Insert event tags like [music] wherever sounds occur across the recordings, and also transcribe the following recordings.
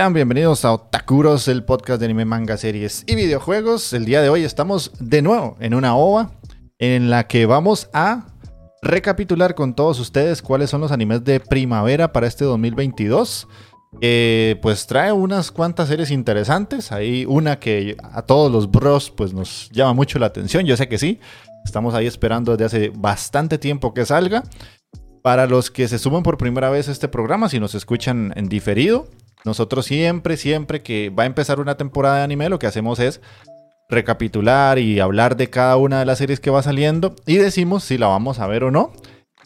Sean bienvenidos a Otakuros, el podcast de anime, manga, series y videojuegos. El día de hoy estamos de nuevo en una OVA en la que vamos a recapitular con todos ustedes cuáles son los animes de primavera para este 2022. pues trae unas cuantas series interesantes. Hay una que a todos los bros pues nos llama mucho la atención. Yo sé que sí. Estamos ahí esperando desde hace bastante tiempo que salga. Para los que se suman por primera vez a este programa, si nos escuchan en diferido, nosotros siempre, siempre que va a empezar una temporada de anime, lo que hacemos es recapitular y hablar de cada una de las series que va saliendo y decimos si la vamos a ver o no.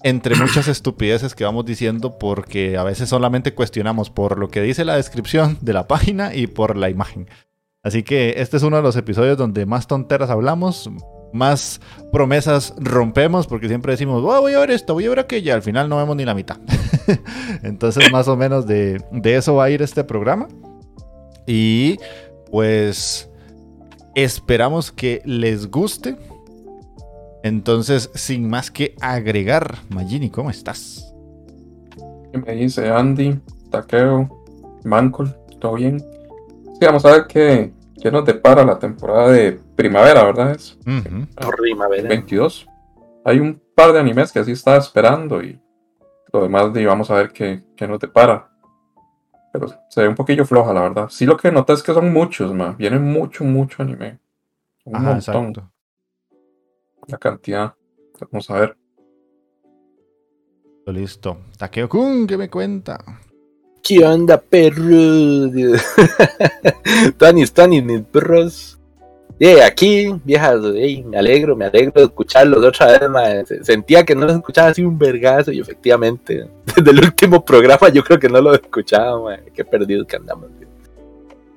Entre [clears throat] muchas estupideces que vamos diciendo porque a veces solamente cuestionamos por lo que dice la descripción de la página y por la imagen. Así que este es uno de los episodios donde más tonteras hablamos, más promesas rompemos porque siempre decimos, voy a ver esto, voy a ver aquello, y al final no vemos ni la mitad. [laughs] Entonces más o menos de, eso va a ir este programa. Y pues esperamos que les guste. Entonces, sin más que agregar, Magini, ¿cómo estás? ¿Qué me dice Andy, Takeo, Mancol? ¿Todo bien? Sí, vamos a ver qué, qué nos depara la temporada de primavera, ¿verdad? Es primavera. 22. Hay un par de animes que así estaba esperando y lo demás vamos a ver qué, qué nos depara. Pero se ve un poquillo floja, la verdad. Sí lo que noté es que son muchos, man. Viene mucho, mucho anime. Un montón. Exacto. La cantidad. Vamos a ver. Listo. Takeo-kun, ¿qué me cuenta? ¿Qué onda, perro? Tony, Tony, mis perros. Yeah, aquí, viejas, me alegro, me alegro de escucharlos otra vez, Sentía que no los escuchaba así un vergazo y efectivamente, [laughs] desde el último programa yo creo que no lo escuchaba, Qué perdido que andamos.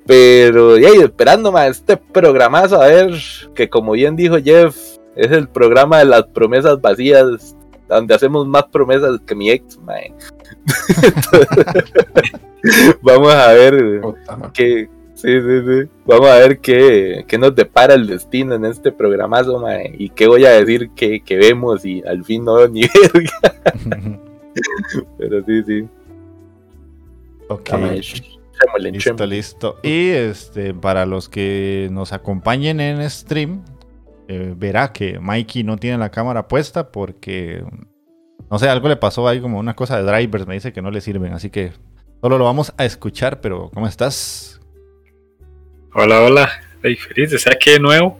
Pero, yeah, esperando, ma, este programazo, a ver, que como bien dijo Jeff, es el programa de las promesas vacías, donde hacemos más promesas que mi ex, man. [laughs] vamos a ver qué, sí, sí, sí. Vamos a ver qué, qué, nos depara el destino en este programazo, y qué voy a decir que, que vemos y al fin no ni [laughs] verga. Pero sí, sí. Ok. Listo, listo. Y este, para los que nos acompañen en stream, eh, verá que Mikey no tiene la cámara puesta porque no sé, algo le pasó ahí como una cosa de drivers, me dice que no le sirven, así que solo lo vamos a escuchar, pero ¿cómo estás? Hola, hola, feliz de estar aquí de nuevo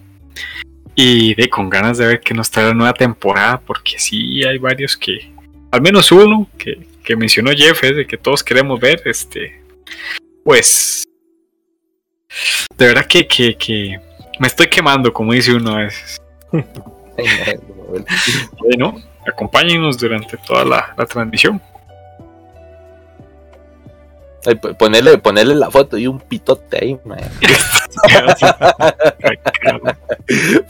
y de con ganas de ver que nos trae la nueva temporada, porque sí hay varios que, al menos uno que, mencionó Jeff, es de que todos queremos ver, este, pues, de verdad que, que, me estoy quemando, como dice uno a veces. [laughs] bueno, acompáñenos durante toda la, transmisión. ponerle, ponerle la foto y un pitote ahí, [laughs]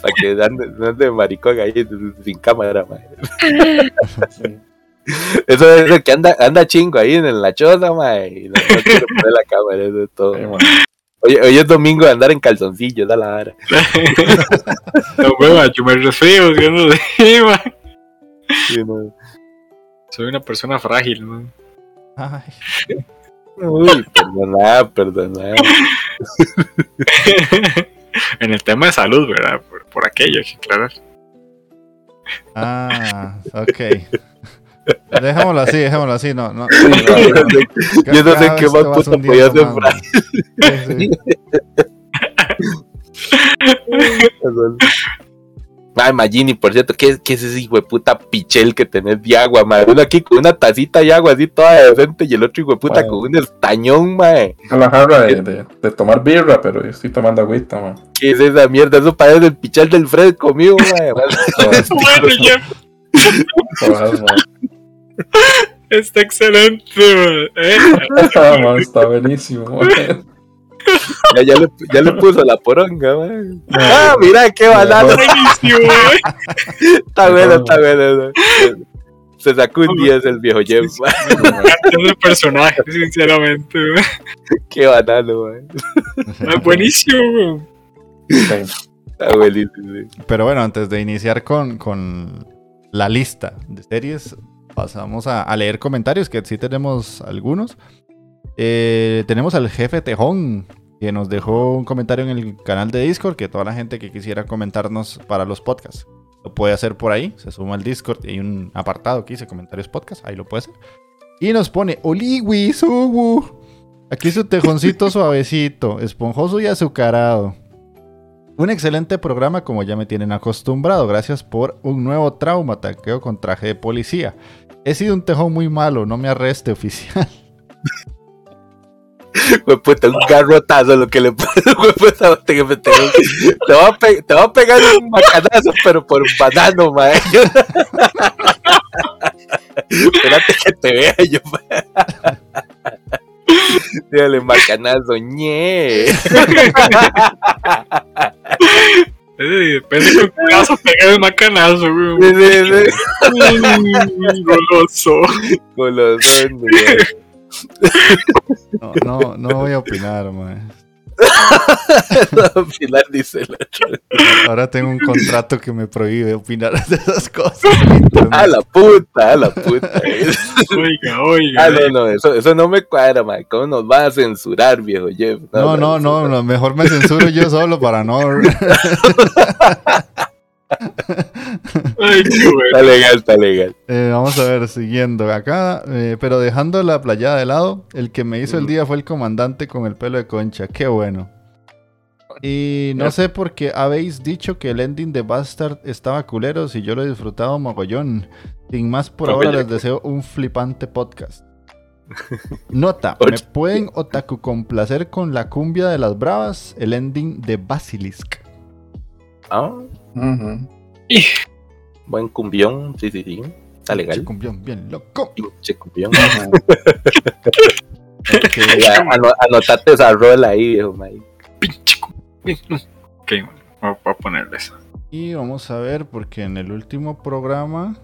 para que ande, ande maricón ahí sin cámara, mae. Sí. [laughs] Eso es el que anda, anda chingo ahí en la choza, mae. Y no, no quiere poner la cámara, eso es todo. Man. Hoy, hoy es domingo de andar en calzoncillos, da la vara. [laughs] No, yo me resfrío, yo no sé, man. Sí, no. Soy una persona frágil, man. Ay, Uy, perdona, perdona. [laughs] en el tema de salud, ¿verdad? Por, por aquello, hay que aclarar. ah, ok. Dejémoslo así, dejémoslo así. No, no. Yo no sé qué más puta podía hacer sí. [laughs] Ay, Magini, por cierto, ¿qué, qué es ese hijo de puta pichel que tenés de agua, mae? Uno aquí con una tacita de agua así toda decente y el otro hijo de puta con un estañón, mae. Es la jarra de, de, de tomar birra, pero yo estoy tomando agüita, man. ¿Qué es esa mierda? Eso parece el pichel del Fred conmigo, [laughs] bueno, man. está excelente, man. ¿eh? [laughs] Ah, está buenísimo, man. Ya, ya, le, ya le puso la poronga, mae. Ah, mira qué banano. Buenísimo, eh. Está bueno, está bueno. Se sacó un 10 el viejo Jeff. Es el personaje, sinceramente, man. Qué banano, mae. Es buenísimo, man. Sí. Está buenísimo. Pero bueno, antes de iniciar con, con la lista de series, pasamos a, a leer comentarios, que sí tenemos algunos. Eh, tenemos al jefe Tejón, que nos dejó un comentario en el canal de Discord, que toda la gente que quisiera comentarnos para los podcasts lo puede hacer por ahí. Se suma al Discord y hay un apartado que dice comentarios podcast, ahí lo puede hacer. Y nos pone, Oliwi, Sugu. Aquí su tejoncito [laughs] suavecito, esponjoso y azucarado. Un excelente programa como ya me tienen acostumbrado. Gracias por un nuevo trauma, taqueo con traje de policía. He sido un tejón muy malo, no me arreste oficial. [laughs] Güey, puta, un garrotazo lo que le pasa, güey, puta, te, te, te, te va a pe- te va a pegar un macanazo, pero por un banano, mae. Espérate que te vea yo. Dígale, macanazo, ñe. Depende con qué vas a pegar el macanazo, güey. Mm, Goloso. Colosón, güey. No, no, no voy a opinar, man. Al final dice el otro. Ahora tengo un contrato que me prohíbe opinar de esas cosas. A la puta, a la puta. Oiga, oiga. Ah, no, no, eso, eso no me cuadra, man. ¿Cómo nos van a censurar, viejo Jeff? No, no, no, no, mejor me censuro yo solo para no. [laughs] Ay, qué bueno. Está legal, está legal. Eh, vamos a ver, siguiendo acá, eh, pero dejando la playada de lado, el que me hizo el día fue el comandante con el pelo de concha, qué bueno. Y no sé por qué habéis dicho que el ending de Bastard estaba culero si yo lo he disfrutado mogollón. Sin más, por ahora les deseo un flipante podcast. [laughs] Nota, ¿me pueden otaku complacer con la cumbia de las bravas? El ending de Basilisk. Ujú. buen cumbión, sí, sí, sí. Está legal. Cumbión bien loco. [laughs] Pinche cumbión. Anotate esa rola ahí, viejo, man. Pinche cu- Ok, bueno, voy a- ponerle eso. Y vamos a ver, porque en el último programa.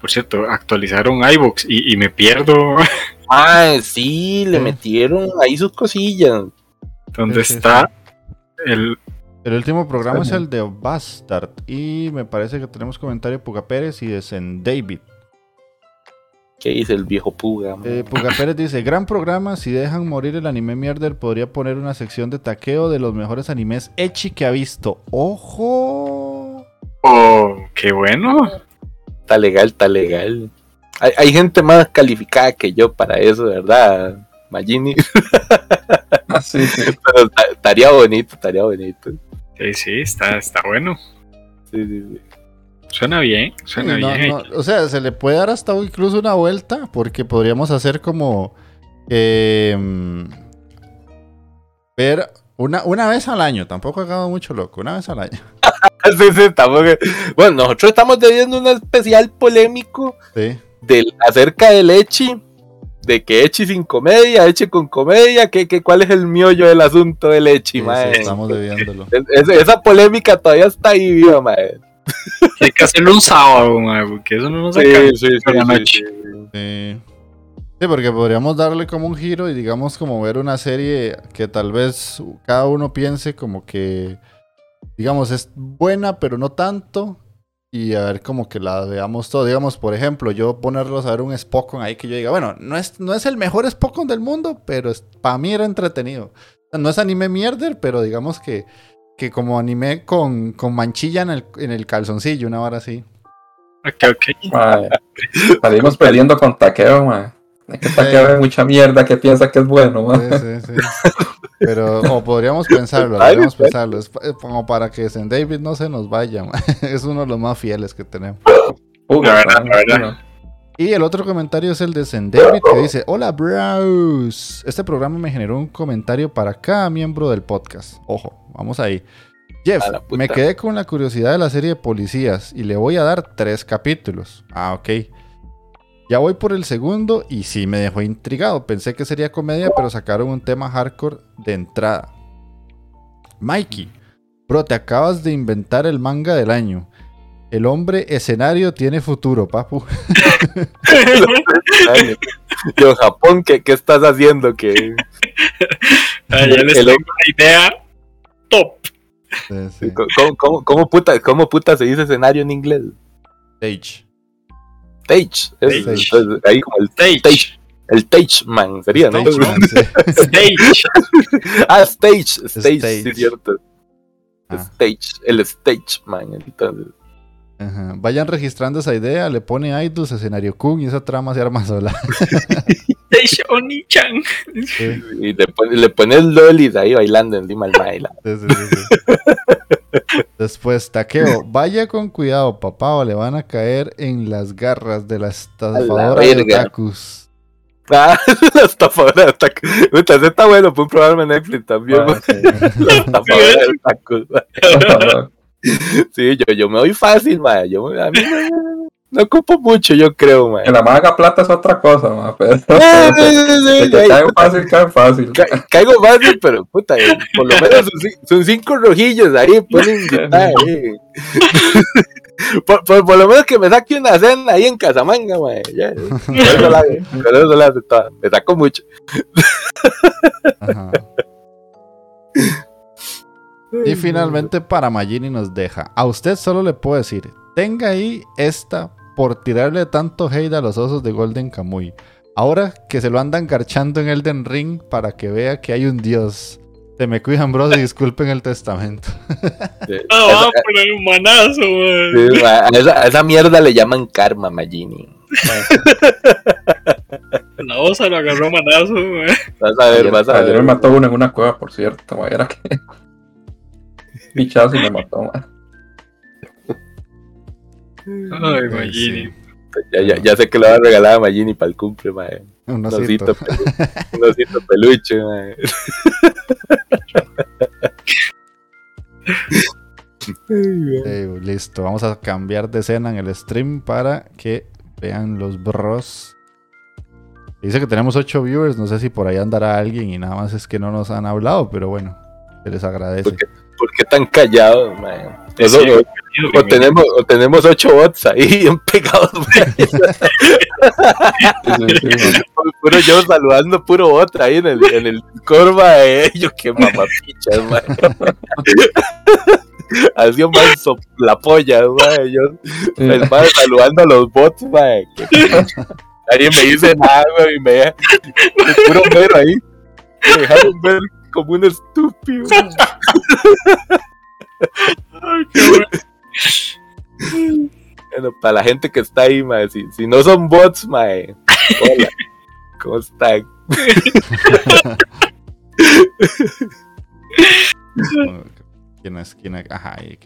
Por cierto, actualizaron iVoox y, y me pierdo [laughs] Ah, sí, le metieron ahí sus cosillas. dónde Sí, sí, está el. El último programa es el de Bastard. Y me parece que tenemos comentario de Puga Pérez y de Zen David. ¿Qué dice el viejo Puga? Eh, Puga Pérez dice: Gran programa. Si dejan morir el anime mierder, podría poner una sección de taqueo de los mejores animes Echi que ha visto. ¡Ojo! Oh, qué bueno. Está legal, está legal. Hay, hay gente más calificada que yo para eso, ¿verdad? Magini. [laughs] Ah, sí, sí. [laughs] Pero ta- estaría bonito, estaría bonito. Sí, sí, está, está bueno. Sí, sí, sí. Suena bien, suena no, bien. no, o sea, se le puede dar hasta incluso una vuelta. Porque podríamos hacer como. eh, ver una, una vez al año. Tampoco hagamos mucho loco. Una vez al año. [laughs] Sí, sí, estamos- Bueno, nosotros estamos debiendo un especial polémico Sí. del, acerca del Echi de que eche sin comedia, eche con comedia, que, que cuál es el miollo del asunto del echi, Sí, mae. sí, estamos debiéndolo. Es- es- esa polémica todavía está ahí viva, mae. Hay que hacerlo un sábado, mae, porque eso no nos Sí, saca. sí, por la noche. Sí. Sí, porque podríamos darle como un giro y digamos como ver una serie que tal vez cada uno piense como que, digamos, es buena pero no tanto y a ver como que la veamos todo. Digamos, por ejemplo, yo ponerlos a ver un Spockon ahí que yo diga, bueno, no es, no es el mejor Spockon del mundo, pero para mí era entretenido. No es anime mierder, pero digamos que, que como anime con, con manchilla en el, en el calzoncillo, una hora así. Ok, ok. Salimos perdiendo con taqueo, mae. Es que taqueo ve mucha mierda que piensa que es bueno. Sí, sí, sí. Pero, o podríamos pensarlo, podríamos pensarlo. Es eh, como para que St. David no se nos vaya. [laughs] Es uno de los más fieles que tenemos. Puga, La verdad, la verdad. Y el otro comentario es el de St. David que dice: Hola, bros. Este programa me generó un comentario para cada miembro del podcast. Ojo, vamos ahí. Jeff, me quedé con la curiosidad de la serie de policías y le voy a dar tres capítulos. Ah, ok. Ya voy por el segundo y sí me dejó intrigado. Pensé que sería comedia, pero sacaron un tema hardcore de entrada. Mikey, bro, te acabas de inventar el manga del año. El hombre escenario tiene futuro, papu. [laughs] Yo, Japón, ¿qué, qué estás haciendo? Que [laughs] Ah, ya les El- tengo una idea top. Sí, sí. ¿Cómo, cómo, cómo puta, ¿Cómo puta se dice escenario en inglés? Stage. Stage. Es- Stage. entonces, ahí como el Stage. stage. El stage man sería, ¿no? Stage, man, sí. [laughs] Stage. Ah, stage. Stage, Stage. sí, cierto. Ah. Stage. El stage man. Entonces, Ajá. Vayan registrando esa idea, le pone Idus, escenario Kun y esa trama se arma sola. [laughs] Stage Oni-chan. Sí, y le, pone- le pones lolis ahí bailando encima del baila. sí, sí, sí, sí. [laughs] Después, Taqueo, vaya con cuidado, papá, o le van a caer en las garras de la estafadora de verga. otakus. Ah, [laughs] la estafadora de otaku. Puta, ese está bueno, fue un programa en Netflix también. Ah, sí. La estafadora de otaku. [laughs] Sí, yo, yo me voy fácil, ma. Yo, a mí no, no ocupo mucho, yo creo, ma. Que la maga plata es otra cosa, mae. Pero [laughs] Sí, que puta, fácil, caen fácil. ca- Caigo fácil, pero puta, eh, por lo menos son, cin- son cinco rojillos ahí, pueden invitar [laughs] ahí. Por, por, por lo menos que me saque una cena ahí en Casamanga, ma. Ya, con eso la, con eso la hace toda. Me saco mucho. Ajá. Y finalmente para Magini nos deja. A usted solo le puedo decir, tenga ahí esta por tirarle tanto hate a los osos de Golden Kamuy. Ahora que se lo andan garchando en Elden Ring para que vea que hay un dios. Se me cuidan, bros, y [laughs] disculpen el testamento. Sí. Ah, vamos a poner un manazo. Sí, ma, a, esa, a esa mierda le llaman karma, Magini. [laughs] La osa lo agarró manazo, man. Vas a ver, vas a ayer me ver. mató uno en una cueva, por cierto. Era que. Pichazo y me mató, mae. Ay, Sí. Magini. Ya, ya, ya sé que le va a regalar a Magini para el cumple, ma. Un osito. [laughs] un osito peluche, ma. Eh, listo, vamos a cambiar de escena en el stream para que vean los bros. Dice que tenemos 8 viewers, no sé si por ahí andará alguien y nada más es que no nos han hablado, pero bueno, se les agradece. ¿Por qué, por qué tan callados, ma? Sí, Nosotros- bienvenido, o, tenemos, o tenemos ocho bots ahí [laughs] bien pegados, ma. [laughs] Sí, sí, sí, mae. Puro yo saludando puro bot ahí en el, en el corva, eh. Yo qué mamapichas, ma. [laughs] Así un man la polla, ma. Yo, el man saludando a los bots, ma. Que- Nadie me dice nada, güey, y me deja puro mero ahí. Me dejaron ver como un estúpido. Ay, qué bueno. Bueno, para la gente que está ahí, ma, si, si no son bots, ma, eh, hola, ¿cómo están? ¿Quién es? ¿Quién es? Ajá, ahí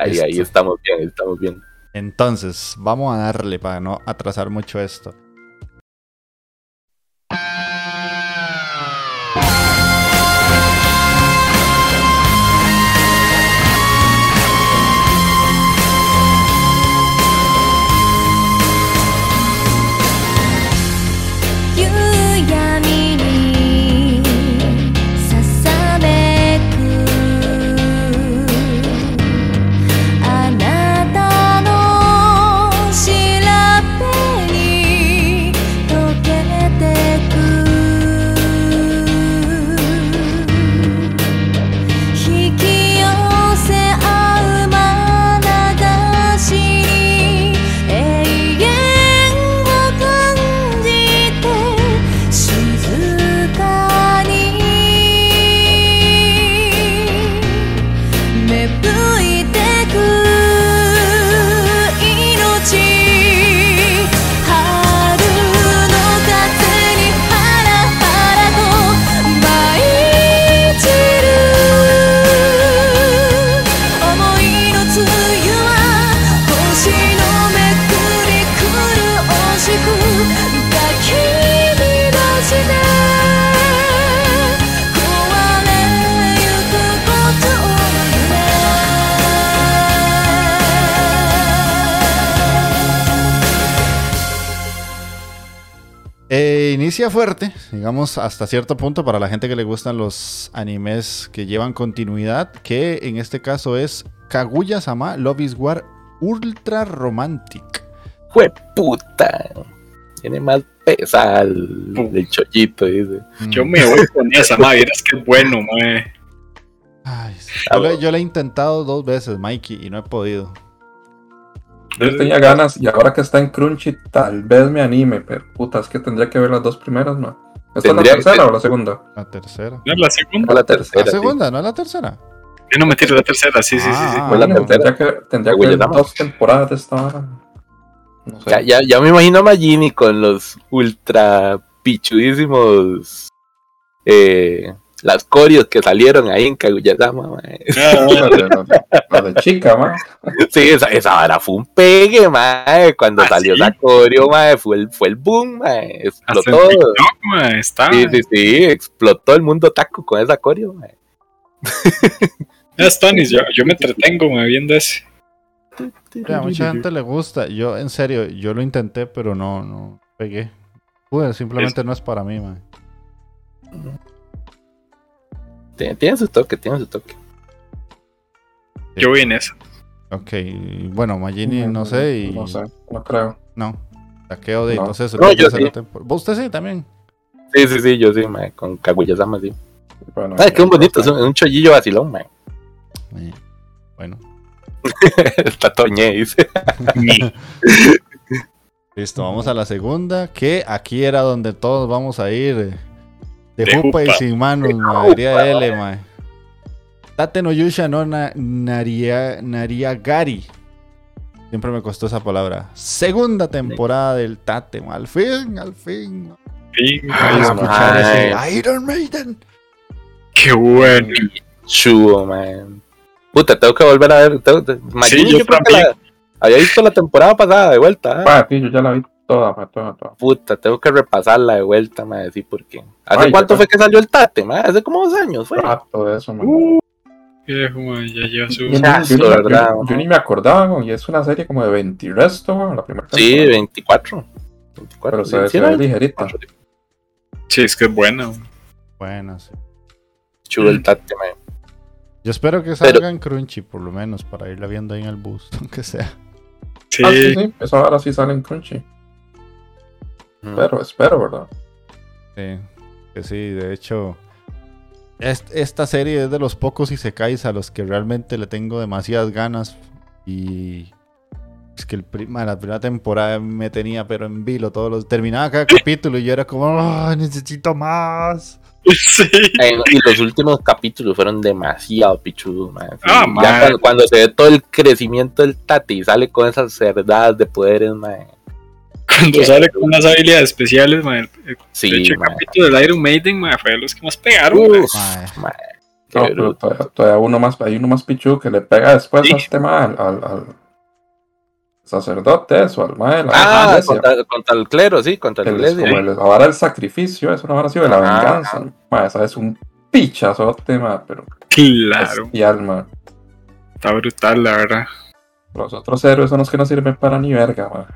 Ahí, ahí estamos bien, estamos bien. Entonces, vamos a darle para no atrasar mucho esto. Fuerte, digamos, hasta cierto punto para la gente que le gustan los animes que llevan continuidad, que en este caso es Kaguya-sama Love is War Ultra Romantic. Fue puta. Tiene más pesada el, el chollito, dice. Yo me voy con esa, ma, vieras que bueno, mae. Ay, yo, le, yo le he intentado dos veces, Mikey, y no he podido. Yo tenía ganas y ahora que está en Crunchy tal vez me anime, pero puta, es que tendría que ver las dos primeras, ¿no? ¿Esta es la tercera o la segunda? La tercera. ¿No es la segunda? La tercera. La sí. segunda, ¿no es la tercera? Yo no me tiro la tercera, sí, sí, sí. sí. Fue la Bueno, tercera. tendría que, tendría que ver dos temporadas de esta. No sé. Ya, ya, ya me imagino a Magini con los ultra pichudísimos eh, las corios que salieron ahí en Kaguya-sama. mae. Ah, La de, chica, man. Sí, esa, esa vara fue un pegue, mae. Cuando ¿Ah, salió sí? la coreo, mae, fue el, fue el boom, mae. en Explotó. TikTok, ma, está. Sí, sí, sí, explotó el mundo taco con esa coreo, mae. [laughs] Nis, yo, yo me entretengo me viendo ese. a mucha gente le gusta. Yo, en serio, yo lo intenté, pero no, no pegué. Pues simplemente no es para mí, man. Tiene, su toque, tiene su toque. Yo vi en eso. Ok, bueno, Magini, no sé, y... No sé, no creo. No. Saqueo de, No. no, sé, se No, yo sí. la tempor- ¿Vos usted sí también? Sí, sí, sí, yo sí, mae, con Kaguya-sama, sí. Bueno, Ay, qué ya, bonito, es un, un chollillo vacilón, mae. Eh, Bueno, [laughs] Está toñé, dice. [laughs] listo, vamos a la segunda, que aquí era donde todos vamos a ir. De, De jupa y sin manos, ma, diría L, ma. Tate no Yusha no na, naria, Nariagari. Siempre me costó esa palabra. Segunda temporada del Tate, ma. Al fin, al fin. ma. Sí, Ay, Ay, escuchar ese Iron Maiden. Qué bueno. Chubo, man. Puta, tengo que volver a ver. Tengo, te- Magini, yo yo creo que también. la- había visto la temporada pasada de vuelta. ¿eh? Sí, yo ya la vi toda, ma, toda, toda. Puta, tengo que repasarla de vuelta, me decir por qué. ¿Hace Ay, cuánto ya- fue que salió el Tate, ma? Hace como dos años, fue. Rato de eso, man. Uh, viejo, ma, ya lleva su. Yo, ni- Chazo, yo yo- yo ni me acordaba, güey, y es una serie como de 20 y resto, güey, la primera Sí, temporada. 24. 24. Pero sí, se, sí, se ve ligerita. Sí, es que es buena. Bueno, sí. Chubo el Tate, man. Yo espero que salga en Crunchy, por lo menos, para irla viendo ahí en el bus, [laughs] aunque sea. Sí, Ah, sí, sí, eso ahora sí sale en Crunchy. Pero espero, ¿verdad? Sí, que sí, de hecho, est- esta serie es de los pocos isekais a los que realmente le tengo demasiadas ganas y es que el prima, la primera temporada me tenía pero en vilo todos los terminaba cada capítulo y yo era como "Ah, necesito más. [laughs] sí. Eh, y los últimos capítulos fueron demasiado pichudos, man. Sí, Ah, ya man. cuando, cuando se ve todo el crecimiento del Tate y sale con esas cerdadas de poderes, man. Cuando sale con unas habilidades especiales, ma, el, el- Sí, de hecho, el man. capítulo del Iron Maiden ma, fue de los que más pegaron. Uf, Mae. man. No, pero todavía, todavía uno más, hay uno más pichu que le pega después Sí. a este ma, al, al, al sacerdote, eso, al ma de la Ah, contra, contra el clero, sí, contra la El- iglesia. como el, sacrificio, es una vara así de la Ah. venganza. Ma, esa es un pichazote, ma, pero Claro, bestial, ma. está brutal, la verdad. Los otros héroes son los que no sirven para ni verga, ma.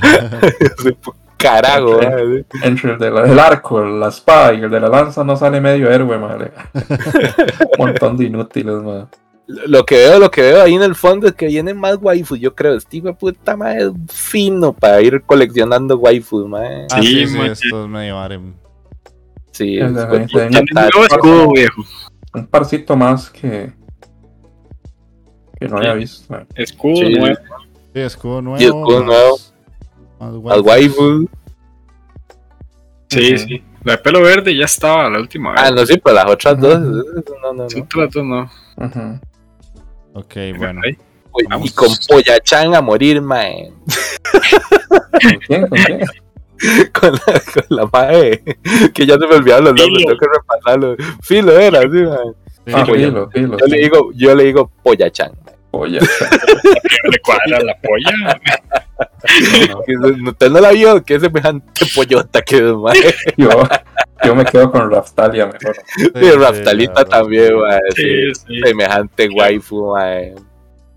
[laughs] Carajo. Entre el del el arco, la espada y el de la lanza no sale medio héroe, madre. [laughs] Un montón de inútiles, ma. Lo que veo, lo que veo ahí en el fondo es que vienen más waifus, yo creo. Este hijo de puta madre es fino para ir coleccionando waifus, man. Ah, sí, Sí, sí, esto es medio harem. Sí, es de- de- un nuevo escudo, viejo. Un parcito más que. que no había visto. Escudo Sí. nuevo. Sí, escudo nuevo. Escudo más al waifu. Sí, sí. La de pelo verde ya estaba la última vez. Ah, no, sí, pero las otras dos. Ujú. No, no, Son no. tratos, no. Ujú. Ok, bueno. Ahí. Uy. Y con Poyachan a morir, man. ¿Con quién? ¿Con quién? [laughs] con la, con la madre. Que ya se me olvidaron los nombres, tengo que repasarlo. Filo era, sí, man. Sí, Ah, sí, filo, filo. Yo le sí. digo, yo le digo Poyachan. Oye, [laughs] Le cuadra la polla. No- Usted no la vio, que semejante pollota que es, man. yo, yo me quedo con Raftalia mejor. sí, Sí, sí, Raftalita la- también, man. Sí, Sí, sí. Semejante waifu, man.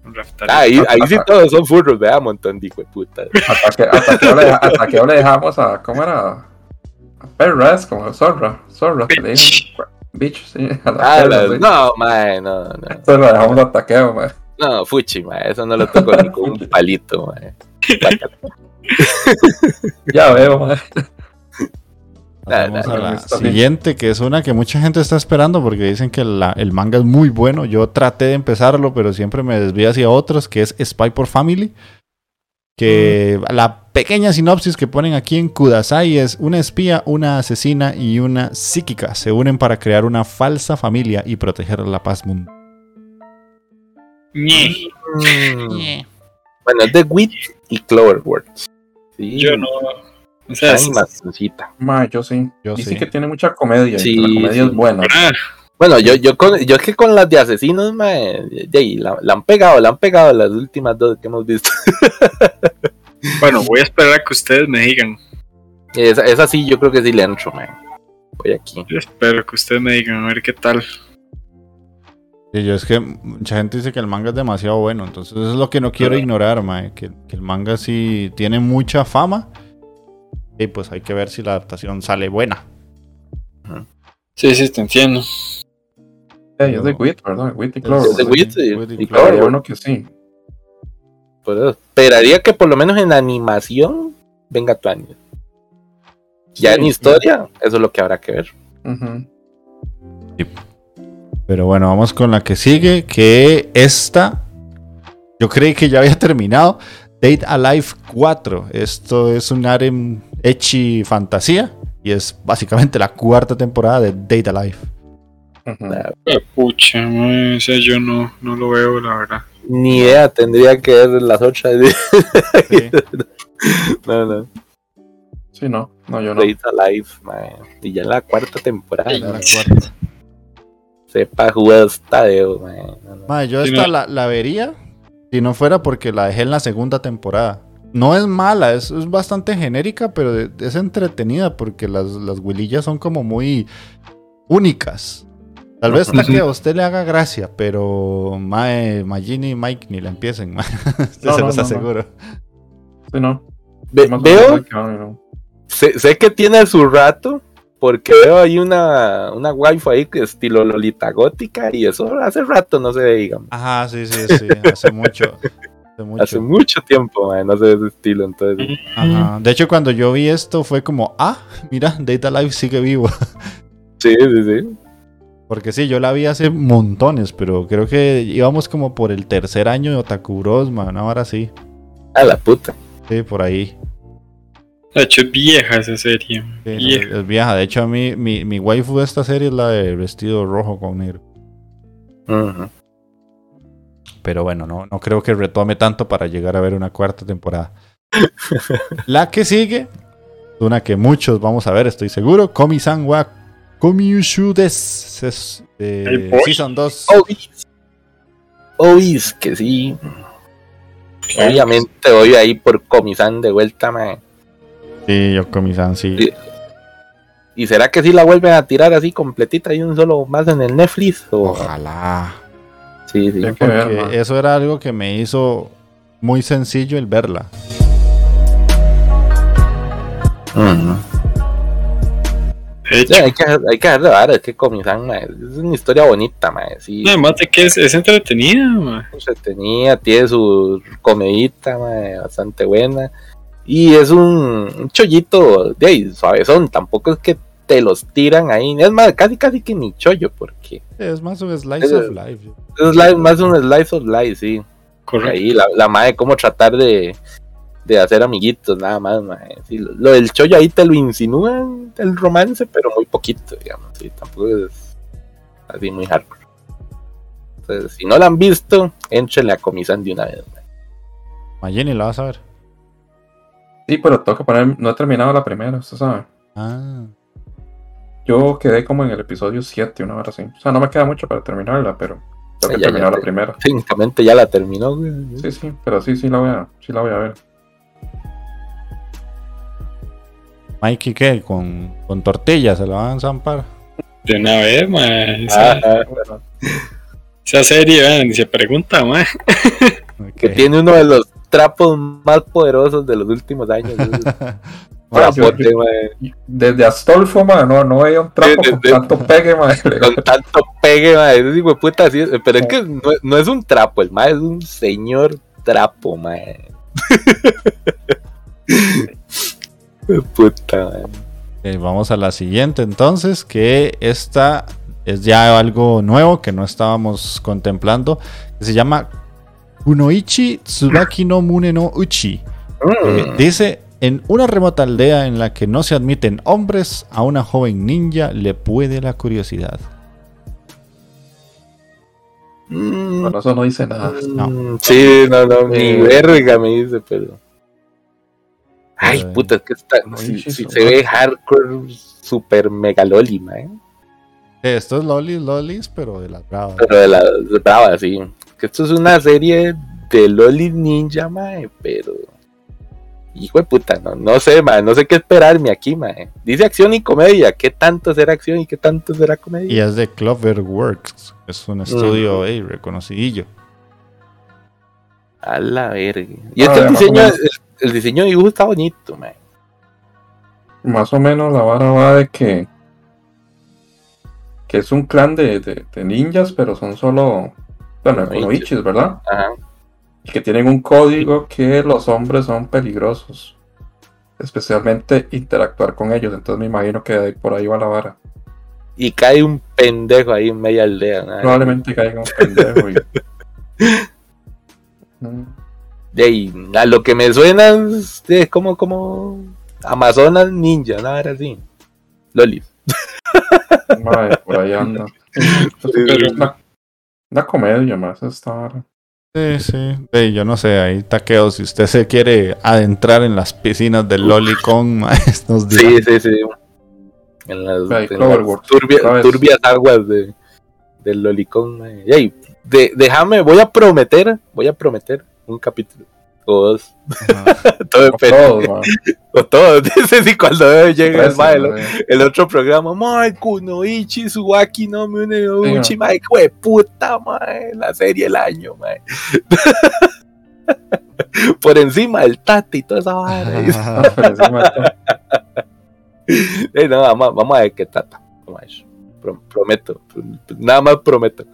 Raftalita. Ah, ahí, ahí sí todos son furros, vea, montón de hijo de puta. Hasta que, hasta que, le, hasta que dejamos a. ¿Cómo era? Perra es como zorra. Zorra. que le dicen. Bitch. Sí. A la Ah, perra, sí. no, mae, no, no. Esto lo dejamos a taqueo, mae. No, fuchi, mae, eso no lo toco ni con un [laughs] palito, mae. [laughs] Ya veo, Nah, a la siguiente, que es una que mucha gente está esperando porque dicen que la- el manga es muy bueno. Yo traté de empezarlo, pero siempre me desvío hacia otros, que es Spy por Family. Que la pequeña sinopsis que ponen aquí en Kudasai es una espía, una asesina y una psíquica se unen para crear una falsa familia y proteger la paz mundial. Ñe. Mm. Bueno, es de Wit y Cloverworks. Sí, Yo no. O sea, es- animacioncita. Mae, yo sí. Yo Dicen sí. que tiene mucha comedia. Sí, y la comedia sí. es buena. ah, Bueno, yo, yo, con, yo es que con las de asesinos, mae, de ahí, la, la han pegado, la han pegado las últimas dos que hemos visto. [laughs] bueno, voy a esperar a que ustedes me digan. Esa, esa sí, yo creo que sí le entro, mae. Voy aquí. Yo espero que ustedes me digan a ver qué tal. Y yo es que mucha gente dice que el manga es demasiado bueno, entonces eso es lo que no quiero ignorar, mae, que, que el manga sí tiene mucha fama. Y pues hay que ver si la adaptación sale buena. Sí, sí, te entiendo. Ey, es de Wit, ¿verdad? Wit y Clover. Es de. Wit y, y Cloverworks. uno que sí. Por eso. Esperaría que por lo menos en animación venga tu año. Ya Sí, en historia, eso es lo que habrá que ver. Ujú. Pero bueno, vamos con la que sigue, que esta, yo creí que ya había [laughs] terminado. Date Alive 4. Esto es un harem echi fantasía y es básicamente la cuarta temporada de Date Alive. Pucha, mae, o sea, yo no, no lo veo, la verdad. Ni idea, tendría que ver las otras. [laughs] Sí. no, no. Sí, no. No, yo no. Days Alive, mae. Y ya en la cuarta temporada. La cuarta. Sepa jugar. No, no. Mae, yo Sí, esta no. la, la vería si no fuera porque la dejé en la segunda temporada. No es mala, es, es bastante genérica, pero es entretenida porque las, las huilillas son como muy únicas. Tal vez hasta que a usted le haga gracia, pero Mae, Magini y Mike ni la empiecen, mae. [laughs] No, se no, los no, no. aseguro. Sí, no. Ve- veo, que no. sé, sé que tiene su rato, porque veo ahí una, una waifu ahí que estilo Lolita gótica, y eso hace rato no se ve, digamos. Ajá, sí, sí, sí, hace mucho. Hace mucho. Hace mucho tiempo, mae, no se ve ese estilo, entonces. Ajá. De hecho, cuando yo vi esto fue como, ah, mira, Data Live sigue vivo. Sí, sí, sí. Porque sí, yo la vi hace montones, pero creo que íbamos como por el tercer año de Otaku Bros, man, ahora sí. A la puta. Sí, por ahí. De hecho, es vieja esa serie. no, es vieja. De hecho, a mí, mi, mi waifu de esta serie es la de vestido rojo con negro. Pero bueno, no, no creo que retome tanto para llegar a ver una cuarta temporada. la que sigue, una que muchos vamos a ver, estoy seguro. Komi-san wa Komiushu des. Es, eh. Season 2. Obis. Obis, que sí. Obviamente voy ahí por Comisán de vuelta, mae. Sí, yo Komi-san, sí. Sí. ¿Y será que sí la vuelven a tirar así completita y un solo más en el Netflix? O... Ojalá. Sí, sí. Ver, Porque eso era algo que me hizo muy sencillo el verla. Sí, hay que, hay que dejar de dar, es que Comisán, mae, es una historia bonita, mae. Sí, además de que es, es entretenida, mae. tenía, tiene su comedita, mae, bastante buena. Y es un, un chollito de ahí, suavezón, tampoco es que te los tiran ahí. Es más, casi casi que ni chollo, porque Es más un slice Es- of life. es más un slice of life, sí. Correcto. Ahí la, la madre, cómo tratar de, de hacer amiguitos, nada más. Sí, lo, lo del chollo ahí te lo insinúan, el romance, pero muy poquito, digamos. Sí, tampoco es así muy hardcore. Entonces, si no la han visto, énchenle a comisan de una vez. Mayeni la vas a ver. Sí, pero tengo que poner. No he terminado la primera, usted sabe. Ah. Yo quedé como en el episodio 7, una hora así. O sea, no me queda mucho para terminarla, pero tengo que Ya, ya terminar te- la primera. Técnicamente ya la terminó, güey. Sí, sí, pero sí, sí la voy a, sí la voy a ver. Mikey, ¿qué? Con, con tortillas se la van a zampar. De una vez, mae. Esa, Ah, ah, Bueno, esa serie, vean, ni se pregunta, mae. que tiene uno de los trapos más poderosos de los últimos años. [laughs] Ma, yo-. Desde Astolfo, ma, no, no veía un trapo [laughs] con tanto pegue, ma. Con tanto pegue, hijo de puta, sí, pero es que no, no es un trapo, el mae es un señor trapo, mae. [laughs] puta, mae. Eh, vamos a la siguiente entonces, que esta es ya algo nuevo que no estábamos contemplando, que se llama Kunoichi Tsubaki no Mune no Uchi. Eh, Mm. dice, en una remota aldea en la que no se admiten hombres, a una joven ninja le puede la curiosidad. Mm. Bueno, eso no dice nada. No. Mm, Sí, no, no, ni Eh. verga me dice, pero. Ay, Eh. puta, es que está, No, si, se ve hardcore, super megaloli, man. Eh, Esto es lolis, lolis, pero de las bravas. Pero de la de brava, sí. Que esto es una serie de loli ninja, man, pero. Hijo de puta, no, no sé, man, no sé qué esperarme aquí, man. Dice acción y comedia. ¿Qué tanto será acción y qué tanto será Y comedia? es de Cloverworks, es un estudio eh, reconocidillo. A la verga. Y Ah, este el o diseño, el, el diseño de dibujo está bonito, man. Más o menos la vara va de que. Que es un clan de, de, de ninjas, pero son solo. Bueno, Kunoichis. ¿verdad? Ajá. Y que tienen un código que los hombres son peligrosos. Especialmente interactuar con ellos. Entonces me imagino que por ahí va la vara. Y cae un pendejo ahí en media aldea. ¿no? Probablemente caiga un pendejo y. [laughs] Mm, De ahí, a lo que me suena es de- como, como Amazonas Ninja, nada era así. Lolis. mae, por ahí anda. [laughs] Pero- Una, una comedia más esta vara. Sí, sí. Yo no sé, ahí taqueo. Si usted se quiere adentrar en las piscinas del Lolicon, [laughs] ma, nos dirá. Sí, sí, sí. En las, en turbia- vez. turbias aguas de, del Lolicón. mae. Y ahí, de- déjame, voy a prometer, voy a prometer un capítulo. [laughs] O dos. Ajá. Todo depende. todos, todos. [laughs] Si cuando llegue el, el, el otro programa, Mae, Kunoichi, Suwaki, no me une Uchi, Mae, hue puta, Mae, la serie del año, Mae. [laughs] Por encima del Tati y toda esa vara. de. Ey, no, vamos, vamos a ver qué trata. Vamos a ver. Pro- prometo. Nada más prometo.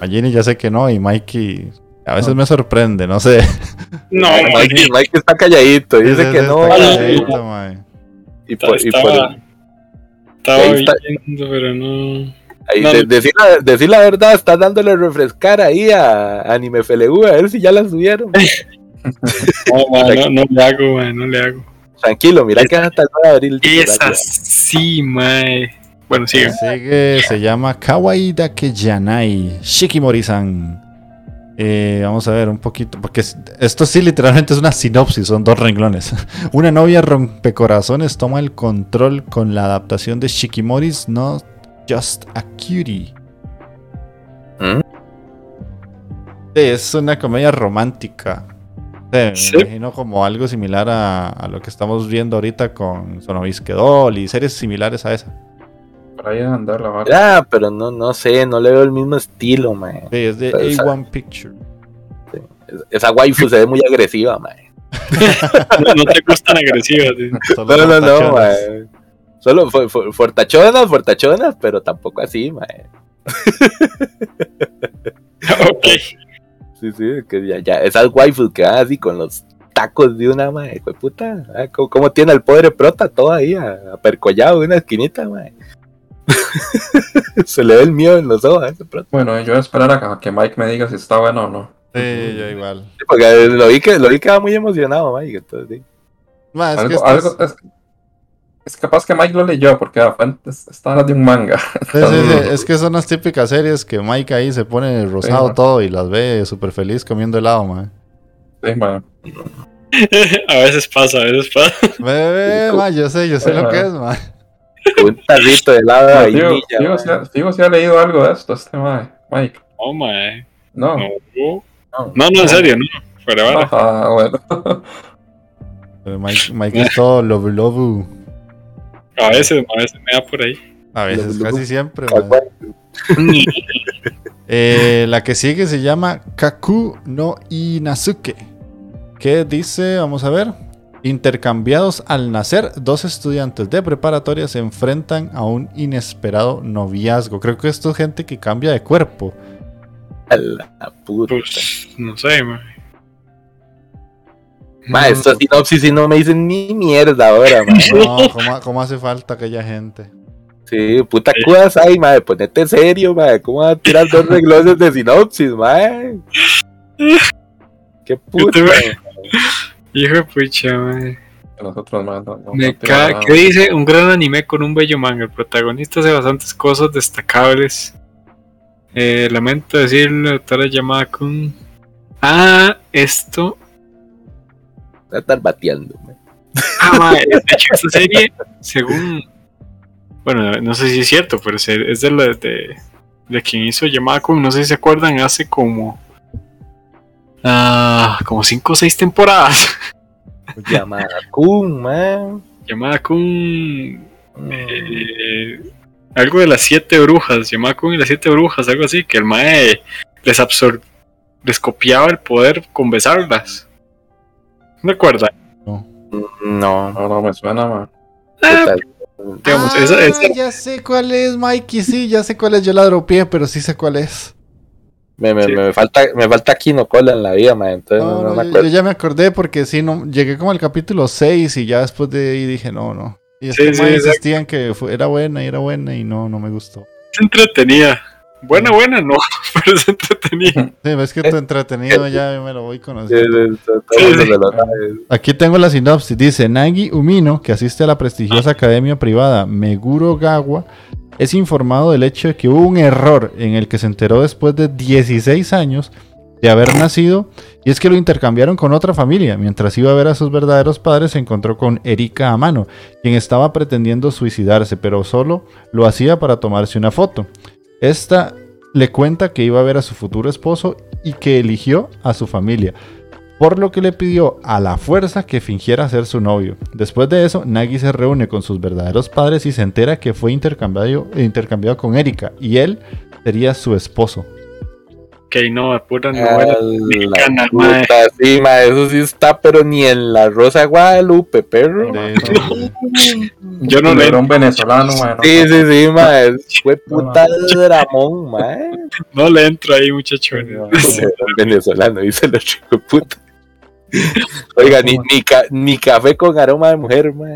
A Ginny ya sé que no, y Mikey a veces me sorprende, no sé. No, Mike, Mike está calladito, dice Ese- que ese no. está calladito. Y por, y por- estaba, estaba ahí está. viendo, pero no. ahí, no. de- decir, la, decir la verdad, estás dándole refrescar ahí a Anime FLU, a ver si ya la subieron. [laughs] No, ma, no, no le hago, ma, no le hago. Tranquilo, mira que hasta el 9 de abril. Esa sí, mae. Bueno, sigue. Sigue, se llama Kawaii Dakejanai Shikimori-san. Eh, vamos a ver un poquito, porque es- esto sí literalmente es una sinopsis, son dos renglones. [laughs] Una novia rompecorazones toma el control con la adaptación de Shikimori's Not Just a Cutie. ¿Mm? Sí, es una comedia romántica. Me Sí. imagino como algo similar a, a lo que estamos viendo ahorita con Sonobisque Doll y series similares a esa. Por ahí andar la vara. Ya, pero no, no sé, no le veo el mismo estilo, man. Sí, es de Pero, sea, A1 Picture. Esa waifu se ve muy agresiva, man. No, no te gustan agresivas. sí. [laughs] No, no, no, man. Solo fu- fu- fortachonas, fortachonas, pero tampoco así, man. [laughs] ok. Sí, sí, que ya, ya, esas waifus que van así con los tacos de una, de puta. ah, ¿Cómo, cómo tiene el pobre prota todo ahí apercollado en una esquinita, man? [laughs] se le ve el miedo en los ojos a ese prota. Bueno, yo voy a esperar a que- Mike me diga si está bueno o no. Sí, yo igual. Sí, Porque lo vi que, lo vi que va muy emocionado, entonces, sí. Ma, es que Algo, esto algo- es- es, es capaz que Mike lo leyó porque ah, está de un manga. sí, sí, sí, es que son las típicas series que Mike ahí se pone rosado todo y las ve súper feliz comiendo helado, man. Sí, man. [laughs] A veces pasa, a veces pasa. Ve, ma, yo sé, yo sé lo que es, man. Con un tarrito de helado de vainilla, man. si ha, leído algo de esto, este Mike. Mike. No, mae. No. No, No. no, no, en serio, no. Fuera vara. Ah, bueno. Mike, Mike es todo love love. A veces, a veces me da por ahí. A veces, Love, love. casi siempre. Eh, la que sigue se llama Kaku no Inazuke. Que dice, vamos a ver. Intercambiados al nacer, dos estudiantes de preparatoria se enfrentan a un inesperado noviazgo. Creo que esto es gente que cambia de cuerpo. A la puta. Pues, no sé, ma. Ma, esta sinopsis sí no me dicen ni mierda ahora, ma. [laughs] No, [laughs] ¿cómo, cómo hace falta aquella gente? Sí, puta cuas ahí, ma. Ponete serio, ma. ¿Cómo va a tirar dos regloses de sinopsis, ma? [laughs] Qué puta. Hijo de pucha, ma. Nosotros más. No. ¿Qué dice? Un gran anime con un bello manga. El protagonista hace bastantes cosas destacables. Eh, lamento decirle, autora llamada con. Ah, esto. Va a estar bateando. Ah, ma, de hecho, esta serie, según. Bueno, no sé si es cierto, pero es de, la, de, de quien hizo llamada con. No sé si se acuerdan, hace como. Ah, como 5 o 6 temporadas. Llamada Kun, ma. llamada con. Mm. eh, algo de las siete brujas, llamada con las siete brujas, algo así, que el mae les absor les copiaba el poder con besarlas. ¿No recuerda? No, No, no me suena, ma. puta. Digamos, Ah, esa- esa- ya sé cuál es, Mikey. Sí, ya sé cuál es. Yo la dropeé, pero sí sé cuál es. Me, me, Sí. me falta, me falta Kino Cola en la vida, ma. Entonces No, no, no, me yo, acuerdo. yo ya me acordé porque sí, no, llegué como al capítulo 6 y ya después de ahí dije, no, no. Y es Sí, que sí, insistían que fue- era buena y era buena y no, no me gustó. Es entretenida. Buena, buena, no, [laughs] pero es entretenida. [laughs] Sí, ves que tu entretenido ya me lo voy conociendo. sí. Aquí tengo la sinopsis. Dice, Nagi Umino, que asiste a la prestigiosa academia privada Meguro Gawa, es informado del hecho de que hubo un error en el que se enteró después de 16 años de haber nacido, y es que lo intercambiaron con otra familia. Mientras iba a ver a sus verdaderos padres, se encontró con Erika Amano, quien estaba pretendiendo suicidarse, pero solo lo hacía para tomarse una foto. Esta le cuenta que iba a ver a su futuro esposo y que eligió a su familia por lo que le pidió a la fuerza que fingiera ser su novio. Después de eso, Nagi se reúne con sus verdaderos padres y se entera que fue intercambiado, intercambiado con Erika y él sería su esposo. Ok, no, pura novela. Mexicana, sí, ma, eso sí está, pero ni en la Rosa de Guadalupe, perro. De- Yo no le, Era un venezolano, ma. no, Sí, no. sí, sí, ma, [laughs] fue puta dramón, ma. no le entro ahí, muchacho. Venezolano, dice el chico de puta. Oiga, ni, ni, ca- ni café con aroma de mujer, ma. [laughs]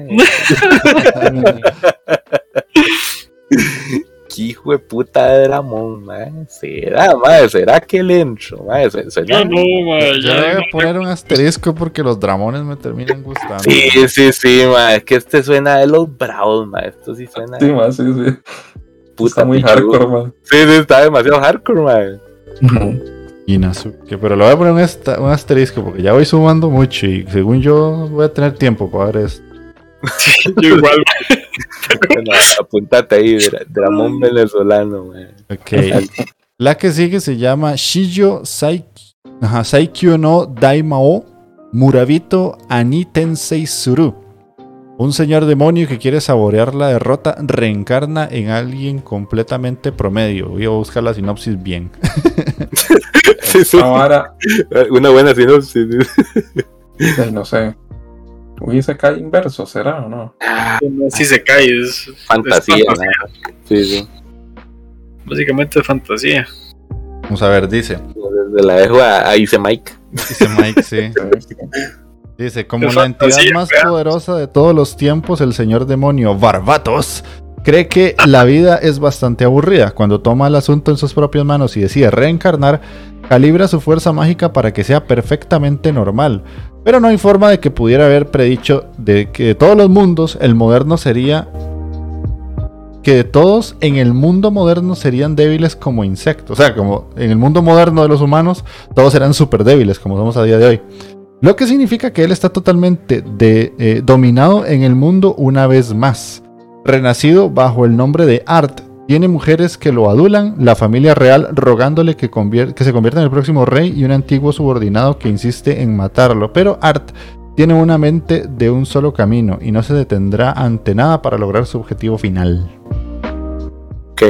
[laughs] Qué hijo de puta de dramón, ma. ¿Será, ma? ¿Será que le entro, ma? Se- suena- No, no, ma, Yo ya, le voy a poner un asterisco porque los dramones me terminan gustando. Sí, sí, sí, ma. Es que este suena de los bravos, ma. Esto sí suena Sí, ma, sí, sí. puta Está muy hardcore, ma. Sí, sí, está demasiado hardcore, ma. Inazuke. Pero le voy a poner un, esta- un asterisco porque ya voy sumando mucho y según yo voy a tener tiempo para ver esto. [laughs] yo igual. [laughs] Bueno, apuntate ahí, dra- dramón venezolano, ma. Ok. [laughs] La que sigue se llama Shijo Saiki, ajá, Saikyo no Daimao Murabito Ani Tensei Suru. Un señor demonio que quiere saborear la derrota reencarna en alguien completamente promedio. Voy a buscar la sinopsis bien. Sí, sí. Esta vara, Una buena sinopsis. eh, no sé. Uy, se cae inverso, ¿será o no? Si se cae, es Fantasía, es ¿no? Sí, sí. Básicamente es fantasía. Vamos a ver, dice. Desde la dejo a, a Ice Mike. Dice Mike, sí. Dice, como Es la entidad más ¿verdad? poderosa de todos los tiempos, el señor demonio Barbatos cree que la vida es bastante aburrida. Cuando toma el asunto en sus propias manos y decide reencarnar, calibra su fuerza mágica para que sea perfectamente normal. Pero no hay forma de que pudiera haber predicho de que de todos los mundos, el moderno sería... Que de todos en el mundo moderno serían débiles como insectos. O sea, como en el mundo moderno de los humanos, todos eran súper débiles, como somos a día de hoy. Lo que significa que él está totalmente eh, dominado en el mundo una vez más. Renacido bajo el nombre de Art, tiene mujeres que lo adulan, la familia real rogándole que, convier- que se convierta en el próximo rey y un antiguo subordinado que insiste en matarlo. Pero Art tiene una mente de un solo camino y no se detendrá ante nada para lograr su objetivo final. Ok.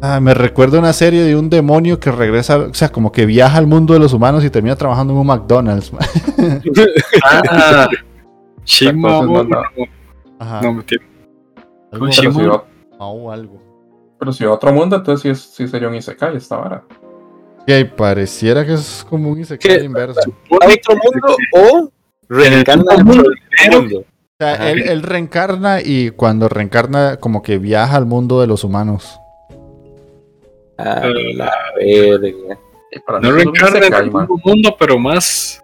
Ah, me recuerda una serie de un demonio que regresa, o sea, como que viaja al mundo de los humanos y termina trabajando en un McDonald's. [laughs] Ah, Shima Entonces, no, no. Ajá. No, algo, Shimon. va, o algo. Pero si va a otro mundo, entonces sí, es, sí sería un Isekai esta vara. Y ahí pareciera que es como un Isekai ¿Qué? inverso. ¿A otro mundo o reencarna En el dentro mundo del mundo? O sea, él, él reencarna y cuando reencarna como que viaja al mundo de los humanos. Ah, la verga. No un reencarna en mismo mundo, pero más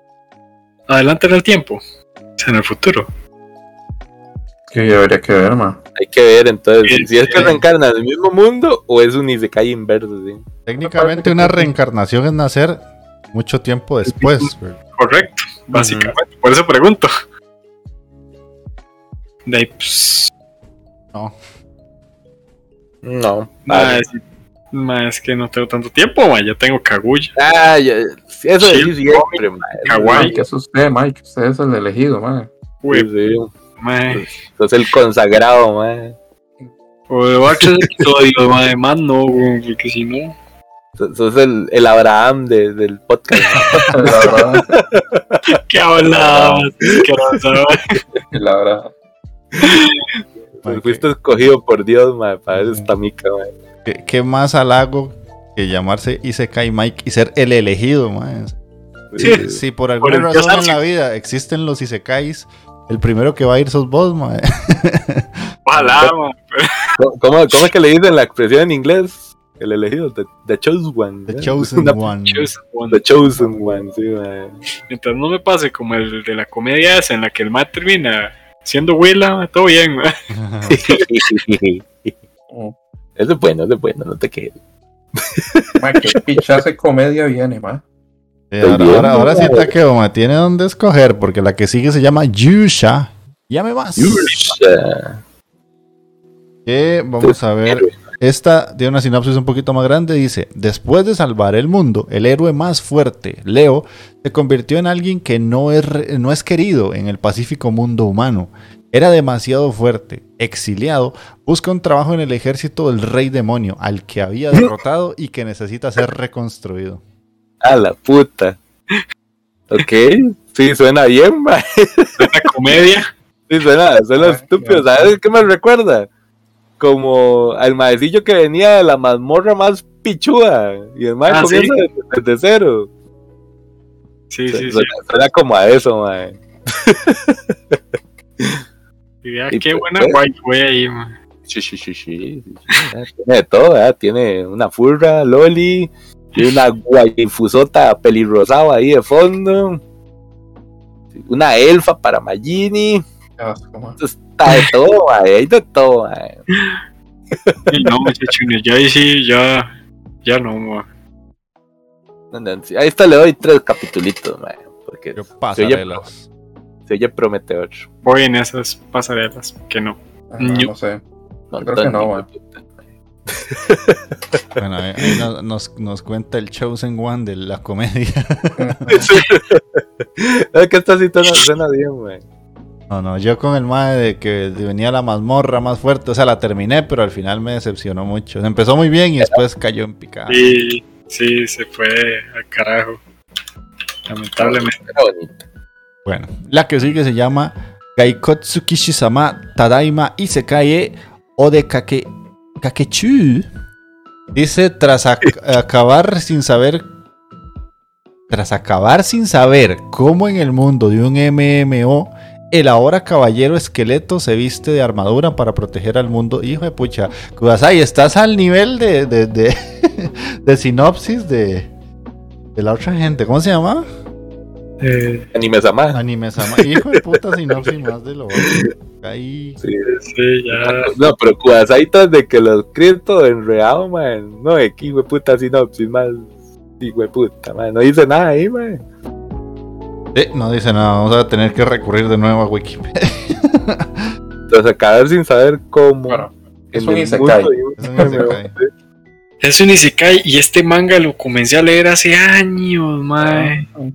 adelante en el tiempo. O sea, en el futuro. Que yo habría que ver, man. Hay que ver entonces Sí, si es que reencarna en el mismo mundo o es un Isekai inverso, sí. Técnicamente una reencarnación es nacer mucho tiempo después. güey. Correcto, básicamente. Por eso pregunto. De ahí, pues, No. No. vale. es, ma, es que no tengo tanto tiempo, ma, ya tengo Kaguya. Ah, ya, eso sí siempre, man. Kawaii. Mike, es usted, Mike. Usted es el elegido, man. Uy, Sí, Sos el consagrado, man. o de otros episodios, [laughs] ma, además no, güey, porque si no. Sos el, el Abraham de- del podcast. [laughs] ¿Qué hablabas? ¿Qué? La verdad. Ay, Fuiste escogido por Dios, man, para esta mica, man. ¿Qué, qué más halago que llamarse Isekai Mike y ser el elegido, man? Sí. Si por alguna el razón en la vida existen los Isekais, el primero que va a ir sos vos, man. [laughs] Ojalá, ma. ¿Cómo, cómo, cómo es que le dicen la expresión en inglés? El elegido, the, the chosen one. The ¿eh? Chosen Una- One. Chosen one. The chosen one, sí, man. Mientras no me pase como el de la comedia esa en la que el ma termina siendo Willa, ma, todo bien, ma. Eso [laughs] es bueno, eso es bueno, no te quedes. Man, qué pichazo de comedia viene, man. Sí, ahora, ahora, ahora sí Takeo, man, tiene donde escoger, porque la que sigue se llama Yusha. Llame más. Yusha. Que vamos a ver. Esta tiene una sinopsis un poquito más grande. Dice: Después de salvar el mundo, el héroe más fuerte, Leo, se convirtió en alguien que no es, no es querido en el pacífico mundo humano. Era demasiado fuerte, exiliado, busca un trabajo en el ejército del rey demonio, al que había derrotado y que necesita ser reconstruido. A la puta. Ok, sí, suena bien, man. La comedia. Sí, suena, suena estúpido. ¿Sabes qué me recuerda? Como al maecillo que venía de la mazmorra más pichuda. Y el mae Ah, ¿sí? comienza desde, desde cero. Sí, sí, sí. suena, suena como a eso, man. Y vea Y qué pues, buena pues. guay fue ahí, ma. Sí, sí, sí, sí. sí, sí. Tiene de todo, ¿verdad? Tiene una furra, Loli, y una guayifusota pelirrosada ahí de fondo. Una elfa para Magini. Está de todo, mae, hay de todo, mae. Y no, muchachos, ya ahí sí, ya. Ya no, ma. No, no, sí, Ahí está, le doy tres capitulitos, mae, porque Yo pasarelas. se oye prometedor. Voy en esas pasarelas, que no. Ah, no sé. Montón creo que no, mae. Bueno, ahí, nos, nos- nos cuenta el Chosen One de la comedia. [laughs] Es que esta sí suena, suena bien, mae. No, no, yo con el mae de que venía la mazmorra más fuerte, o sea, la terminé, pero al final me decepcionó mucho. Empezó muy bien y después cayó en picada. Y sí, se fue al carajo. Lamentablemente. Bueno, la que sigue se llama Gaikotsu Kishisama Tadaima Isekae Ode Kake, Kakechu. Dice, tras ac- acabar sin saber... Tras acabar sin saber cómo en el mundo de un MMO, el ahora caballero esqueleto se viste de armadura para proteger al mundo. Hijo de pucha, Kudasai, estás al nivel de, de, de, [laughs] de sinopsis de, de la otra gente. ¿Cómo se llama? Eh, Anime Sama. Anime Sama. Hijo de puta sinopsis más de lo otro. Ahí. Sí. sí, ya. [laughs] No, pero Kudasai tras de que lo escrito enredado, man. No, de que hijo puta sinopsis más. Hijo de puta, man. No dice nada ahí, man. Eh, no dice nada. Vamos a tener que recurrir de nuevo a Wikipedia. [laughs] Entonces acabar sin saber cómo. Bueno, es un isekai. Es un isekai. MMO. Es un Isekai y este manga lo comencé a leer hace años, mae. Yo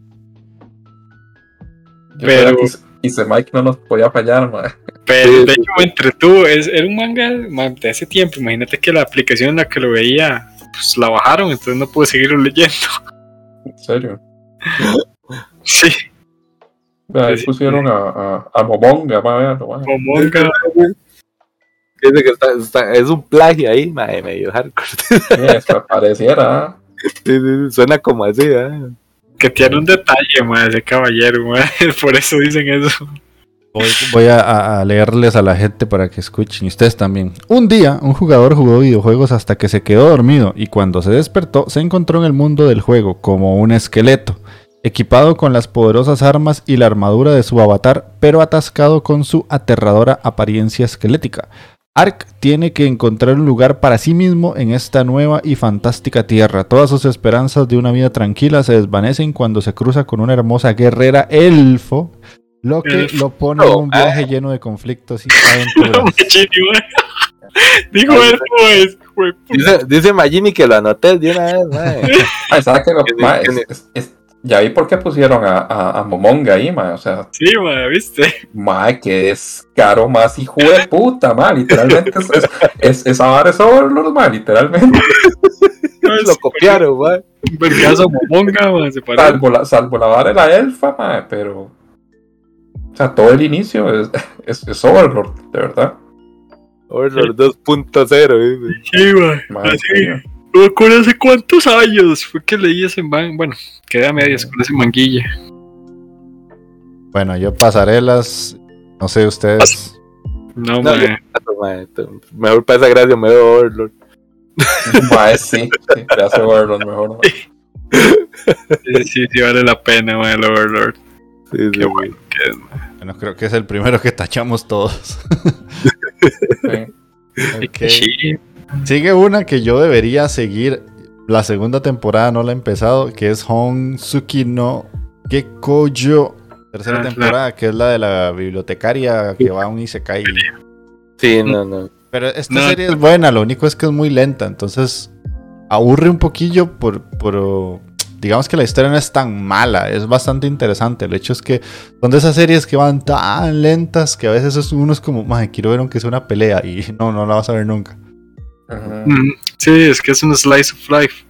Pero- Ise- Ise Mike no nos podía fallar, man. Pero de hecho me entretuvo. Es, era un manga man, de hace tiempo. Imagínate que la aplicación en la que lo veía, pues la bajaron, entonces no pude seguirlo leyendo. En serio. Sí. Ahí Sí, sí. pusieron a, a, a Momonga, va. Momonga. Dice que está- está- es un plagio ahí, mae, medio hardcore. Sí, eso pareciera. [laughs] Sí, suena como así, ¿eh? Que tiene un detalle, ese caballero. [laughs] Por eso dicen eso. Voy, a, a leerles a la gente para que escuchen, y ustedes también. Un día, un jugador jugó videojuegos hasta que se quedó dormido y cuando se despertó se encontró en el mundo del juego como un esqueleto, equipado con las poderosas armas y la armadura de su avatar, pero atascado con su aterradora apariencia esquelética. Ark tiene que encontrar un lugar para sí mismo en esta nueva y fantástica tierra. Todas sus esperanzas de una vida tranquila se desvanecen cuando se cruza con una hermosa guerrera elfo, lo que Elfo. lo pone en un viaje lleno de conflictos y [laughs] aventuras. Dijo güey. Dice, dice Magini que lo anoté de una vez, mae. Ay, tiene- es- es- ya vi por qué pusieron a, a, a Momonga ahí, ma. O sea, Sí, ma, ¿viste? ma, que es caro más hijo de puta, ma. Literalmente es, es, es, esa vara es Overlord, ma, literalmente. Lo copiaron. Un vergazo momonga, ma, se parece. Salvo la, salvo la vara de la elfa, ma, pero. O sea, todo el inicio es, es, es Overlord, de verdad. Overlord 2.0, dice. Sí, ma. Ma, Así. No me acuerdo hace cuántos años fue que leí ese man. Bueno, quedé a medias con ese manguilla. Bueno, yo pasarelas, no sé ustedes. No, No, yo- mae, Mejor para esa gracia me veo Overlord. [laughs] Ma, sí, hace Overlord mejor, ma. Sí, sí, sí vale la pena, ma, el Overlord. Sí, sí, Qué bueno que es, ma. Bueno, creo que es el primero que tachamos todos. [laughs] Sí. Ok. Sigue una que yo debería seguir. La segunda temporada no la he empezado, que es Honsuki no Gekoyo. Tercera Ah, temporada, que es la de la bibliotecaria que va a un Isekai. Sí, no, no. Pero esta No. serie es buena, lo único es que es muy lenta, entonces aburre un poquillo por, por- digamos que la historia no es tan mala, es bastante interesante. El hecho es que son de esas series que van tan lentas que a veces es- uno es como, "Mae, quiero ver aunque sea una pelea y [laughs] no, no la vas a ver nunca. Mm, Sí, es que es un slice of life.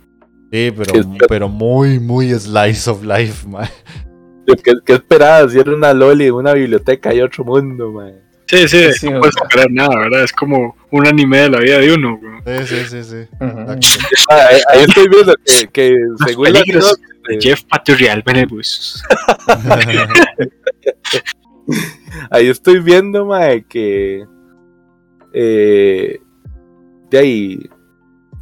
Sí, pero, pero muy, muy slice of life, [laughs] mae. ¿Qué, qué esperabas? Si era una loli una biblioteca y otro mundo, mae. Sí, sí, Sí, no puedes esperar nada, ¿verdad? Es como un anime de la vida de uno. güey. Sí, sí, sí, sí. [laughs] Ah, ahí, ahí estoy viendo que, que según la De Jeff Patrial Benebus. [laughs] ahí estoy viendo, mae, que eh, de ahí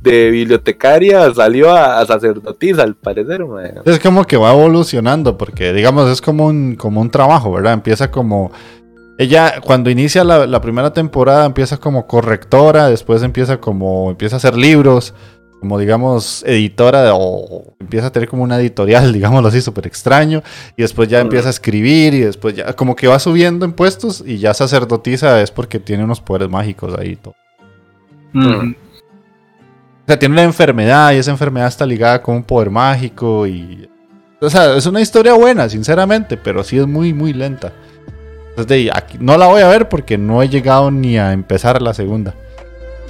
de bibliotecaria salió a, a sacerdotisa al parecer. Es como que va evolucionando, porque digamos, es como un, como un trabajo, ¿verdad? Empieza como... Ella, cuando inicia la, la primera temporada, empieza como correctora, después empieza como... Empieza a hacer libros, como digamos, editora, de- o empieza a tener como una editorial, [laughs] digámoslo así, súper extraño, y después ya empieza a escribir, y después ya como que va subiendo en puestos, y ya sacerdotisa es porque tiene unos poderes mágicos ahí y todo. Mm. O sea, tiene una enfermedad y esa enfermedad está ligada con un poder mágico y... O sea, es una historia buena, sinceramente, pero sí es muy, muy lenta. Entonces, aquí, no la voy a ver porque no he llegado ni a empezar la segunda.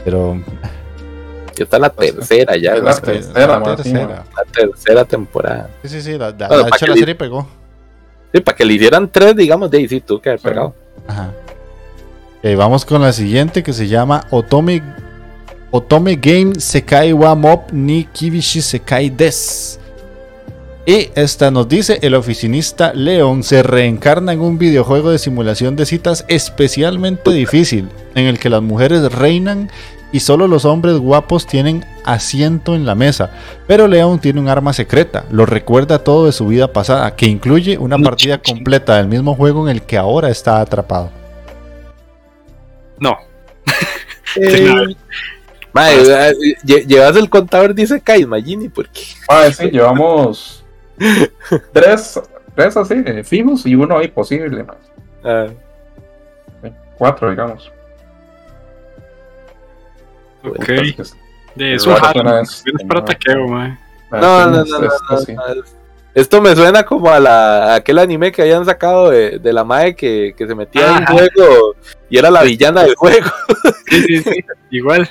Pero... Ya está la tercera ya, la tercera, la tercera. la tercera temporada. Sí, sí, sí, la, la- Bueno, hecho que la serie pegó. Sí, para que le hicieran tres, digamos, de ahí sí, tú que pegado. Ajá. Ok, vamos con la siguiente que se llama Otome, Otome Game Sekai wa Mob ni Kibishi Sekai Des. Y esta nos dice, el oficinista Leon se reencarna en un videojuego de simulación de citas especialmente difícil, en el que las mujeres reinan y solo los hombres guapos tienen asiento en la mesa. Pero Leon tiene un arma secreta, lo recuerda todo de su vida pasada, que incluye una Un partida completa del mismo juego en el que ahora está atrapado. No. [laughs] Eh, mae, eh, lle- llevas el contador, dice Kai, Magini, porque Ah, sí, llevamos [laughs] tres, tres así, eh, fijos y uno ahí posible, ma. ah, Cuatro, digamos. Ok. Entonces, De Es eso, es- para taqueo, mae. ah, No, no, no, no, es no, así. no, es- Esto me suena como a, la, a aquel anime que habían sacado de, de la madre que, que se metía en un juego y era la villana del juego. Sí, sí, sí. [laughs] Igual.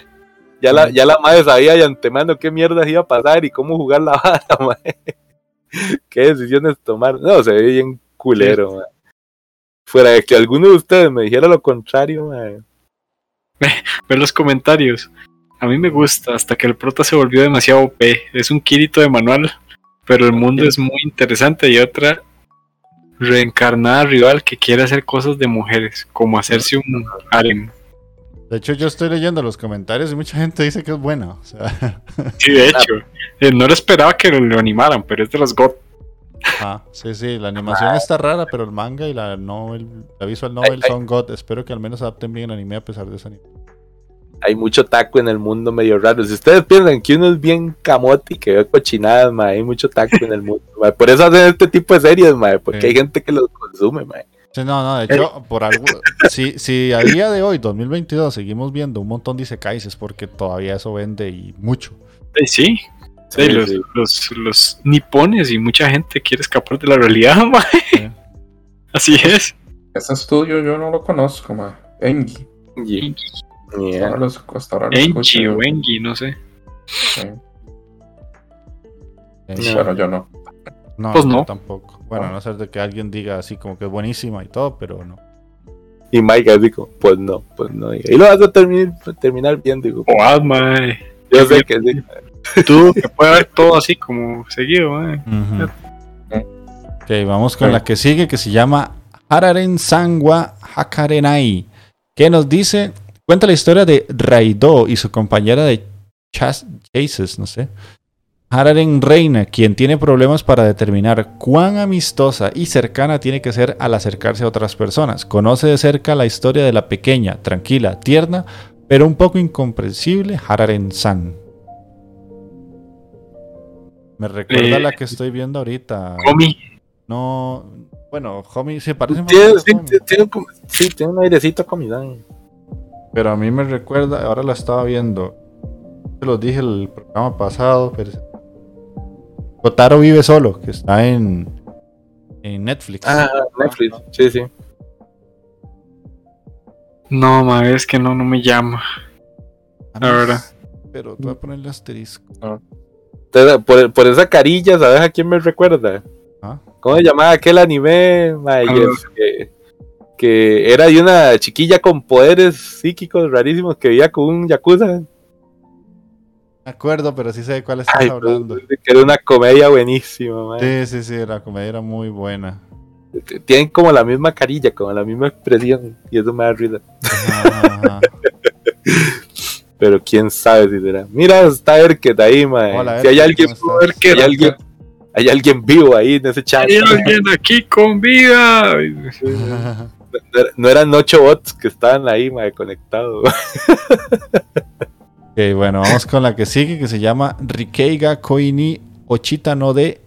Ya la, ya la madre sabía de antemano qué mierda iba a pasar y cómo jugar la [laughs] vara, madre. Qué decisiones tomar. No, se ve bien culero, madre. fuera de que alguno de ustedes me dijera lo contrario, mae. Ver los comentarios. A mí me gusta hasta que el prota se volvió demasiado OP. Es un Kirito de manual, pero el mundo es muy interesante y otra reencarnada rival que quiere hacer cosas de mujeres, como hacerse un harem. De hecho, yo estoy leyendo los comentarios y mucha gente dice que es buena. O sea, [laughs] Sí, de hecho. Eh, No lo esperaba que lo, animaran, pero es de los GOT. ah, sí, sí, la animación está rara, pero el manga y la novel, la visual novel ay. son God. Espero que al menos adapten bien el anime a pesar de ese anime. Hay mucho taco en el mundo medio raro. Si ustedes piensan que uno es bien camote y que ve cochinadas, mae, hay mucho taco en el mundo. [laughs] Por eso hacen este tipo de series, mae, porque Sí. hay gente que los consume, mae. Sí, no, no, de hecho, por algo, si, si a día de hoy, 2022, seguimos viendo un montón de isekais es porque todavía eso vende y mucho. Eh, sí, sí, Sí, los, sí. Los, los nipones y mucha gente quiere escapar de la realidad. [laughs] Sí. Así es. Ese estudio yo no lo conozco, ma. Engi. Yeah. Hasta Yeah. ahora los- hasta ahora lo Enchi escucho. o Engi, no sé. Sí. Eh, Bueno, yo no. No, Pues no. tampoco. Bueno, a no ser de que alguien diga así como que es buenísima y todo, pero no. Y Mike así como, pues no, pues no. Y lo vas a terminar, terminar bien, digo. O ah, mae. Yo sé que sí. Tú que puede ver todo así como seguido, mae. Ok, vamos con la que sigue, que se llama Hararen Sangwa Hakarenai, que nos dice, cuenta la historia de Raido y su compañera de Chas Chases, no sé. Hararen Reina, quien tiene problemas para determinar cuán amistosa y cercana tiene que ser al acercarse a otras personas. Conoce de cerca la historia de la pequeña, tranquila, tierna, pero un poco incomprensible Hararen San. Me recuerda Eh, la que estoy viendo ahorita. Comi. No, bueno, Homie se parece más Tiene, a sí, Homie, tiene, como- sí, tiene un airecito a comidán. pero a mí me recuerda, ahora la estaba viendo. Se los dije el programa pasado, pero Kotaro vive solo, que está en en Netflix. Ah, Netflix, sí, sí. No, mae, es que no, no me llama. Ah, la verdad. Pero te voy a poner el asterisco. Entonces, por, por esa carilla, ¿sabes a quién me recuerda? Ah. ¿Cómo se llamaba aquel anime? mae, Ah. es que, que era de una chiquilla con poderes psíquicos rarísimos que vivía con un yakuza. Me acuerdo, pero sí sé de cuál estás Ay, hablando. que era una comedia buenísima. mae. Sí, sí, sí, la comedia era muy buena. Tienen como la misma carilla, como la misma expresión. Y eso me da risa. Ajá, ajá. [laughs] Pero quién sabe si será. Mira, está Erket ahí, mae. Hola, si hay alguien, hay alguien, hay alguien vivo ahí en ese chat. Hay alguien aquí con vida. [laughs] No era- No eran ocho bots que estaban ahí, mae, conectados. [laughs] Ok, bueno, vamos con la que sigue, que se llama Rikeiga Koini Ochita no de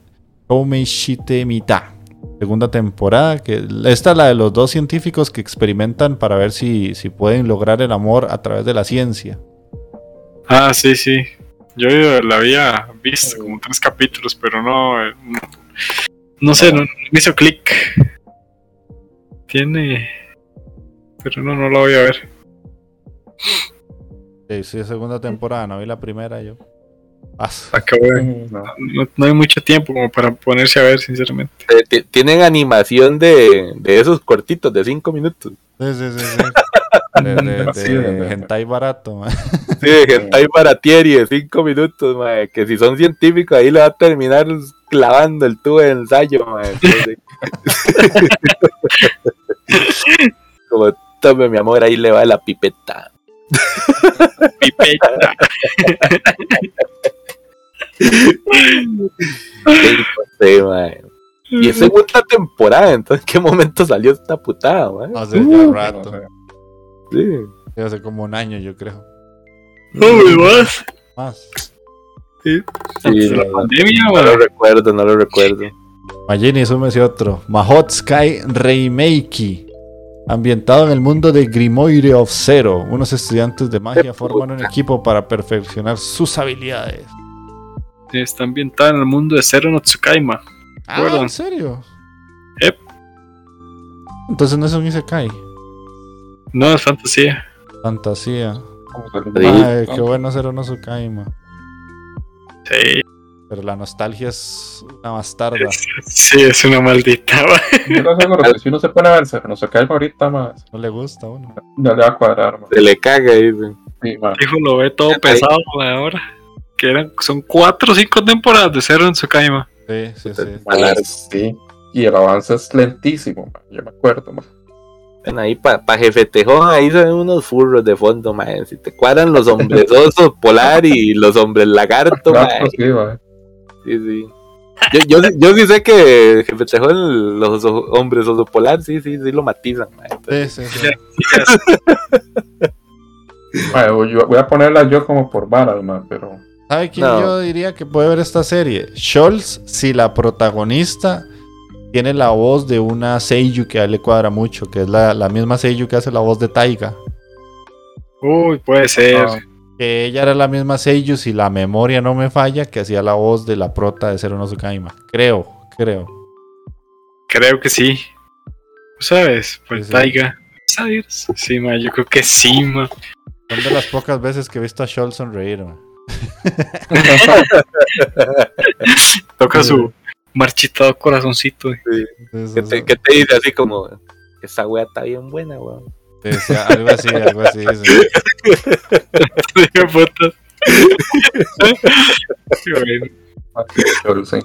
Mita. Segunda temporada, que esta es la de los dos científicos que experimentan para ver si, si pueden lograr el amor a través de la ciencia. Ah, sí, sí. Yo la había visto como tres capítulos, pero no. eh, No, no sé, no, no me hizo clic. Tiene. Pero no, no la voy a ver. Sí, sí, segunda temporada, no vi la primera yo. Paso. Acabo de- No. No, no hay mucho tiempo como para ponerse a ver, sinceramente. Eh, ti- Tienen animación de, de esos cortitos de cinco minutos. Sí, sí, sí, sí. [laughs] De, de- hentai barato, man. Sí, de hentai baratieri de cinco minutos, mae, que si son científicos ahí le va a terminar clavando el tubo de ensayo. Entonces- [laughs] Como, tome mi amor, ahí le va la pipeta. [laughs] Sí, mae. Y es segunda temporada, entonces ¿en qué momento salió esta putada, mae? Hace ya No rato. Sí. Sí, Hace como un año, yo creo. No me vas. Más. Sí, de la no, pandemia, no lo bueno. recuerdo, no lo recuerdo. Magini, súmese otro. Mahot Sky Reimeki. Ambientado en el mundo de Grimoire of Zero. Unos estudiantes de magia forman un equipo para perfeccionar sus habilidades. Está ambientada en el mundo de Zero no Tsukaima. Ah, Bueno. ¿en serio? Yep. Entonces no es un Isekai. No es fantasía. Fantasía. Ay, qué bueno ser uno Tsukaima. Sí. Pero la nostalgia es una bastarda. Sí, es una maldita. [laughs] ma. Yo lo aseguro que si uno se pone a verse, no se cae ahorita más. No le gusta a uno. No le va a cuadrar, man. Se le caga, dice. Sí, man. Hijo, lo ve todo pesado ahora. Que eran, son cuatro o cinco temporadas de cero en su caima. Sí, sí, sí. Y el avance es lentísimo, man. Yo me acuerdo, man. Bueno, ahí para pa jefe tejón, ahí se ven unos furros de fondo, man. Si te cuadran los hombres osos [laughs] polar y los hombres lagarto, man. Claro, sí, man. Sí, sí. Yo, yo, sí- yo sí sé que jefe tejón, los oso- hombres oso polar, sí, sí, sí lo matizan, man. Sí, sí, sí. [laughs] Man, yo voy a ponerla yo como por varas, man, pero. ¿Sabe quién No. yo diría que puede ver esta serie? Scholz, si la protagonista tiene la voz de una Seiyu que a él le cuadra mucho, que es la, la misma Seiyu que hace la voz de Taiga. Uy, puede ser. Que ella era la misma Seiyu, si la memoria no me falla, que hacía la voz de la prota de Zero no Tsukaima. Creo, creo. Creo que sí. ¿Sabes? Pues Sí, sí. Taiga. ¿Sabes? Sí, ma, yo creo que sí, ma. Son de las pocas veces que he visto a Scholz sonreír. man. [laughs] Toca su marchitado corazoncito. Sí, sí, ¿Qué sí. te, qué te dice así como, esa wea está bien buena, weón? Sí, sí, algo así, algo así. sí.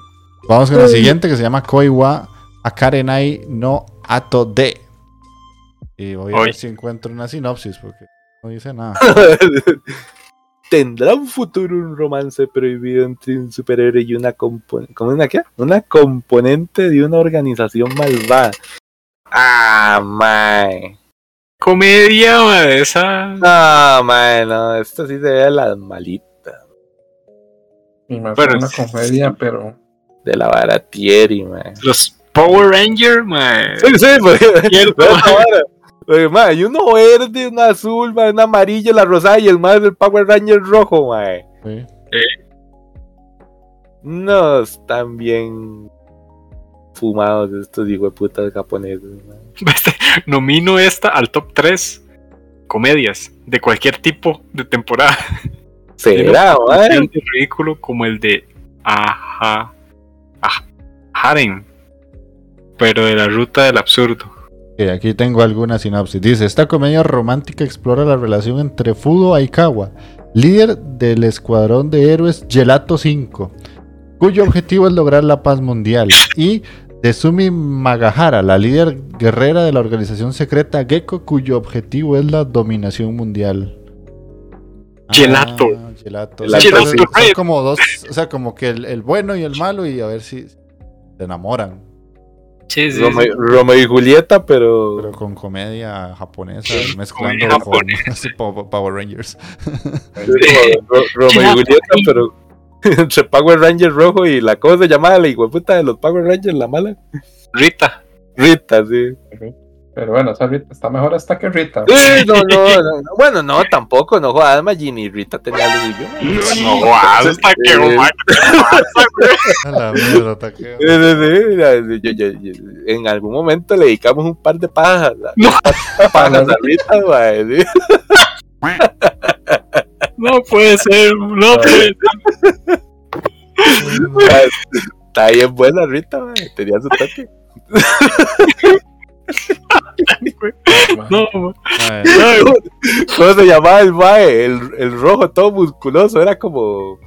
Vamos con la siguiente que se llama Koiwa Akarenai no Ato de. Y voy a Hoy. ver si encuentro una sinopsis porque no dice nada. [laughs] ¿Tendrá un futuro un romance prohibido entre un superhéroe y una componente? ¿Cómo una qué? Una componente de una organización malvada. Ah, mae. Comedia, ma, esa. No, mae, no. Esto sí se ve a la malita. Y Bueno, una comedia, pero. De la baratieri, mae. Los Power Rangers, ma. Sí, sí, [laughs] [laughs] porque. Oye, mae, hay uno verde, uno azul, mae, un amarillo, la rosada y el más del Power Ranger rojo, mae. Sí. No están bien fumados estos hijueputas japoneses. Este, [laughs] Nomino esta al top 3 comedias de cualquier tipo de temporada. [laughs] ¿Será? Tan ridículo como el de Aja. Ah, Haren. Pero de la ruta del absurdo. Ok, aquí tengo alguna sinopsis. Dice, esta comedia romántica explora la relación entre Fudo Aikawa, líder del escuadrón de héroes Gelato 5, cuyo objetivo es lograr la paz mundial, y Desumi Magahara, la líder guerrera de la organización secreta Gecko, cuyo objetivo es la dominación mundial. Gelato. Ah, gelato. Gelato, Sí, entonces sí. son como dos, o sea, como que el, el bueno y el malo y a ver si se enamoran. Sí, sí, Romeo, sí. Romeo y Julieta, pero. Pero con comedia japonesa, Sí, mezclando comedia con [laughs] Power Rangers. Romeo y Julieta, pero. [laughs] Entre Power Ranger rojo y la cosa se llamaba la hijueputa de los Power Rangers, la mala. Rita. Rita, sí. Pero bueno, esa Rita está mejor hasta que Rita. Sí, [laughs] no, no, no, no. Bueno, no, tampoco, no jodas, Magini y Rita tenía lo suyo. No, guau, está que [laughs] la mierda, taqueo. Yo- yo- yo- en algún momento le dedicamos un par de pajas. No. Pajas a Rita, sí. No puede ser, no puede ser. [laughs] Está bien buena Rita, mae, tenía su toque. No, ¿Cómo se llamaba el mae? El, el rojo todo musculoso, era como.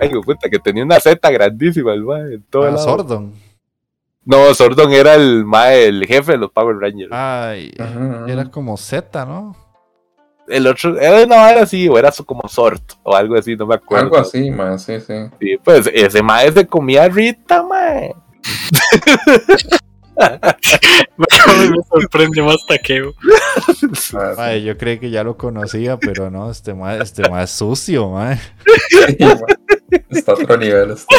Ay, de puta, que tenía una Z grandísima el mae en todo ah, lado. Sordon. No, Sordon era el mae, el jefe de los Power Rangers. Ay, Ajá, era como Z, ¿no? El otro, era una vara así, o era su- como Sort, o algo así, no me acuerdo. Algo así, man, sí, sí. Sí, pues ese mae se comía a Rita, mae. me sorprende más taqueo. Ah, Ay, yo creí que ya lo conocía, pero no, este más este ma es sucio, mae. sí, man. Está a otro nivel. Está.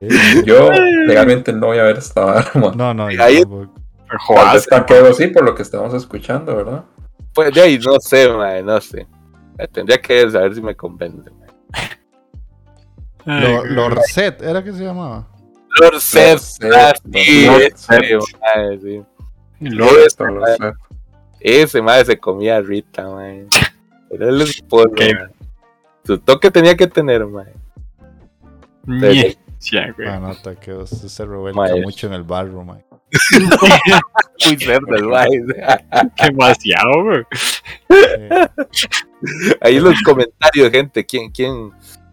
Sí. Yo legalmente no voy a ver esta vara, man. No, no, yo Ahí- Joder, taqueo sí, por lo que estamos escuchando, ¿verdad? Pues de ahí, no sé, mae, no sé. Eh, Tendría que saber si me convence. Lo- Lorset, ¿era que se llamaba? Lord Seth, ah, sí, Lord ese, mae se comía a Rita, mae. Era el esposo, Ok. mae. Su toque tenía que tener, mae. Ñe. Ya, güey. Ah, no, usted se revuelca mucho en el barro, mae. [laughs] Muy cerdo el mae. Demasiado, güey. [laughs] Ahí en los comentarios, gente, ¿quién, quién,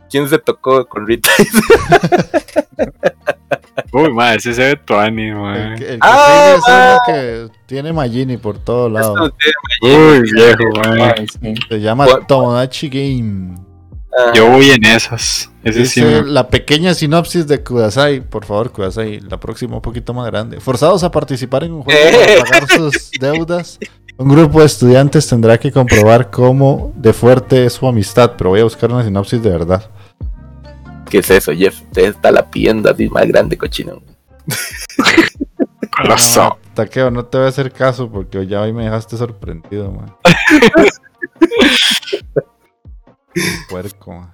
quién se tocó con Rita? [laughs] Uy, madre, ese se ve tuani, el que, el Ah, sigue es uno que tiene Magini por todos lados. Uy, viejo, sí. Se llama. Tomodachi Game. Ah, Yo voy en esas. Ese sí. Me- la pequeña sinopsis de Kudasai. Por favor, Kudasai, la próxima un poquito más grande. Forzados a participar en un juego Eh. para pagar sus [laughs] deudas. Un grupo de estudiantes tendrá que comprobar cómo de fuerte es su amistad, pero voy a buscar una sinopsis de verdad. ¿Qué es eso, Jeff? Usted está la pidiendo así más grande, cochino. [laughs] No, Taqueo, no te voy a hacer caso porque ya hoy me dejaste sorprendido, man. [laughs] Puerco, man.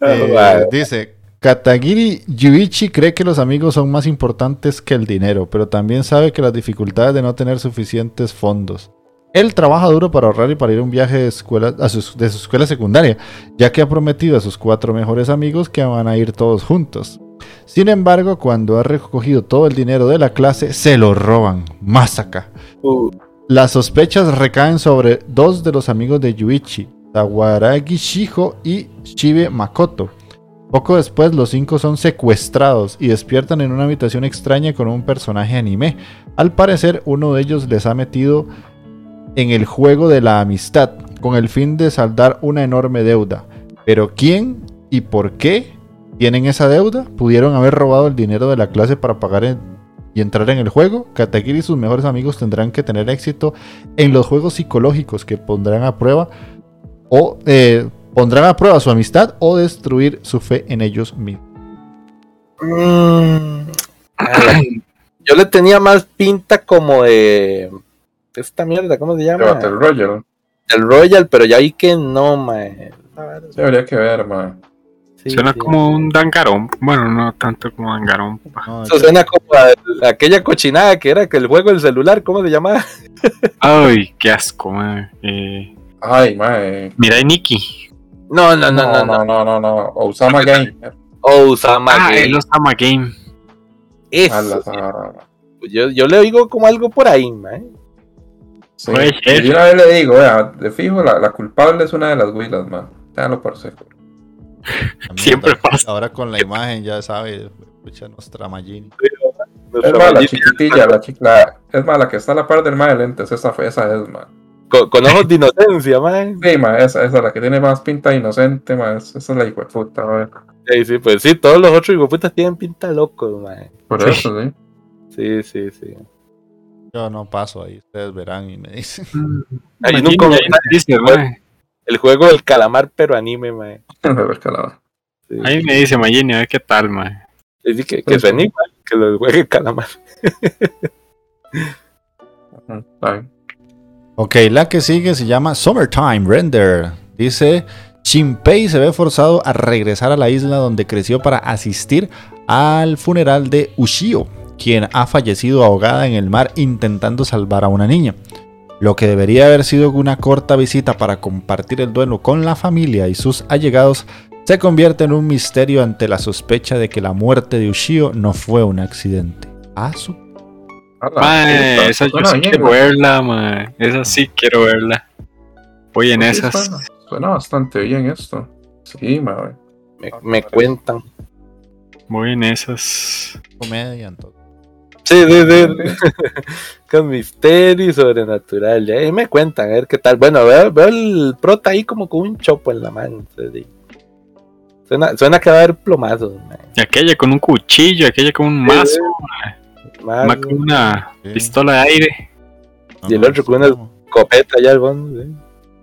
Eh, dice, Katagiri Yuichi cree que los amigos son más importantes que el dinero, pero también sabe que las dificultades de no tener suficientes fondos. Él trabaja duro para ahorrar y para ir a un viaje de, escuela, a su, de su escuela secundaria, ya que ha prometido a sus cuatro mejores amigos que van a ir todos juntos. Sin embargo, cuando ha recogido todo el dinero de la clase, se lo roban. Masaka. Uh, Las sospechas recaen sobre dos de los amigos de Yuichi, Tawaragi Shiho y Shibe Makoto. Poco después, los cinco son secuestrados y despiertan en una habitación extraña con un personaje anime. Al parecer, uno de ellos les ha metido en el juego de la amistad, con el fin de saldar una enorme deuda. Pero ¿quién y por qué tienen esa deuda? ¿Pudieron haber robado el dinero de la clase para pagar y entrar en el juego? Katakiri y sus mejores amigos tendrán que tener éxito en los juegos psicológicos que pondrán a prueba o eh, pondrán a prueba su amistad o destruir su fe en ellos mismos. mm, yo le tenía más pinta como de. Esta mierda, ¿cómo se llama? Battle Royale. El Royal, pero ya vi que no, mae. Sí, habría que ver, man. Sí, Suena sí. como un dangarón. Bueno, no tanto como dangarón. No, Eso suena como a- a aquella cochinada que era que el juego del celular, ¿cómo se llamaba? Ay, qué asco, madre. Eh, Ay, mae. mira, y Nikki. No, no, no, no, no. no, no, no. Osama [laughs] Game. Oh, Usama Ah, Game. el Osama Game. Eso, Ala, sí. ah, yo, yo le oigo como algo por ahí, mae. sí. Y una vez le digo, vea, de fijo, la, la culpable es una de las huilas, man. Ténganlo por seguro. siempre ahora- pasa. Ahora con la imagen ya sabe, escucha nuestra Magini. Es más, la chiquitilla, la chica, es más, la que está a la par del mae de lentes, esa, fue- esa es, man. Con, con ojos de inocencia, mae. Sí, ma, esa, esa, la que tiene más pinta de inocente, ma, esa es la hijo de puta, a ver. Sí, sí, pues sí, todos los otros hijueputas tienen pinta locos, mae. Por Sí. eso, sí. Sí, sí, sí. Yo no paso ahí, ustedes verán y me dicen. Un comentario, ahí dice, mae. El juego del calamar, pero anime, mae. [laughs] Me escalaba. Sí. Ahí me dice Magini, a ver qué tal. Sí, que, que suena igual, que lo juegue el calamar. [laughs] Bien. Ok, la que sigue se llama Summertime Render. Dice, Shinpei se ve forzado a regresar a la isla donde creció para asistir al funeral de Ushio, quien ha fallecido ahogada en el mar intentando salvar a una niña. Lo que debería haber sido una corta visita para compartir el duelo con la familia y sus allegados se convierte en un misterio ante la sospecha de que la muerte de Ushio no fue un accidente. Ah, su Mae, sí, esa yo sí bien, quiero güey. verla, mae. Esa sí quiero verla. Voy en Sí, esas. Suena, suena bastante bien esto. Sí, ma, Me, me cuentan. Voy en esas. comedia, entonces. Sí, sí, sí. [laughs] Con misterio y sobrenatural. Ya ahí me cuentan, a ver qué tal. Bueno, veo, veo el prota ahí como con un chopo en la mano. sí. Suena, suena que va a haber plomazos. mae. Y aquella con un cuchillo, aquella con un mazo, Más más con una Sí. pistola de aire. Y el otro con una- escopeta allá al fondo. sí.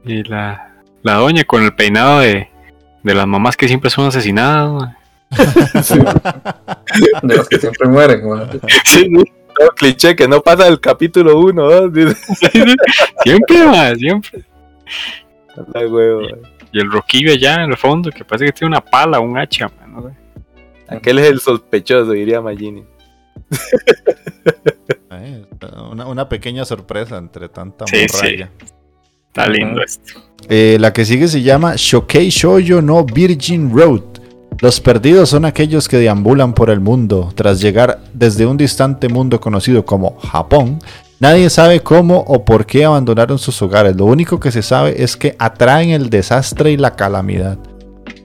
Y la, la doña con el peinado de, de las mamás que siempre son asesinadas. mae. [laughs] de los que siempre mueren. Sí, sí. Todo cliché que no pasa del capítulo 1, 2. siempre, mae, siempre. La huevo. Y el roquillo allá en el fondo, que parece que tiene una pala, un hacha, mae, no sé. Aquel es el sospechoso, diría Magini. [laughs] Eh, una, una pequeña sorpresa entre tanta Sí, morralla. Está lindo esto. Eh, la que sigue se llama Shokei Shoujo no Virgin Road. Los perdidos son aquellos que deambulan por el mundo tras llegar desde un distante mundo conocido como Japón. Nadie sabe cómo o por qué abandonaron sus hogares. Lo único que se sabe es que atraen el desastre y la calamidad.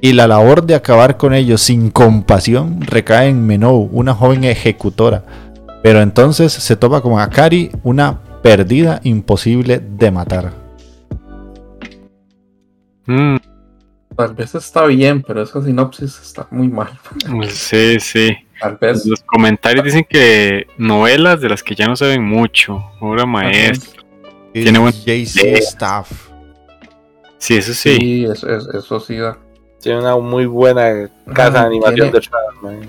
Y la labor de acabar con ellos sin compasión recae en Menou, una joven ejecutora. Pero entonces se topa con Akari, una perdida imposible de matar. Mm, Tal vez está bien, pero esa sinopsis está muy mal. sí, sí. Tal vez. Los comentarios dicen que novelas de las que ya no se ven mucho, obra maestra. Tiene buen- JC Staff. Sí, eso sí. Sí, eso, eso, eso sí da. Tiene una muy buena casa de animación tiene- detrás, man.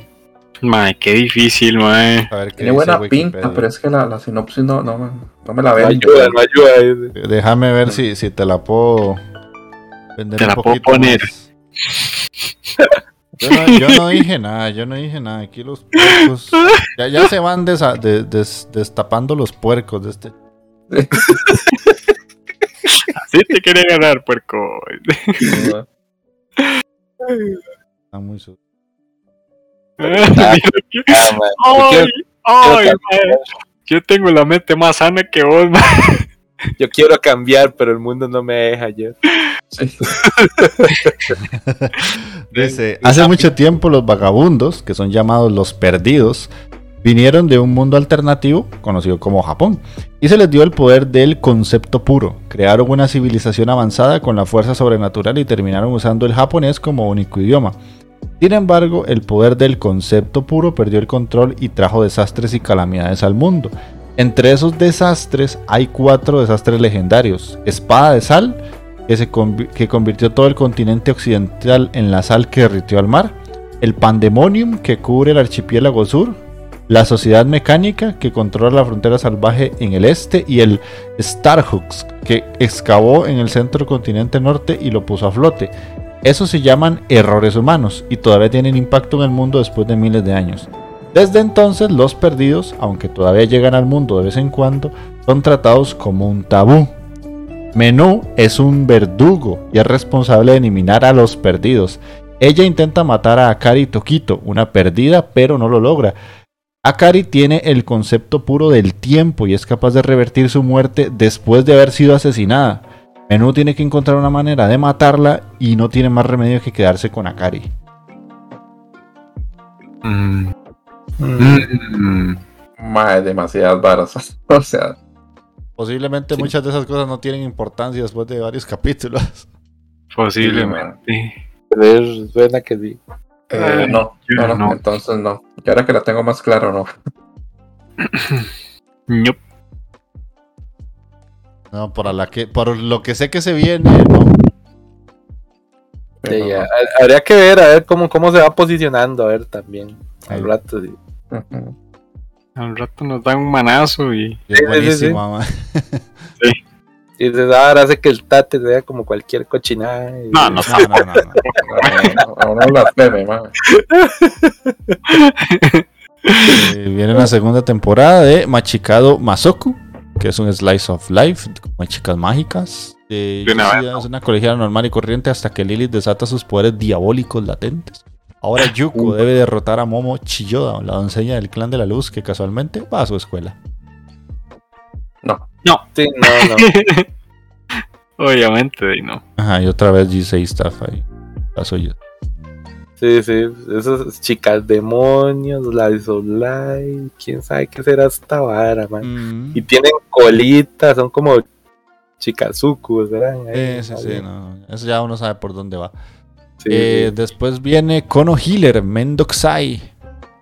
Mae, qué difícil, mae. Tiene buena Wikipedia. pinta, pero es que la, la sinopsis no, no, me- no me la No veo. ayuda, no ayuda. Déjame ver si, si te la puedo vender Te un la puedo poquito poner. más. Yo no, yo no dije nada, yo no dije nada. Aquí los puercos. Ya, ya se van desa- de- des- destapando los puercos de este. Así te quería ganar, puerco. [laughs] Están muy su- [laughs] Mira que- Ah, man. Ay, ay. Yo tengo la mente más sana que vos, mae. Yo quiero cambiar, pero el mundo no me deja yo. Sí. [laughs] Dice, hace mucho tiempo los vagabundos, que son llamados los perdidos, vinieron de un mundo alternativo conocido como Japón y se les dio el poder del concepto puro. Crearon una civilización avanzada con la fuerza sobrenatural y terminaron usando el japonés como único idioma. Sin embargo, el poder del concepto puro perdió el control y trajo desastres y calamidades al mundo. Entre esos desastres hay cuatro desastres legendarios. Espada de sal, que, convirtió todo el continente occidental en la sal que derritió al mar. El Pandemonium, que cubre el archipiélago sur. La Sociedad Mecánica, que controla la frontera salvaje en el este. Y el Starhooks, que excavó en el centro continente norte y lo puso a flote. Esos se llaman errores humanos y todavía tienen impacto en el mundo después de miles de años. Desde entonces, los perdidos, aunque todavía llegan al mundo de vez en cuando, son tratados como un tabú. Menú es un verdugo y es responsable de eliminar a los perdidos. Ella intenta matar a Akari Tokito, una perdida, pero no lo logra. Akari tiene el concepto puro del tiempo y es capaz de revertir su muerte después de haber sido asesinada. Menú tiene que encontrar una manera de matarla y no tiene más remedio que quedarse con Akari. Mm, Mm. mm. Mae, demasiadas varas. [laughs] O sea, Posiblemente Sí. muchas de esas cosas no tienen importancia después de varios capítulos. Posiblemente. Pero suena que sí. Eh, Ay, no, no, no, no. entonces no. Y ahora que la tengo más claro, no. [clears throat] Ñup. No, por, la que, por lo que sé que se viene, no. Sí, no. habría que ver, a ver cómo, cómo se va posicionando, a ver también. Al rato, sí. Al rato nos dan un manazo y. Es Sí, sí, sí, buenísimo, mamá. Y desde ahora hace que el tate sea como cualquier cochinada. y- No, no. No, no, no, no. No, no, a uno la teme. Eh, viene la segunda temporada de Machikado Masoku, que es un slice of life con chicas mágicas. Eh, De es una colegiala normal y corriente hasta que Lilith desata sus poderes diabólicos latentes. Ahora Yuko debe derrotar a Momo Chiyoda, la doncella del clan de la luz que casualmente va a su escuela. No. Sí, no, no. [laughs] Obviamente, y no. Ajá, y otra vez G6 Staff ahí. La suya. Sí, sí. Esas chicas demonios, la Life, quién sabe qué será esta vara, man. Y tienen colitas, son como chikazuku, ¿verdad? Ahí, Sí, sí, sí, no. Eso ya uno sabe por dónde va. Sí, Eh, sí. después viene Kono Healer, Mendoxai.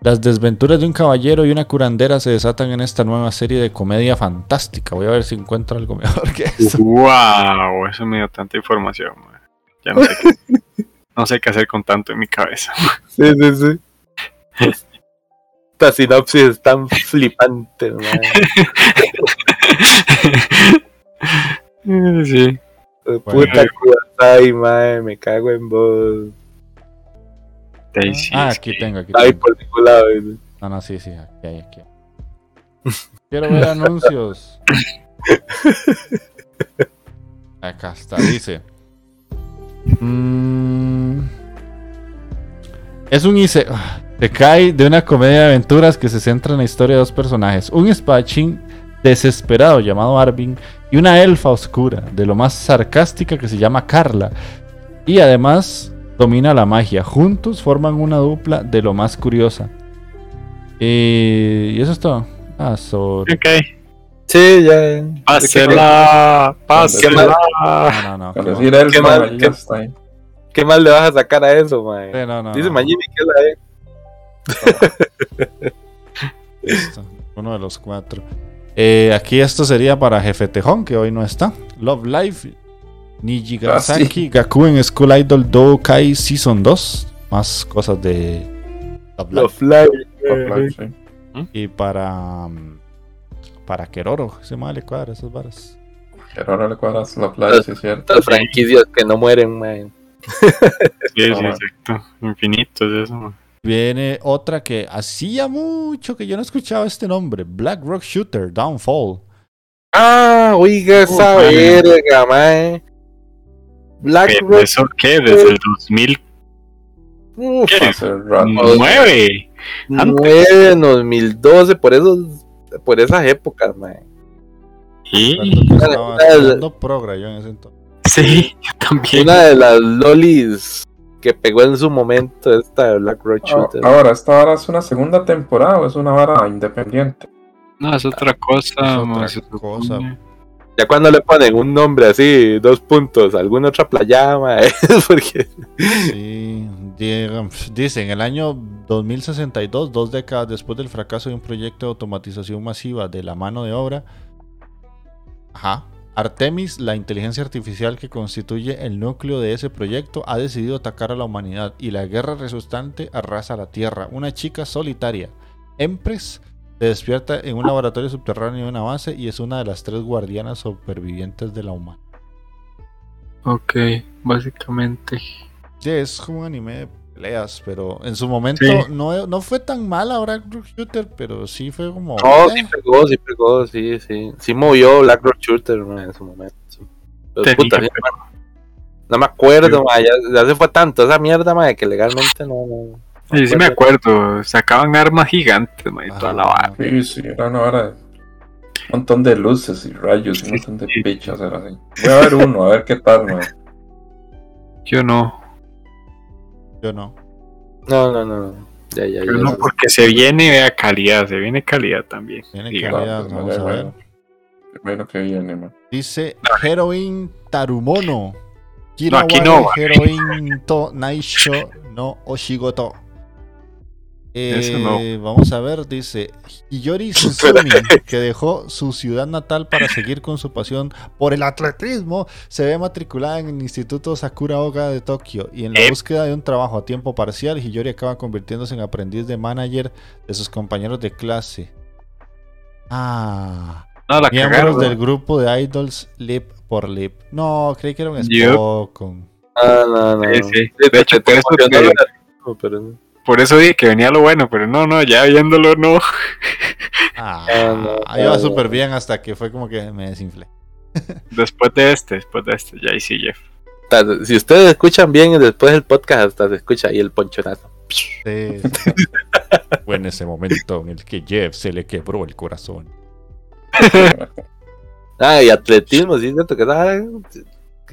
Las desventuras de un caballero y una curandera se desatan en esta nueva serie de comedia fantástica. Voy a ver si encuentro algo [laughs] mejor que eso. Wow, eso me dio tanta información. man. Ya no sé qué, [laughs] no sé qué hacer con tanto en mi cabeza. Sí, sí, sí. Esta sinopsis es tan flipante, man. [laughs] sí. Puta Kudasai, man, me cago en vos. Ah, aquí tengo, aquí tengo. por ningún lado. No, no, sí, sí, aquí hay, aquí hay. [laughs] Quiero ver anuncios. [laughs] Acá está, dice. Mm, Es un IC. ah, Se cae de una comedia de aventuras que se centra en la historia de dos personajes: un espadachín desesperado llamado Arvin y una elfa oscura, de lo más sarcástica que se llama Carla. Y además domina la magia. Juntos forman una dupla de lo más curiosa. Y, y eso es todo. Ah, sobre. Ok. Sí, ya. Pásela, pásela. No, no, no. Con qué mal, qué- está ahí. ¿Qué más le vas a sacar a eso, mae? Sí, no, no, Dice no. Magini que es la E. [laughs] Listo, Uno de los cuatro. Eh, aquí esto sería para Jefe Tejón, que hoy no está. Love Life, Nijigasaki, Gakuen School Idol Do Kai Season 2. Más cosas de Love Life. Claro, sí. Y para. mm, Para Keroro, se mal le cuadra esas varas. Ahora le cuadras la playa, sí es cierto. Las franquicias que no mueren, mae. Sí, sí, Ah, exacto. Infinitos eso. man. Viene otra que hacía mucho que yo no escuchaba este nombre: Black Rock Shooter Downfall. Ah, oiga esa man. verga, mae. Black ¿Pero Rock. ¿Eso qué? Desde el 2009. Uf, Hace rato. nueve en 2012, por esos, por esas épocas, mae. Sí, estaba Progra yo en ese entonces. sí, yo también. Una de las lolis que pegó en su momento esta de Black Rock Ah, Shooter. Ahora, ¿esta vara es una segunda temporada o es una vara independiente? No, es otra cosa. Es otra man, cosa. Ya cuando le ponen un nombre así, dos puntos, alguna otra playa, mae, [laughs] porque Sí, llegan- dice, en el año 2062, dos décadas después del fracaso de un proyecto de automatización masiva de la mano de obra, ajá, Artemis, la inteligencia artificial que constituye el núcleo de ese proyecto, ha decidido atacar a la humanidad y la guerra resultante arrasa la Tierra. Una chica solitaria, Empress, se despierta en un laboratorio subterráneo de una base y es una de las tres guardianas supervivientes de la humanidad. Ok, básicamente. Sí, es como un anime de peleas, pero en su momento Sí. no, no fue tan mal ahora Rock Shooter, pero sí fue como. no, eh, sí pegó, sí pegó, sí, sí. Sí movió Black Rock Shooter en su momento. sí. Pero, puta, que sí, no me acuerdo, mae, ya, ya se fue tanto esa mierda, mae, que legalmente no. no- no Sí, sí me acuerdo. Sacaban armas gigantes, man, y toda la vara. Sí, sí, era una vara un montón de luces y rayos y un montón de pichas, era así. Voy a ver uno, a ver qué tal, man. Yo no. Yo no. No, no, no. Ya, ya, ya. Yo no, porque se viene vea calidad, se viene calidad también. Diga. calidad, pues, vamos a bueno, ver. Primero que viene, man. Dice Heroin Tarumono. No, aquí no, Heroin to Naisho no Oshigoto. Eh, no. Vamos a ver, dice Hiyori [laughs] Suzumi, que dejó su ciudad natal para seguir con su pasión por el atletismo, se ve matriculada en el Instituto Sakuraoka de Tokio y en la Eh. búsqueda de un trabajo a tiempo parcial, Hiyori acaba convirtiéndose en aprendiz de manager de sus compañeros de clase. Ah, No, la miembros cagaron. del grupo de idols Lip por Lip. No, creí que era un Yup. Spoken. No, no, no. Sí, sí. De hecho, te por eso emocionó te- la- pero no. Por eso dije que venía lo bueno, pero no, no, ya viéndolo no. Ah, no, iba no. súper bien hasta que fue como que me desinflé. [laughs] Después de este, después de este, ya ahí sí, Jeff. Si ustedes escuchan bien después del podcast, hasta se escucha ahí el ponchonazo. Sí, sí. Fue en ese momento en el que Jeff se le quebró el corazón. [laughs] Ah, y atletismo, sí, que ah,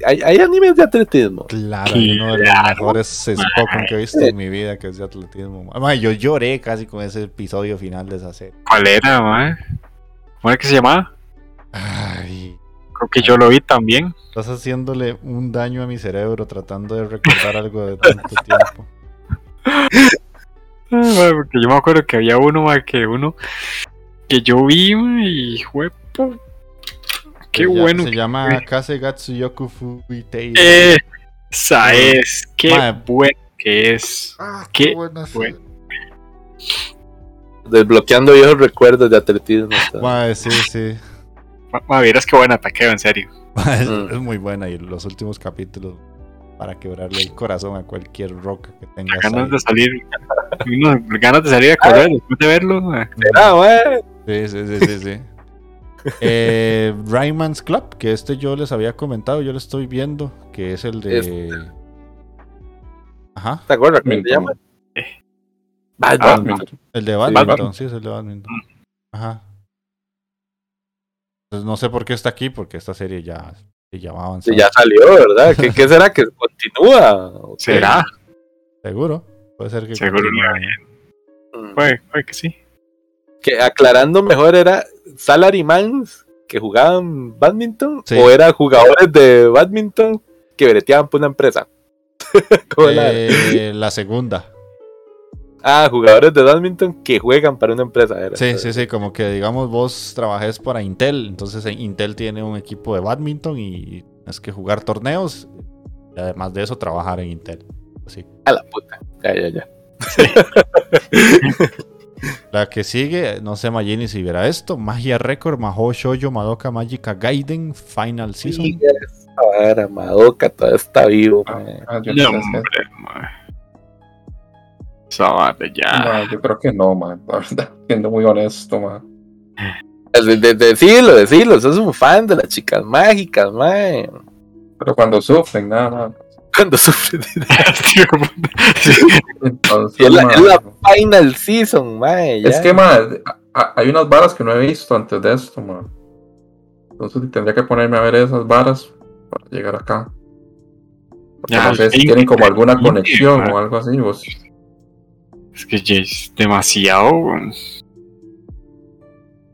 hay, hay animes de atletismo. Claro, hay uno de los mejores Spoken que he visto en mi vida, que es de atletismo. Además, yo lloré casi con ese episodio final de esa serie. ¿Cuál era, man? ¿Cómo era que se llamaba? Ay, Creo que yo lo vi también. estás haciéndole un daño a mi cerebro tratando de recordar algo de tanto [laughs] tiempo. Porque yo me acuerdo que había uno, man, que uno que yo vi, man, y fue pu- Qué bueno. Se que llama. Kasegatsu Yoku Fuitei. Esa es, qué bueno que es. Ah, qué buena bueno. Desbloqueando viejos recuerdos de atletismo. Mae, sí, sí. Ma- ma, vieras qué buena taqueo, en serio. Es, Mm. es muy buena y los últimos capítulos para quebrarle el corazón a cualquier roca que tengas. Ganas ahí. de salir. ganas de salir a correr después de verlo. Ah, güey. Sí, sí, sí, sí. sí. Eh, Rayman's Club, que este yo les había comentado, yo lo estoy viendo, que es el de. Este. Ajá. ¿Te acuerdas cómo se llama? Badminton. Badminton. El de badminton, sí, es el de badminton. Ajá. Entonces no sé por qué está aquí, porque esta serie ya, ya va Sí, avanzando. ya salió, ¿verdad? ¿Qué, qué será que continúa? ¿Será? Seguro. Puede ser que. Seguro. Mm. Puede, puede que sí. Que aclarando mejor, ¿era salarymans que jugaban badminton? Sí. ¿O eran jugadores de badminton que breteaban por una empresa? [laughs] ¿Cómo la- Eh, la segunda. Ah, jugadores de badminton que juegan para una empresa. Era. Sí, sí, sí, como que digamos vos trabajes para Intel, entonces eh, Intel tiene un equipo de badminton y es que jugar torneos y además de eso trabajar en Intel. Así. A la puta. Ya, ya, ya. [laughs] La que sigue, no sé Magini si verá esto, Magia Record, Mahou Shoujo Madoka Magica Gaiden Final Season. Sí, Madoka todavía está vivo. Ah, mae. ah, yo, No, hombre, ya. yo creo que no, man. La verdad, siendo muy honesto, man. De- de- Decilo, decilo, sos un fan de las chicas mágicas, mae. Pero cuando sufren, nada más. Cuando sufre de [laughs] Entonces, Y es la, es la final season, mae. ya. Es que, man, a- hay unas varas que no he visto antes de esto, man. Entonces tendría que ponerme a ver esas varas para llegar acá. Porque Ya, no sé si sí, tienen como alguna sí, conexión o algo así. Vos. Es que ya es demasiado. weón.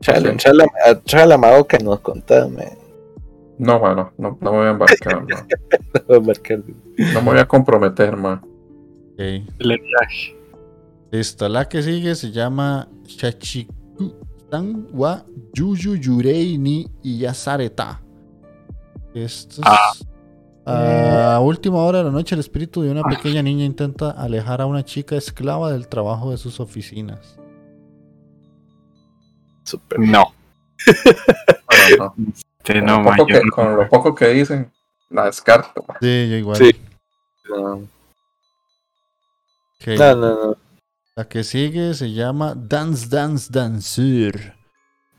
Chale, chale, a- chale a Madoka y nos contás, mae. No, man, no, me voy a embarcar, [laughs] man. Voy a marcar. No me voy a comprometer, man. Ok. El viaje. Listo, la que sigue se llama Shachiku-san wa Yuyu Yurei ni Iyasareta. Esto es. Ah. A última hora de la noche, el espíritu de una pequeña niña intenta alejar a una chica esclava del trabajo de sus oficinas. Super. No. No. [laughs] Con, no, lo man, poco yo que, no- con lo poco que dicen, la descarto. man. Sí, yo igual. Sí. No, Ok. no, no. no. La que sigue se llama Dance Dance Dancer. [laughs]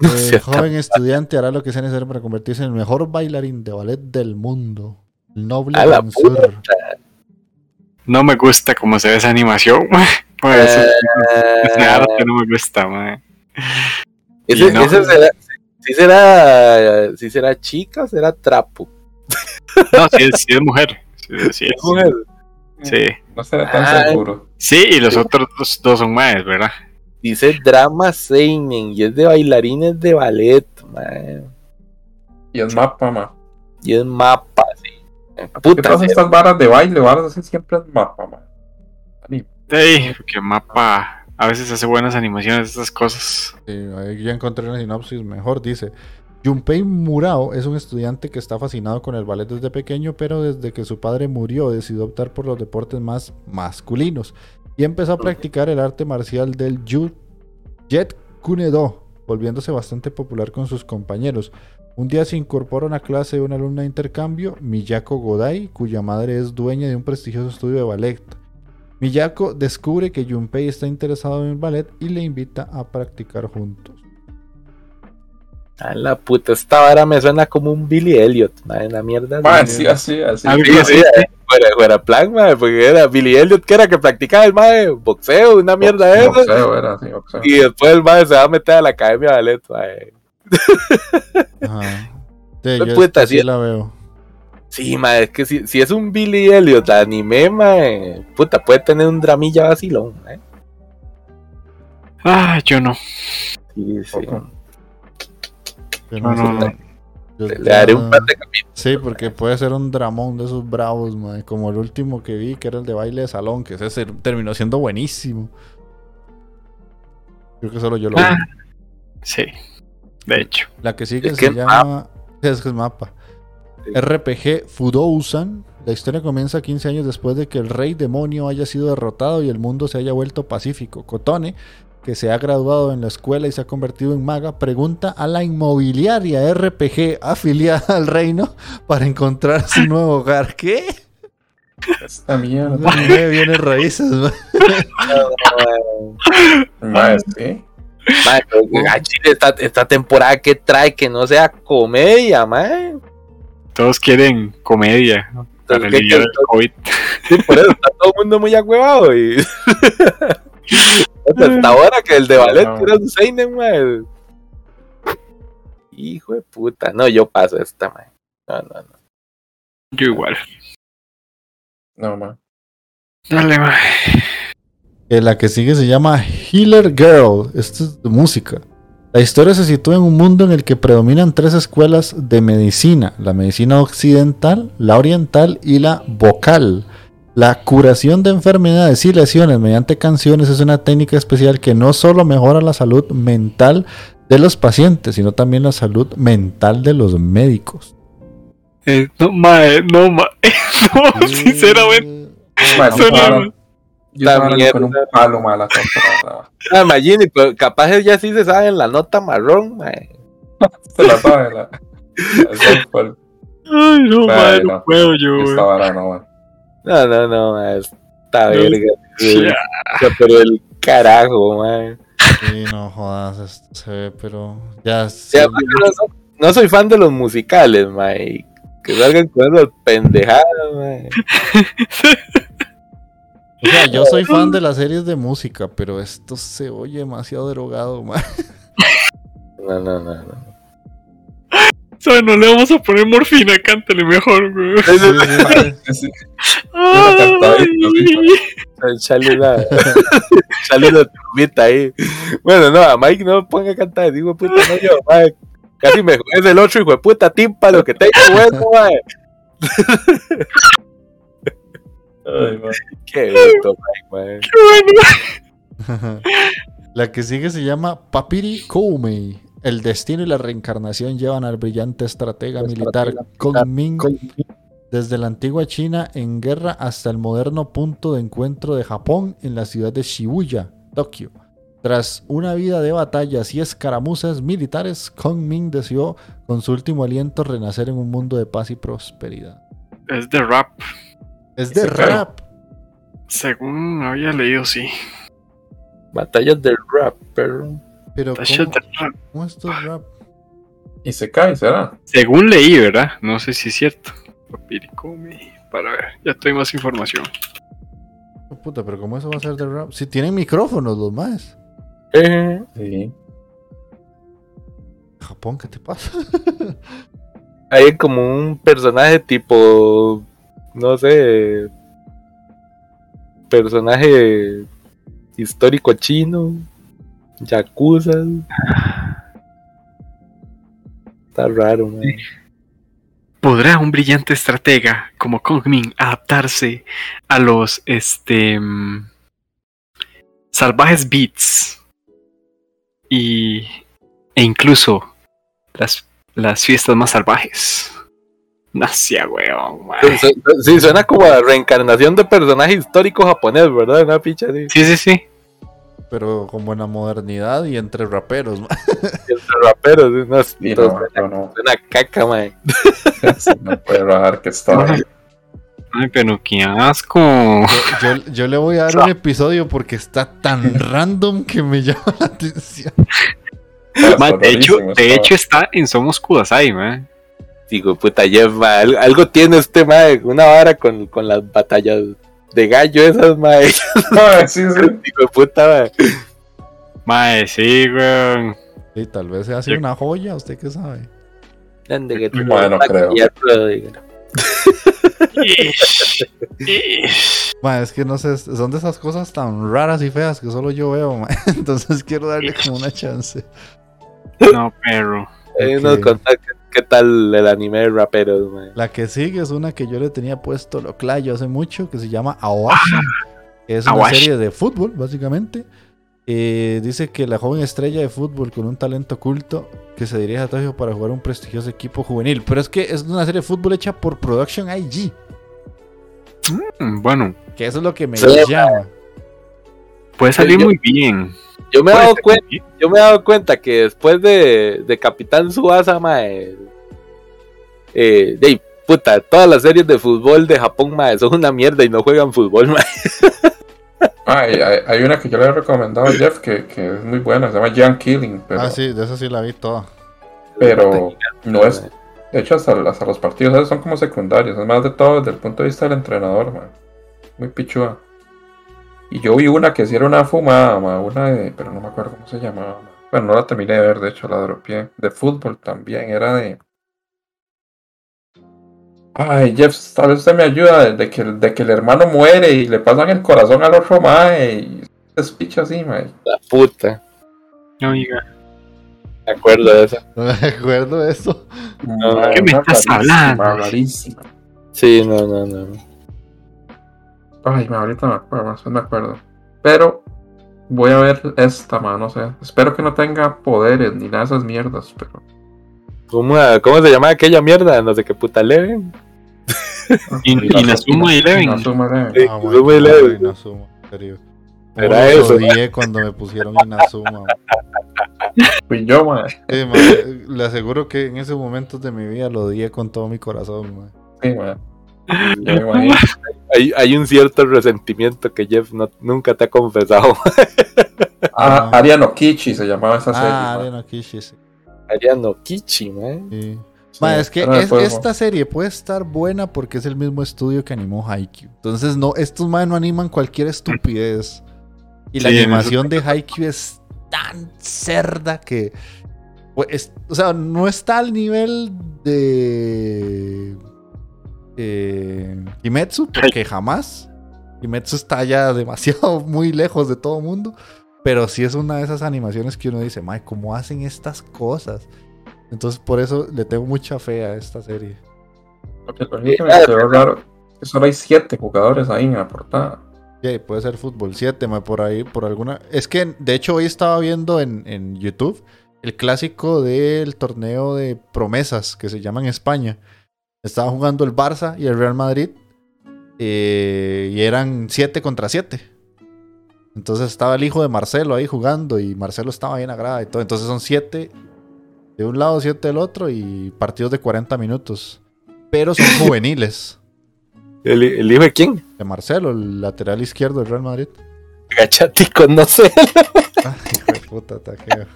No El joven estudiante hará lo que sea necesario para convertirse en el mejor bailarín de ballet del mundo. El noble danzor. no me gusta cómo se ve esa animación. Por eso ese Eh, arte no me gusta, man. ese, Y no. ese será, sí será, sí será chica o será trapo. [laughs] No, sí es, sí es mujer. Sí, sí es. Mujer. Sí. No será tan Ah. seguro. Sí, y los otros dos, dos son más, ¿verdad? Dice drama seinen y es de bailarines de ballet, man. Y es mapa, man. Y es mapa, sí. ¿Qué Puta, todas estas varas de baile, varas así siempre es mapa, man. Sí, porque mapa a veces hace buenas animaciones estas cosas. Sí, ahí ya encontré una sinopsis mejor. Dice: Junpei Murao es un estudiante que está fascinado con el ballet desde pequeño, pero desde que su padre murió decidió optar por los deportes más masculinos y empezó a practicar el arte marcial del Yu- Jet Kunedo, volviéndose bastante popular con sus compañeros. Un día se incorpora a una clase de una alumna de intercambio, Miyako Godai, cuya madre es dueña de un prestigioso estudio de ballet. Miyako descubre que Junpei está interesado en el ballet y le invita a practicar juntos. A la puta, esta vara me suena como un Billy Elliot, man, la mierda. Man, de- sí, así, así. Algo Sí, así. sí, fuera, fuera plan, man, porque era Billy Elliot que era que practicaba el mae, boxeo, una mierda de esas. Boxeo era así, boxeo. Y después el mae se va a meter a la academia de ballet, mae. Ajá. [laughs] Sí, yo puta, sí sí. la veo. Sí, mae, es que si, si es un Billy Elliot anime, mae, puta, puede tener un dramilla vacilón, mae. Ah, yo no. Sí, sí. Yo No, no, no. Yo- Le daré un ya- par de capítulos. Sí, porque puede ser un dramón de esos bravos, mae, como el último que vi, que era el de baile de salón, que ese terminó siendo buenísimo. Creo que solo yo lo vi. Ah. Sí. De hecho. La que sigue Es se que llama. Es que es mapa. Sí. RPG Fudousan. La historia comienza 15 años después de que el rey demonio haya sido derrotado y el mundo se haya vuelto pacífico. Kotone, que se ha graduado en la escuela y se ha convertido en maga, pregunta a la inmobiliaria RPG afiliada al reino para encontrar su nuevo hogar. [laughs] ¿Qué? Esta mierda. [laughs] Viene viene raíces. [laughs] Man, sí. Mae, pero a Chile esta, esta temporada que trae que no sea comedia, mae. Todos quieren comedia ¿no? para Entonces, ¿qué- aliviar qué- el COVID. Sí, por eso está todo el mundo muy agüevado y [laughs] hasta ahora que el de ballet No. era un Seinen, mae. Hijo de puta. No, yo paso esta, mae. No, no, no. Yo igual. No, man. Dale, mae. Eh, la que sigue se llama Healer Girl. Esto es de música. La historia se sitúa en un mundo en el que predominan tres escuelas de medicina: la medicina occidental, la oriental y la vocal. La curación de enfermedades y lesiones mediante canciones es una técnica especial que no solo mejora la salud mental de los pacientes, sino también la salud mental de los médicos. Eh, no, mae, no, mae. [laughs] No, sinceramente. Mae, Suena- no, Yo con mierda. un palo, man, la contra. Ah, Magini, pero capaz ya sí se sabe en la nota marrón, mae. [laughs] Se la sabe, la. Ay, no, mae, Bueno, no puedo yo, Esta vara, no, man. No, no, no, mae. Esta No, verga. Ya. Pero el carajo, mae. Sí, no jodas, esto se ve, pero ya. Sí, no, so- no soy fan de los musicales, mae. Que salgan con esas pendejadas, mae. [laughs] O sea, yo soy fan de [laughs] las series de música, pero esto se oye demasiado drogado, man. No, no, no, no. ¿Sabes? No le vamos a poner morfina, cántale mejor, güey. Sí, sí, sí. Sí, sí. Una [laughs] una, turbita ahí. Bueno, no, a Mike no me ponga a cantar, digo, puta, no yo, mae. Casi me es el otro hijo de puta tímpano que tengo bueno, mae. [laughs] Ay, man. [laughs] Qué gusto, Mike, mae. Qué bueno. [laughs] La que sigue se llama Papiri Koumei. El destino y la reencarnación llevan al brillante estratega militar Kong Ming desde la antigua China en guerra hasta el moderno punto de encuentro de Japón en la ciudad de Shibuya, Tokio. Tras una vida de batallas y escaramuzas militares, Kong Ming deseó con su último aliento renacer en un mundo de paz y prosperidad. Es de rap. Es de rap. Según había leído, sí. Batallas del rap, pero. Pero ¿cómo, de rap. cómo esto es rap? Y se cae, ¿será? Según leí, ¿verdad? No sé si es cierto. Papiricomi. Para ver, ya tengo más información. Oh, puta, pero ¿cómo eso va a ser de rap? Si tienen micrófonos los más. Eh, Sí. Japón, ¿qué te pasa? [laughs] hay como un personaje tipo. No sé. Personaje histórico chino. Yakuza. Está raro, man. ¿Podrá un brillante estratega como Kong Ming adaptarse a los este mm, salvajes beats y e incluso las, las fiestas más salvajes? [laughs] Nacia, weón. su- Sí, suena como a reencarnación de personaje histórico japonés, ¿verdad? Una picha así. Sí, sí, sí. Pero como en la modernidad y entre raperos. ma. [laughs] Entre raperos, ¿sí? no, no. suena caca, man. [laughs] Sí, no puede rajar que está. Ay, pero qué asco. Yo, yo- yo le voy a dar un episodio porque está tan random que me llama la atención. De hecho, de está- hecho está en Somos Kudasai, man. Digo, puta Jeff, ma, al- algo tiene este, mae, una vara con, con las batallas de gallo esas, mae. [laughs] Ay, sí, sí. Digo, puta, mae. Mae, sí, weón. Y tal vez se hace Yo- una joya, ¿usted qué sabe? Ande que te- Bueno, creo. Ma, es que no sé, son de esas cosas tan raras y feas que solo yo veo, ma. [laughs] Entonces quiero darle como una chance. No, perro. eh, Ok. nos contá qué, tal el anime de raperos, mae. La que sigue es una que yo le tenía puesto lo clayo hace mucho, que se llama Awashi. que es una Awashi. serie de fútbol, básicamente. Eh, dice que la joven estrella de fútbol con un talento oculto que se dirige a Tokio para jugar un prestigioso equipo juvenil. Pero es que es una serie de fútbol hecha por Production IG, Mm, Bueno, que eso es lo que me Sí, llama. puede salir Yo- muy bien. Yo me he dado cuenta, yo me he dado cuenta que después de, de Capitán Suasa, mae, eh, de puta, todas las series de fútbol de Japón, mae, son una mierda y no juegan fútbol, mae. [laughs] Ah, y hay, hay una que yo le he recomendado a Jeff que, que es muy buena, se llama Young Killing, pero, Ah, sí, de esa sí la vi toda. pero no es. De hecho, hasta, hasta los partidos esos son como secundarios, es más de todo desde el punto de vista del entrenador, man. Muy pichúa. Y yo vi una que sí era una fumada, ma, una de, pero no me acuerdo cómo se llamaba. ma. Bueno, no la terminé de ver, de hecho la dropeé. De fútbol también, era de... Ay, Jeff, tal vez usted me ayuda de, que, de que el hermano muere y le pasan el corazón al otro mae y es picho así, mae. La puta. Oiga, Me acuerdo de esa. No me acuerdo de eso. ¿qué me estás rarísima, hablando? rarísima. Sí, no, no, no. Ay, ahorita me acuerdo, me acuerdo. Pero voy a ver esta, ma, no sé. Espero que no tenga poderes ni nada de esas mierdas, pero. ¿Cómo, cómo se llama aquella mierda? No sé qué puta leve. [laughs] Y- Inazuma Eleven. Inazuma Eleven. Ah, Eleven. Inazuma, en serio. Era eso, odié cuando me pusieron Inazuma. man. Fui yo, ma. Sí, man, le aseguro que en ese momento de mi vida lo odié con todo mi corazón. man. Sí, ma. [laughs] Hay, hay un cierto resentimiento que Jeff no- nunca te ha confesado. [laughs] Ah, Ariano Kichi se llamaba esa serie. Ah. Ariano Kishi, sí. Ariano Kichi, man. Sí. Sí, Ma, es que es- esta serie puede estar buena porque es el mismo estudio que animó Haikyuu. Entonces, no, estos más no animan cualquier estupidez. Y la Sí, animación de Haikyuu es tan cerda que. pues, es- o sea, no está al nivel de. Eh, Kimetsu, porque jamás. Kimetsu está ya [laughs] demasiado muy lejos de todo mundo. Pero sí es una de esas animaciones que uno dice, Mae, ¿cómo hacen estas cosas? Entonces por eso le tengo mucha fe a esta serie. Porque lo que me quedó raro es que solo hay siete jugadores ahí en la portada. Yeah, puede ser fútbol 7, mae, por ahí, por alguna... Es que, de hecho, hoy estaba viendo en, en YouTube el clásico del torneo de promesas, que se llama en España. Estaba jugando el Barça y el Real Madrid. eh, y eran 7 contra 7. Entonces estaba el hijo de Marcelo ahí jugando y Marcelo estaba bien agrada y todo. Entonces son 7 de un lado, 7 del otro y partidos de 40 minutos. Pero son [laughs] juveniles. ¿El, el hijo de quién? De Marcelo, el lateral izquierdo del Real Madrid. Gachatico, no sé. Ay, hijo de puta, taqueo.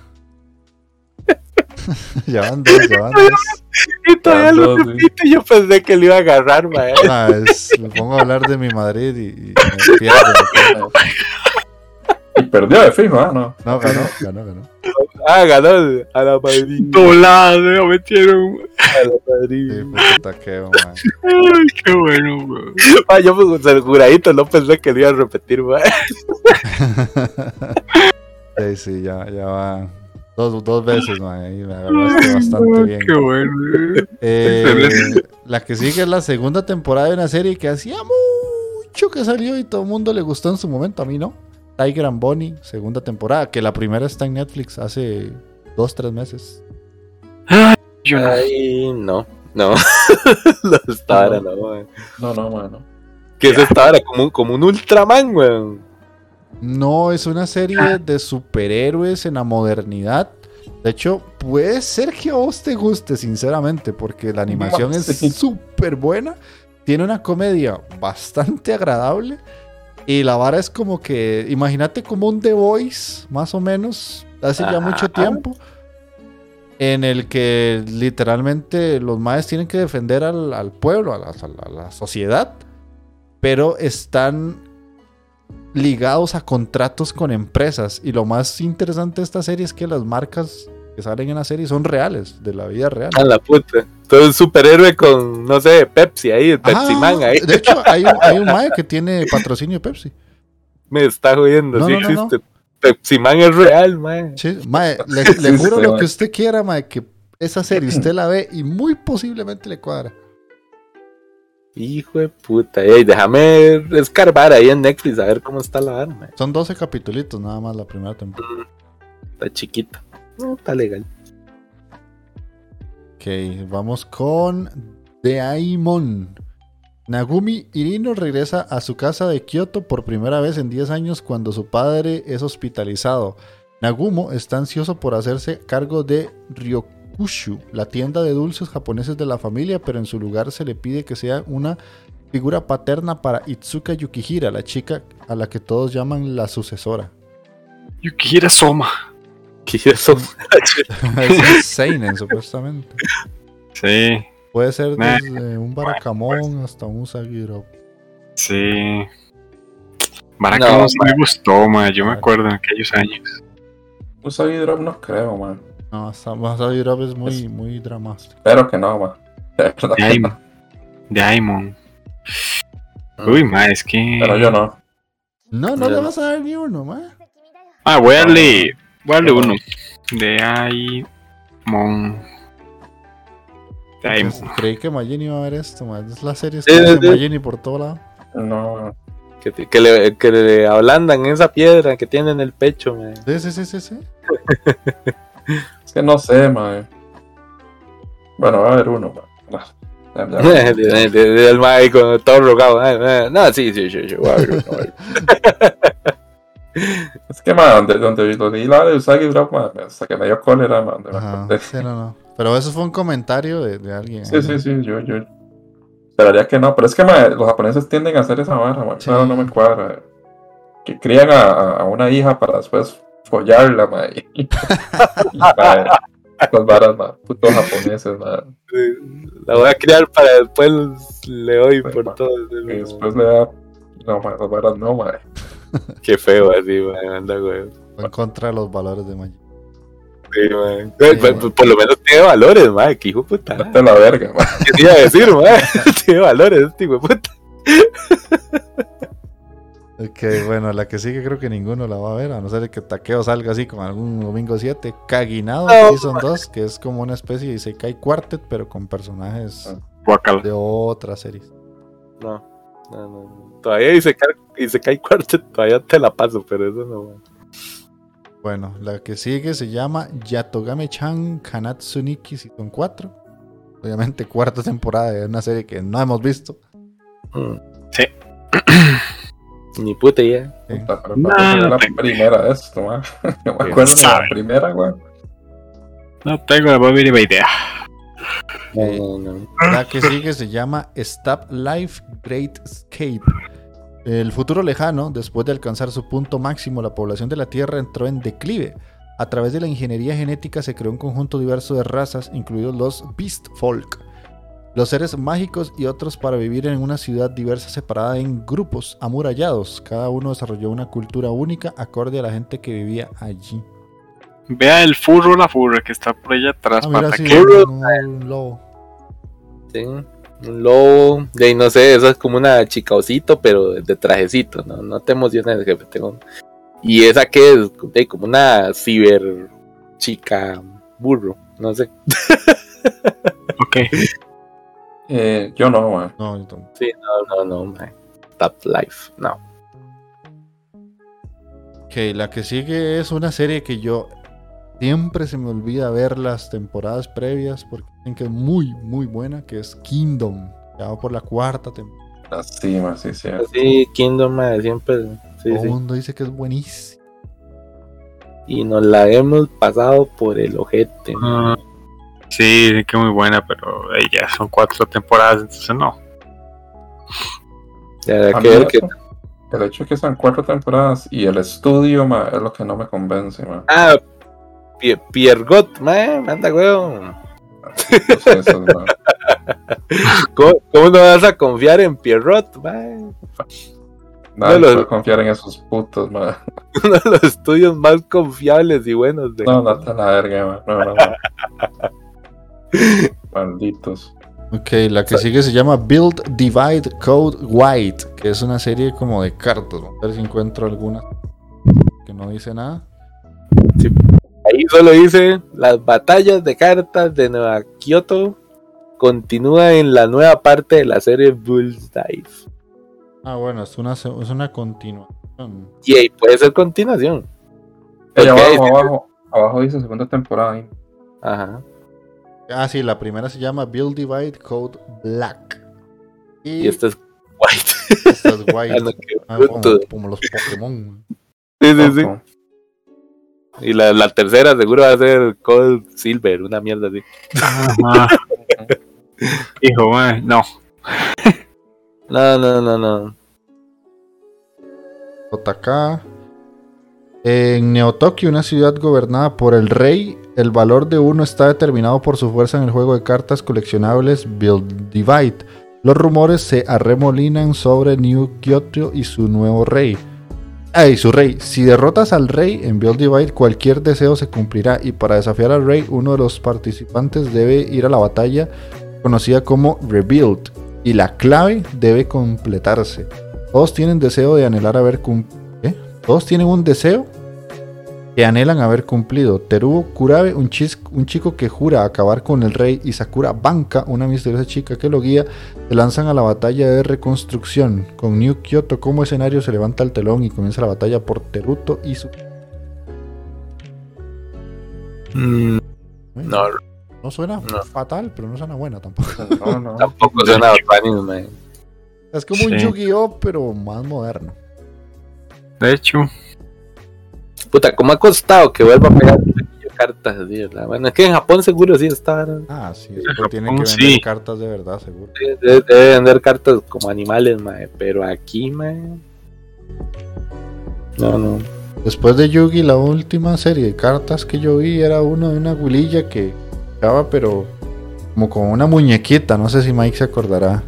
[laughs] ya van dos, ya van dos. Y todavía lo Dos, sí. repite. Yo pensé que le iba a agarrar, man. [laughs] Ah, es- me pongo a hablar de mi Madrid y, y me pierdo. Y perdió de fijo, ¿ah? No. No, ganó, ganó, ganó. Ah, ganó a la Madrid. doblada, me metieron. A la Sí, Madrid. puto taqueo, man. Ay, qué bueno, weón. Ah, yo pues el juradito no pensé que le iba a repetir, man. [laughs] Sí, sí, ya, ya va. Dos, dos veces, man. Ahí me agarraste bastante bien. Qué bueno. Eh, Excelente. la que sigue es la segunda temporada de una serie que hacía mucho que salió y todo el mundo le gustó en su momento. A mí no. Tiger and Bonnie, segunda temporada. Que la primera está en Netflix hace dos, tres meses. Yo no. Ay, no. No. [laughs] no esta hora, no, man. No, no, mano. ¿Qué es esta hora? Como un, como un Ultraman, weón. No, es una serie de superhéroes en la modernidad. De hecho, puede ser que a vos te guste, sinceramente, porque la animación es sí. súper buena. Tiene una comedia bastante agradable. Y la vara es como que, imagínate como un The Voice, más o menos, hace ya mucho tiempo. En el que literalmente los maes tienen que defender al, al pueblo, a la, a la- a la sociedad. Pero están ligados a contratos con empresas. Y lo más interesante de esta serie es que las marcas que salen en la serie son reales, de la vida real. A la puta. Todo un superhéroe con, no sé, Pepsi ahí, el Pepsi Ajá, Man ahí. De hecho, [laughs] hay un, hay un mae que tiene patrocinio de Pepsi. Me está jodiendo, No, sí no, no, existe. Pepsi Man es real, man. Sí, mae, le, [laughs] le juro lo mae. que usted quiera, mae, que esa serie usted la ve y muy posiblemente le cuadra. Hijo de puta. Ey, déjame escarbar ahí en Netflix a ver cómo está la arma. Son 12 capítulos nada más la primera temporada. Está chiquita. No, está legal. Ok, vamos con Daimon. Nagumi Irino regresa a su casa de Kioto por primera vez en 10 años cuando su padre es hospitalizado. Nagumo está ansioso por hacerse cargo de Ryokushu, la tienda de dulces japoneses de la familia, pero en su lugar se le pide que sea una figura paterna para Itsuka Yukihira, la chica a la que todos llaman la sucesora. Yukihira Soma. ¿Qué [laughs] es eso? es Seinen, supuestamente. Sí, Puede ser Nah. desde un Barakamon hasta un Usagi Drop. sí. Baraka No, me gustó. Yo me acuerdo en aquellos años. Usagi Drop no creo, man. No, Wasabi Drop es muy, muy dramático. Espero que no, man. De [laughs] verdad. Diamond. Diamond. Uy, ma, es que. Pero yo no. No, no le vas a dar ni uno, ma. Ah, voy a darle. Voy a darle uno. De Diamond. Diamond. Creí que Magini iba a ver esto, ma. Es la serie que hace. Magini por todo lado. No. Que, te- que le, que le ablandan esa piedra que tiene en el pecho, man. Sí, sí, sí, sí, sí. [laughs] Que no sé, man. Bueno, va a haber uno, [laughs] de- Del mae con todo rogado. Ah, ah, No, sí, sí, sí, sí. [laughs] Es que, man, donde, donde lo leí la de Usagi Drop, man, hasta que me dio cólera, man. de Ajá, verdad. sí, no, no. Pero eso fue un comentario de, de alguien. Sí, sí, sí, yo, yo esperaría que no, pero es que ma, los japoneses tienden a hacer esa Sí. claro, no me cuadra. Que crían a una hija para después follarla, ma, [laughs] y, las varas, ma, putos japoneses, ma, La voy a criar para después le doy Sí, por ma. todo. y después le da, no, ma, las varas no, ma, Qué feo así, man. Anda, güey. En contra de los valores de Magini. Sí, man. Güey, por, por- por lo menos tiene valores, man. Que hijo de puta. vete a la verga, ma. ¿Qué te iba a decir, man? [laughs] tiene valores, este hijo de puta. Ok, bueno, la que sigue creo que ninguno la va a ver, a no ser que Takeo salga así como algún domingo 7. Kaginado No. Season 2, que es como una especie de Isekai Quartet, pero con personajes Ah. Guacala. de otra serie. No, no, no. Todavía se cae cuarto, todavía te la paso, pero eso no. man. Bueno, la que sigue se llama Yatogame-chan Kanatsuniki Season 4. Obviamente cuarta temporada de una serie que no hemos visto. Mm. Sí. [clears throat] Ni puta idea. Puta, pero No, la tengo. primera de esto, ma. [laughs] No me acuerdo de la primera, güey. No tengo la más mínima idea. No, no, no. La que sigue se llama Stop Life Great Escape. El futuro lejano, después de alcanzar su punto máximo, la población de la Tierra entró en declive. A través de la ingeniería genética se creó un conjunto diverso de razas, incluidos los Beast Folk, los seres mágicos y otros para vivir en una ciudad diversa separada en grupos amurallados. Cada uno desarrolló una cultura única acorde a la gente que vivía allí. Vea el furro, la furra que está por allá atrás. Ah, para mira, sí, un, un lobo. Sí, un lobo. De ahí no sé, eso es como una chica osito, pero de trajecito. No, no te emociones, jefe. Tengo... Y esa que es de, como una ciber chica burro. No sé. [laughs] Ok. Eh, yo no, ma. No, yo tampoco. Sí, no, no, no, man. Top life. No. Ok, la que sigue es una serie que yo siempre se me olvida ver las temporadas previas porque dicen que es muy, muy buena, que es Kingdom. Ya va por la cuarta temporada. Así, ma, sí, sí. Sí, Kingdom, man, siempre. Sí, Todo el sí. mundo dice que es buenísimo. Y nos la hemos pasado por el ojete. man. Sí, sí que muy buena, pero eh, ya son cuatro temporadas, entonces no. Ya habrá A que El hecho de que sean cuatro temporadas y el estudio, ma, es lo que no me convence, ma. Ah, Pie- Piergot, man, anda, weón. [laughs] ¿Cómo, cómo no vas a confiar en Pierrot, man? Nadie No, lo- puede confiar en esos putos, ma. [laughs] Uno de los estudios más confiables y buenos de. No, no está la verga, ma. No, no, no. [laughs] Malditos. Ok, la que sigue se llama Build Divide Code White, que es una serie como de cartas. Vamos a ver si encuentro alguna que no dice nada. Ahí solo dice: las batallas de cartas de Nueva Kyoto continúa en la nueva parte de la serie Bulls Dive. Ah, bueno, es una, es una continuación. Y ahí puede ser continuación. Abajo, sí. abajo, abajo dice segunda temporada. ahí. Ajá. Ah, sí, la primera se llama Build Divide Code Black. Y, Y esto es White. esta es [laughs] White. Ah, no, Ah, como, como los Pokémon. Sí, sí, sí. Y la, la tercera seguro va a ser Cold Silver, una mierda así. Ajá. Hijo, man, [laughs] no. No, no, no, no. JK. En Neotokio, una ciudad gobernada por el rey, el valor de uno está determinado por su fuerza en el juego de cartas coleccionables Build Divide. Los rumores se arremolinan sobre New Kyoto y su nuevo rey. Ay, su rey. Si derrotas al rey en Build Divide, cualquier deseo se cumplirá. Y para desafiar al rey, uno de los participantes debe ir a la batalla conocida como Rebuild. Y la clave debe completarse. Todos tienen deseo de anhelar haber cumplido. Todos tienen un deseo que anhelan haber cumplido. Teruo Kurabe, un, chis- un chico que jura acabar con el rey, y Sakura Banka, una misteriosa chica que lo guía, se lanzan a la batalla de reconstrucción. Con New Kyoto como escenario se levanta el telón y comienza la batalla por Teruto y su... Mm, no, No suena No. fatal, pero no suena buena tampoco. No, no. tampoco suena Otani, man. Es como un. Yu-Gi-Oh, pero más moderno. De hecho, Puta, ¿cómo ha costado que vuelva a pegar cartas así? ¿verdad? Bueno, es que en Japón seguro sí está. ¿no? Ah, sí, pero tienen que Japón, vender sí. cartas de verdad, seguro. Debe, debe vender cartas como animales, mae. Pero aquí, man. No, no. Después de Yugi, la última serie de cartas que yo vi era uno de una gulilla que estaba, pero como con una muñequita. No sé si Mike se acordará.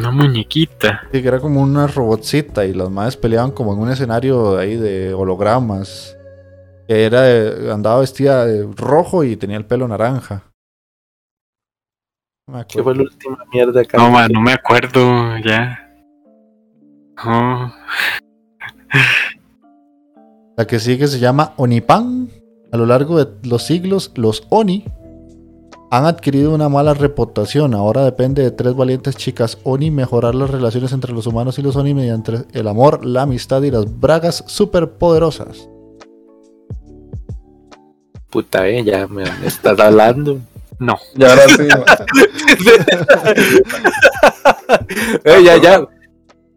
Una muñequita. Sí, que era como una robotcita y los madres peleaban como en un escenario ahí de hologramas. Que era de- andaba vestida de rojo y tenía el pelo naranja. No me ¿Qué fue acuerdo. la última mierda que No, ma, no me acuerdo ya. No. La que sigue se llama Onipan. A lo largo de los siglos, los Oni han adquirido una mala reputación. Ahora depende de tres valientes chicas Oni mejorar las relaciones entre los humanos y los Oni mediante el amor, la amistad y las bragas superpoderosas. Puta, eh, ya me, estás hablando. No. Y ahora sí, [laughs] Eh, ya, ya.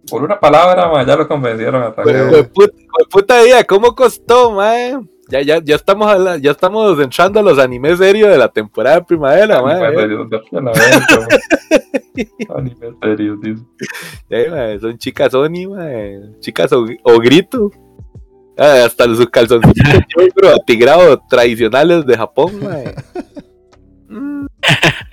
por una palabra, ma, ya lo convencieron a hue puta, puta día, ¿cómo costó, mae? Ya, ya, ya estamos ya estamos entrando a los animes serios de la temporada de primavera, mae. Anime serio, dice. Ya, mae, son chicas Sony, mae. Chicas o, o grito. Ah, hasta sus calzoncitos negro atigrado tradicionales de Japón, mae. [laughs]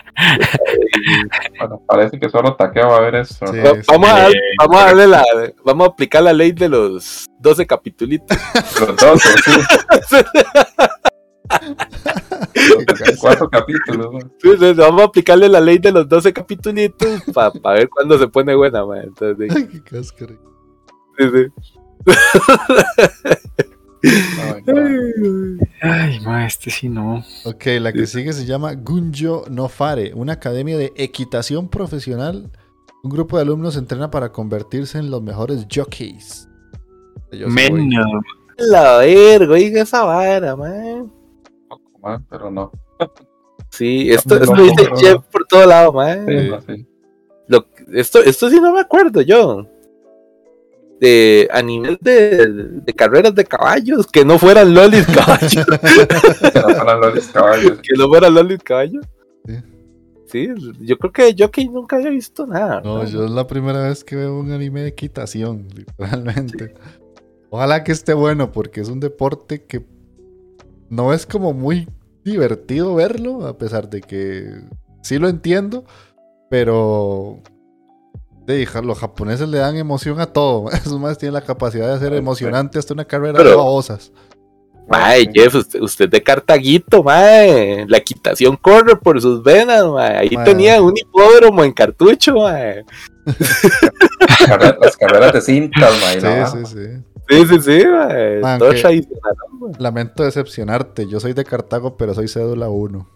Bueno, parece que solo Takeo va a ver esto. ¿no? Sí. Va- vamos, a, dar- vamos a darle la, vamos a aplicar la ley de los 12 capitulitos. [laughs] Los dos, sí. Los cuatro capítulos. ¿no? Sí, sí, vamos a aplicarle la ley de los 12 capitulitos para ver cuándo se pone buena, mae. Entonces, sí, Ay, qué cáscara. sí, sí. [laughs] Ay, ma, este sí no. Ok, la que sigue se llama Gunjo no Fare, una academia de equitación profesional. Un grupo de alumnos se entrena para convertirse en los mejores jockeys. Menos. La verga, oiga esa vara, man. poco más, pero no. Sí, esto, No, esto no, dice no, no. Jeff por todo lado, man. Sí, no, sí. Lo- esto, esto sí no me acuerdo yo. De animes de, de carreras de caballos, que no fueran lolis caballos. [laughs] Que no fueran los caballos. que no fueran lolis caballos. Sí. Sí, yo creo que yo que nunca había visto nada. No, yo es la primera vez que veo un anime de equitación, [laughs] literalmente. Ojalá que esté bueno, porque es un deporte que no es como muy divertido verlo, a pesar de que sí lo entiendo, pero de, los japoneses le dan emoción a todo. [laughs] Esos más tienen la capacidad de hacer emocionante hasta una carrera de babosas. Mae, Jeff, usted, usted de Cartaguito, mae. La equitación corre por sus venas, mae. Ahí Mae. tenía un hipódromo en cartucho, mae. Las carreras de cintas, ma, y Sí, no, sí, sí. Sí, sí, sí, mae. Man, Todo que- tradicional. Lamento decepcionarte. Yo soy de Cartago, pero soy cédula 1.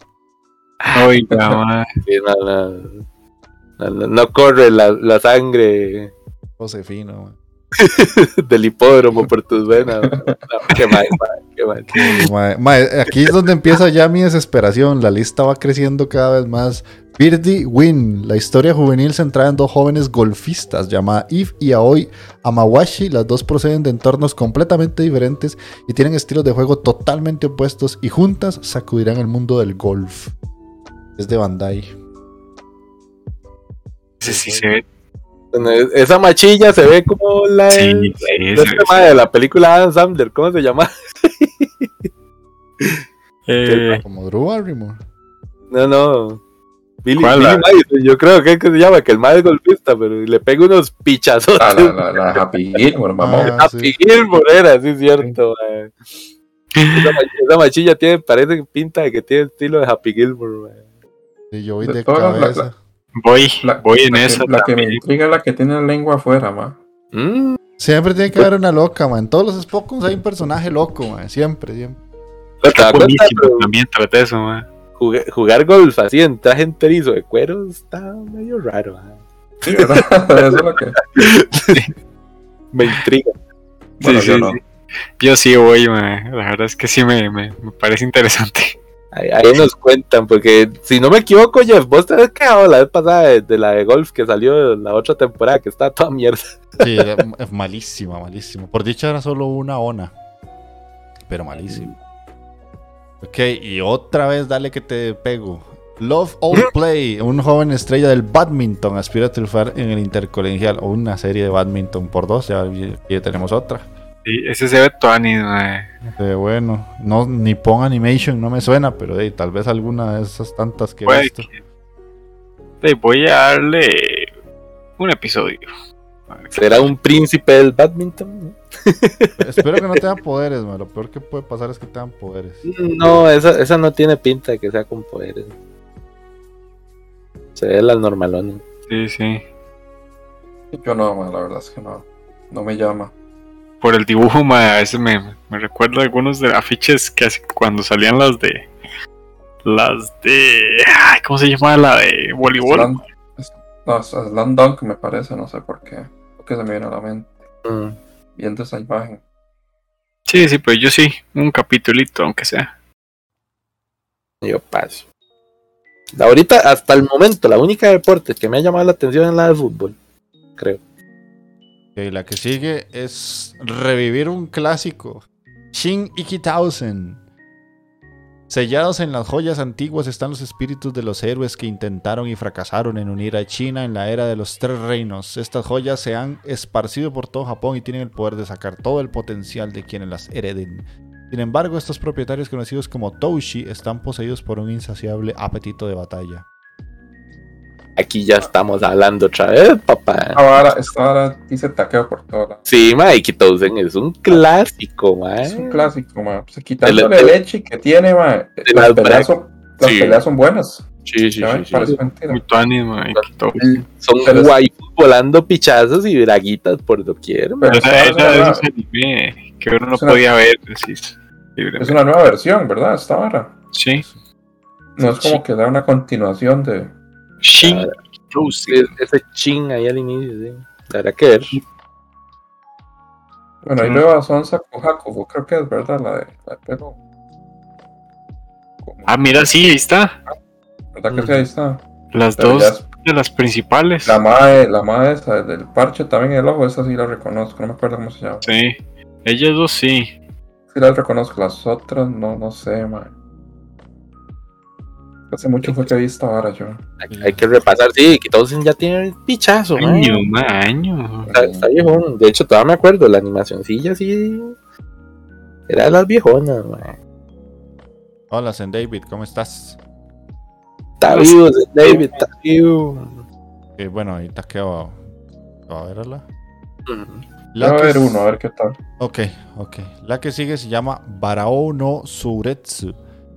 Oiga, ma. Sí, no, no, no, corre la, la sangre Josefino. man. [laughs] del hipódromo por tus venas. No, qué mal, qué mal. Aquí es donde empieza ya mi desesperación. La lista va creciendo cada vez más. Birdie Win, la historia juvenil centrada en dos jóvenes golfistas llamadas Eve y Aoi Amawashi. Las dos proceden de entornos completamente diferentes y tienen estilos de juego totalmente opuestos y juntas sacudirán el mundo del golf. Es de Bandai. Ese sí se ve. Esa machilla se ve como la Sí, este ve. mae de la película Adam Sandler, ¿cómo se llama? [laughs] Eh, Como Drew Barrymore. No, no. Billy, ¿Cuál, Billy Madison, yo creo que es que se llama, que el mae es golfista, pero le pega unos pichazos. Ah, la, la, la Happy Gilmore, mamón. Ah, Happy sí. Gilmore era, sí es cierto. Esa, esa machilla tiene, parece pinta de que tiene estilo de Happy Gilmore, mae. Sí, yo voy De de cabeza. Voy, La, voy en la que- esa la que me intriga es la que tiene la lengua afuera, ma. Mm, Siempre tiene que haber una loca, man. En todos los Spokons hay un personaje loco, man. Siempre, siempre. ¿Te Está buenísimo Pero también tras de eso, man. jugar, jugar golf así en traje enterizo de cuero está medio raro, mae. Sí, ¿verdad? [laughs] Eso es lo que. [laughs] Me intriga. Bueno, Sí, yo sí, no. sí. Yo sí voy, man. La verdad es que sí me, me, me parece interesante. Ahí, ahí nos cuentan, porque si no me equivoco, Jeff, vos te habías quejado la vez pasada de, de la de golf que salió la otra temporada, que está toda mierda. Sí, es malísima, malísima. Por dicha era solo una ona. Pero malísimo. Ok, y otra vez dale que te pego. Love All Play, un joven estrella del badminton aspira a triunfar en el intercolegial o una serie de badminton por dos, ya, ya tenemos otra. Sí, ese se ve man. Eh, bueno, no, Nippon Animation no me suena, pero hey, tal vez alguna de esas tantas que he visto. que- Sí, voy a darle un episodio. ¿Será un príncipe del badminton? [laughs] Espero que no tenga poderes, man. lo peor que puede pasar es que tengan poderes. No, esa, esa no tiene pinta de que sea con poderes. Se ve la normalona. Sí, sí. Yo no, ma, la verdad es que no. No me llama. Por el dibujo, ma, a veces me, me recuerda algunos de afiches que hace- cuando salían las de. Las de. ay, ¿Cómo se llama? La de voleibol. Slam, no, Slam Dunk me parece, no sé por qué. Lo que se me viene a la mente Mm. viendo esa imagen. Sí, sí, pero yo sí. Un capitulito, aunque sea. Yo paso. Ahorita, hasta el momento, la única deporte que me ha llamado la atención es la de fútbol. Creo. La que sigue es revivir un clásico. Shin Iki Tausen. Sellados en las joyas antiguas están los espíritus de los héroes que intentaron y fracasaron en unir a China en la era de los tres reinos. Estas joyas se han esparcido por todo Japón y tienen el poder de sacar todo el potencial de quienes las hereden. Sin embargo, estos propietarios conocidos como Toushi están poseídos por un insaciable apetito de batalla. Aquí ya estamos hablando otra vez, papá. Esta vara, esta vara dice taqueo por todas lados. Sí, Towson es un clásico, man. Es un clásico, ma. Pues, quitándole El- el leche que tiene, ma. Las, las peleas son, las Sí. peleas son buenas. Sí, sí, sí, parece mentira. Muy todo. Son Pero es- volando pichazos y braguitas por doquier. Pero Esa esa- anime que uno no es una- podía ver. Es una nueva versión, ¿verdad? Esta vara. Sí. No es como Sí. que da una continuación de. Shin Ah, Ese ching ahí al inicio, sí. Habrá que ver. Bueno, ahí veo a Sonsa Kohaku, creo que es verdad, la de, la de pelo. Como- Ah, mira, sí, ahí está. ¿Verdad que sí? Ahí está. Las Pero dos es- de las principales. la mae, la mae esa del parche también en el ojo, esa sí la reconozco, no me acuerdo cómo se llama. Sí. Ellas dos sí. Sí la reconozco, las otras no, no sé, mae. Hace mucho fue que vi esta vara yo. Hay, hay que repasar, sí, que Towson ya tiene el pichazo, man. Año, ma, año. Está, está viejón. De hecho, todavía me acuerdo, la animacioncilla sí. Era de las viejonas, man. Hola, Zen David, ¿cómo estás? Está vivo, ese David, está vivo. Eh, bueno, ahorita va a verla. Voy a ver uno, a ver qué tal. Ok, ok. La que sigue se llama Barao no Suretsu.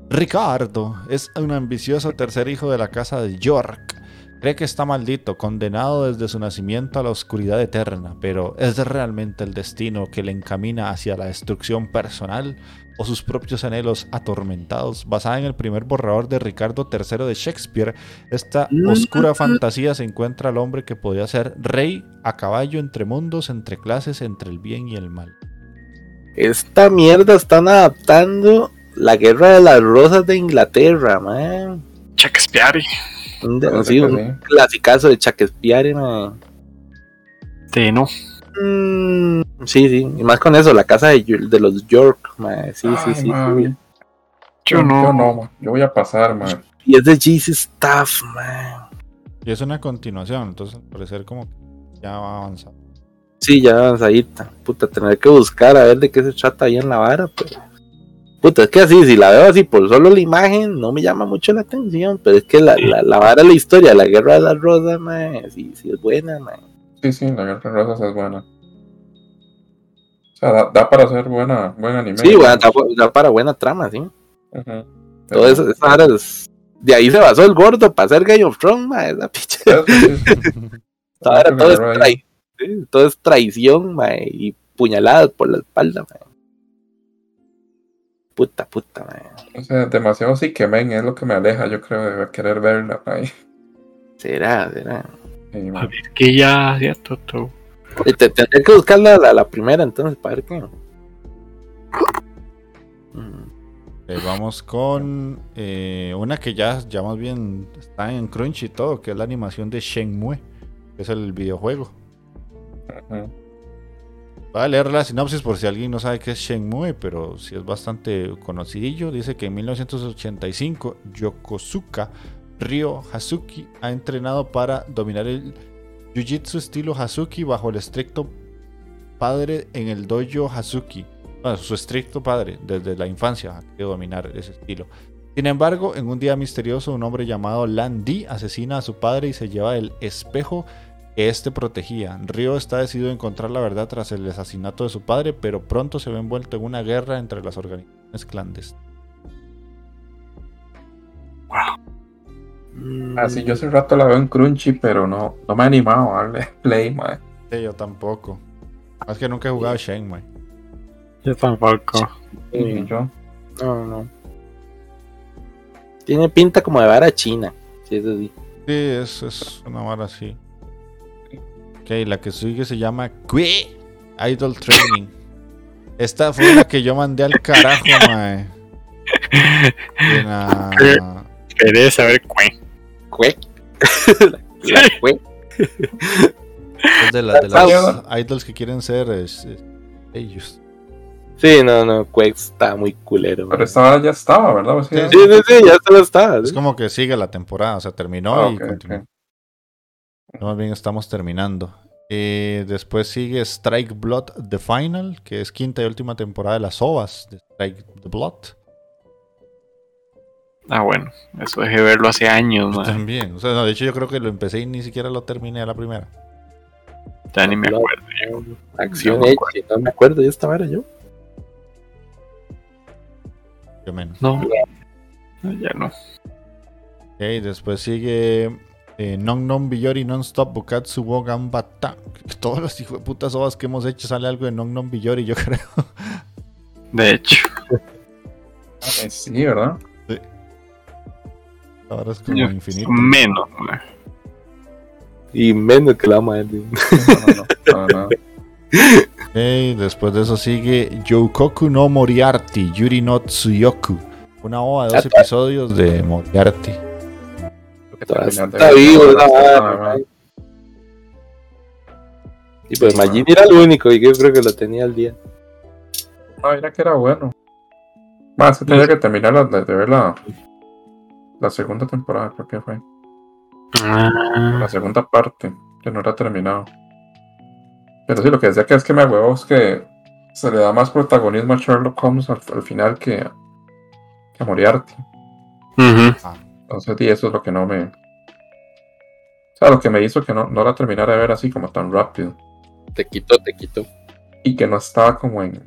Ricardo es un ambicioso tercer hijo de la casa de York. Cree que está maldito, condenado desde su nacimiento a la oscuridad eterna, pero ¿es realmente el destino que le encamina hacia la destrucción personal o sus propios anhelos atormentados? Basada en el primer borrador de Ricardo III de Shakespeare, esta oscura fantasía se encuentra al hombre que podía ser rey a caballo entre mundos, entre clases, entre el bien y el mal. Esta mierda están adaptando la guerra de las rosas de Inglaterra, man. Shakespeare. Un, de- sí, un sí. clasicazo de Shakespeare, man. De no. Mm, sí, sí. Y más con eso, la casa de, los York, man. Sí, sí, Ay, sí. sí. Yo no. Yo no, ma. Yo voy a pasar, man. Y es de GC Staff, man. Y es una continuación, entonces al parecer como que ya va avanzando. Sí, ya avanzadita. Puta, tener que buscar a ver de qué se trata ahí en la vara, pero. Puta, es que así, si la veo así por solo la imagen, no me llama mucho la atención, pero es que la, la, la vara de la historia, la guerra de las rosas, mae, sí, sí es buena, mae. Sí, sí, la Guerra de Rosas es buena. O sea, da, da para hacer buena, buen anime. Sí, bueno, da, da para buena trama, sí. Ujú. Todo eso, esa vara es- De ahí se basó el gordo para hacer Game of Thrones, mae, esa picha. [laughs] Vara, todo, es sí, todo es traición, mae, y puñaladas por la espalda, mae. Puta, puta, mae. O sea, demasiado sí que men es lo que me aleja, yo creo, de querer verla. Ahí. Será, será. Sí, A man. ver que ya, ya todo. Te- Tendré que buscar la, la, la primera entonces para ver qué. Eh, vamos con eh, una que ya, ya más bien está en Crunch y todo, que es la animación de Shenmue, que es el videojuego. Ujú. Voy a leer la sinopsis por si alguien no sabe qué es Shenmue, pero sí es bastante conocidillo. Dice que en 1985 Yokosuka Ryo Hazuki ha entrenado para dominar el Jiu-Jitsu estilo Hazuki bajo el estricto padre en el dojo Hazuki. Bueno, su estricto padre desde la infancia querido dominar ese estilo. Sin embargo, en un día misterioso, un hombre llamado Lan Di asesina a su padre y se lleva el espejo que este protegía. Ryo está decidido a encontrar la verdad tras el asesinato de su padre, pero pronto se ve envuelto en una guerra entre las organizaciones clandestinas. Mm. Ah, sí, yo hace rato la veo en Crunchy, pero no, no me he animado a darle [laughs] play, man. Sí, yo tampoco. Es que nunca he jugado Shenmue. Yo tampoco. Y yo, No, no. Tiene pinta como de vara china. Sí, eso sí. Sí, es, es una vara así. Ok, la que sigue se llama Cue Idol Training. Esta fue la que yo mandé al carajo, [laughs] mae. La- Querés saber cuál. Cuec. [laughs] La cuec. es de, la- de las idols que quieren ser es- es- ellos. Sí, no, no, Cuec está muy culero. pero esta hora ya estaba, ¿verdad? Sea, Sí, sí, sí, ya se lo está. Es como que sigue la temporada, o sea, terminó Ah, y ok, continúa. ok. Más bien estamos terminando. Eh, después sigue Strike Blood The Final, que es quinta y última temporada de las OVAs de Strike the Blood. Ah, bueno. Eso dejé de verlo hace años, Yo man. también. O sea, no, de hecho, yo creo que lo empecé y ni siquiera lo terminé a la primera. Ya ni me acuerdo. Acción No no me acuerdo de esta vara yo. Yo menos. No. No, Ya no. Ok, después sigue eh, Non Non Biyori Non Stop Bukatsu wo Gambata. Todos los hijos de putas ovas que hemos hecho sale algo de Non Non Biyori, yo creo. De hecho. Eh, Sí, ¿verdad? Ahora es como Yo- infinito. Menos, man. Y menos que la madre. No, no, no, no, no. Ok, después de eso sigue Youkoku no Moriarty, Yuri no Tsuyoku. Una ova de dos episodios de Moriarty. Está, vivo. Y pues Magini era el único y yo creo que lo tenía al día. Ah, mira que era bueno. Más que tenía que terminar la- de, de ver la, la segunda temporada, creo que fue. Ah, La segunda parte, que no era terminado. Pero sí, lo que decía que es que me huevo es que se le da más protagonismo a Sherlock Holmes al, al final que a, que a Moriarty. ujú. Entonces, y eso es lo que no me. O sea, lo que me hizo que no, no la terminara de ver así como tan rápido. Te quitó, te quitó. Y que no estaba como en,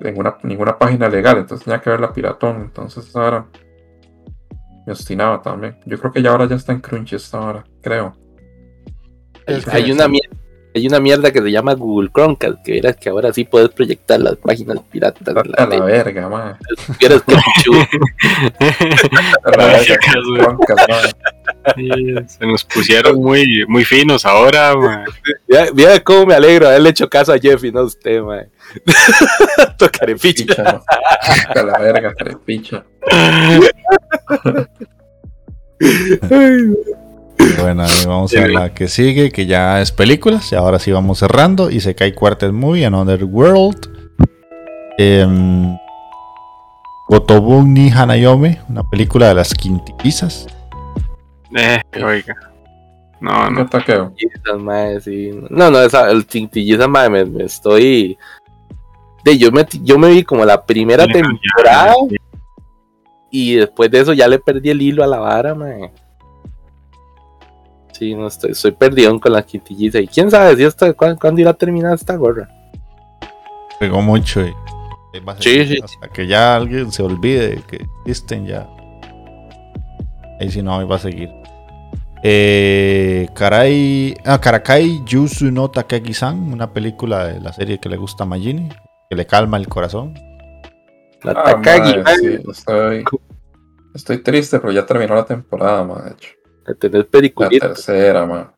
en una, ninguna página legal. Entonces tenía que ver la piratón. Entonces, esa hora me obstinaba también. Yo creo que ya ahora ya está en Crunchy esta hora, creo. Es que hay, una mierda, hay una mierda que se llama Google Chromecast, que verás que ahora sí puedes proyectar las páginas piratas. a la [laughs] la verga, man. Vieras Se nos pusieron muy, muy finos ahora, man. Mira, cómo me alegro de haberle hecho caso a Jeff y no a usted, man. [laughs] Tocaré ficha. Picha, man. A la verga, carepicha. [laughs] Bueno, ahí vamos a la que sigue, que ya es películas. Y ahora sí vamos cerrando. Y se cae Quartet Movie, Another World. Em, Gotobun ni Hanayome, una película de las quintillizas. Eh, oiga. No, ¿Qué no. No, no, esa, el tintilliza, mae, me, me estoy. De, yo, me, yo me vi como la primera temporada y después de eso ya le perdí el hilo a la vara, mae. Sí, no estoy, estoy perdido con la quintilliza. Y quién sabe si esto, ¿cuándo, cuándo irá a terminar esta gorra. Pegó mucho y, y va a Sí, hasta que ya alguien se olvide que existen ya. Ahí si no, ahí va a seguir. Eh, Karai, ah, Karakai Yusu no Takagi-san, una película de la serie que le gusta a Majini, que le calma el corazón. La Ah, Takagi, sí, estoy, estoy triste, pero ya terminó la temporada, ma, de la tenés La tercera, ma.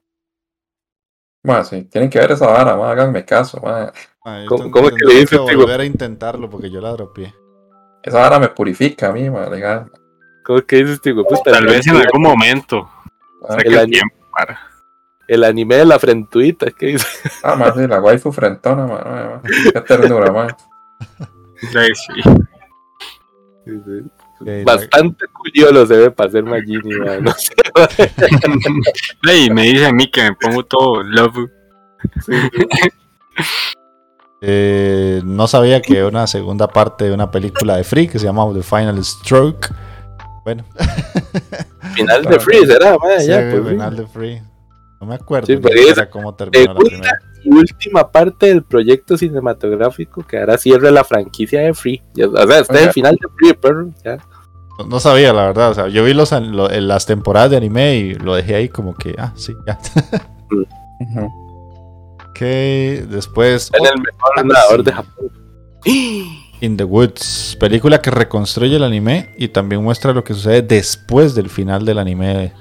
Ma, sí, tienen que ver esa vara, ma, háganme caso. Ay, ¿Cómo- cómo es que le dices, Tigo? volver a intentarlo porque yo la dropeé. Esa vara me purifica a mí, ma, legal. ¿Cómo que dices, tío? Puta, Tal el, vez en algún momento. Ah, el año- tiempo para. el anime de la frentuita, ¿qué dice? Ah, ma, sí, la waifu frentona, ma, ma, ma. Qué ternura, ma. Ay, [laughs] sí. Ok, Bastante culiolo se ve para ser Magini, no sé. [laughs] Me dice a mí que me pongo todo love. Eh, no sabía que una segunda parte de una película de Free que se llama The Final Stroke. Bueno, [laughs] Final de Free, ¿será? sí, ya, pues, sí. final de Free. No me acuerdo Sí, pero siquiera es- cómo terminó la primera. y última parte del proyecto cinematográfico que ahora cierra la franquicia de Free. Ya- o sea, este es el final de Free, perro. Ya. No, no sabía, la verdad. O sea, yo vi los, lo- en las temporadas de anime y lo dejé ahí como que, ah, sí, ya. Ujú. ok, después En el mejor nadador de Japón. [gasps] In the Woods, película que reconstruye el anime y también muestra lo que sucede después del final del anime.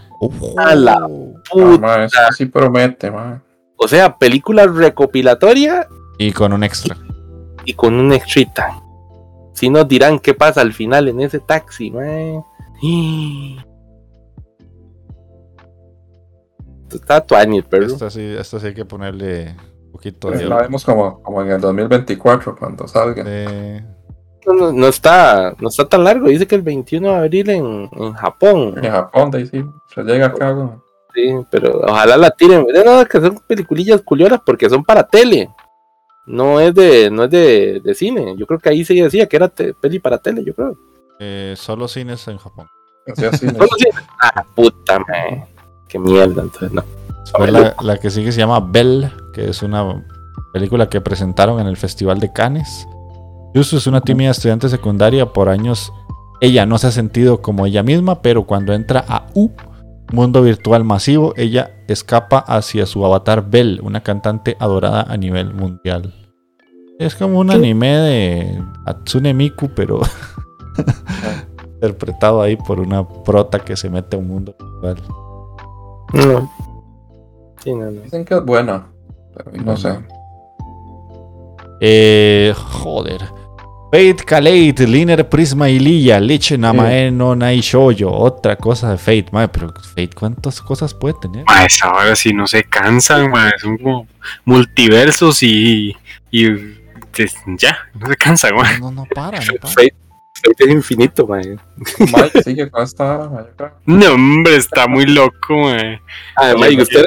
A la Ah, Puta. eso sí promete, ma. O sea, película recopilatoria Y con un extra. y con un extrita. Si nos dirán qué pasa al final en ese taxi. Esto Está tuanis, perro. Esta sí, esta sí hay que ponerle un poquito Pues de... la vemos como, como en el 2024, cuando salga. No, no- no está, no está tan largo. Dice que el 21 de abril en, en Japón. En Japón, de ahí sí, se llega acá. Sí, pero ojalá la tiren. No, no, que son peliculillas culioras porque son para tele. No es de, no es de, de cine. Yo creo que ahí se decía que era te- peli para tele, yo creo. eh, solo cines en Japón. Así, Solo cine. Ah, puta, man. Qué mierda, entonces no. La, la que sigue se llama Belle, que es una película que presentaron en el Festival de Cannes. Yusu es una tímida estudiante secundaria por años. Ella no se ha sentido como ella misma, pero cuando entra a U, mundo virtual masivo, ella escapa hacia su avatar Belle, una cantante adorada a nivel mundial. Es como un anime de Hatsune Miku, pero [laughs] interpretado ahí por una prota que se mete a un mundo virtual. No. Sí, no, no. Dicen que es buena, pero no sé. Eh, joder. Fate Kaleit, Liner Prisma y Lilla, Liche Namae no Nai Shoujo. Otra cosa de Fate, madre, pero Fate, ¿cuántas cosas puede tener? Ma, esa hora sí no se cansan, ma, son como multiversos y. y des- ya, no se cansan, ma. No, no, no para, no para. Fate, Fate es infinito, man. Mike sigue con esta vara, ma, yo creo. No, hombre, está muy loco, ma. Además, y usted,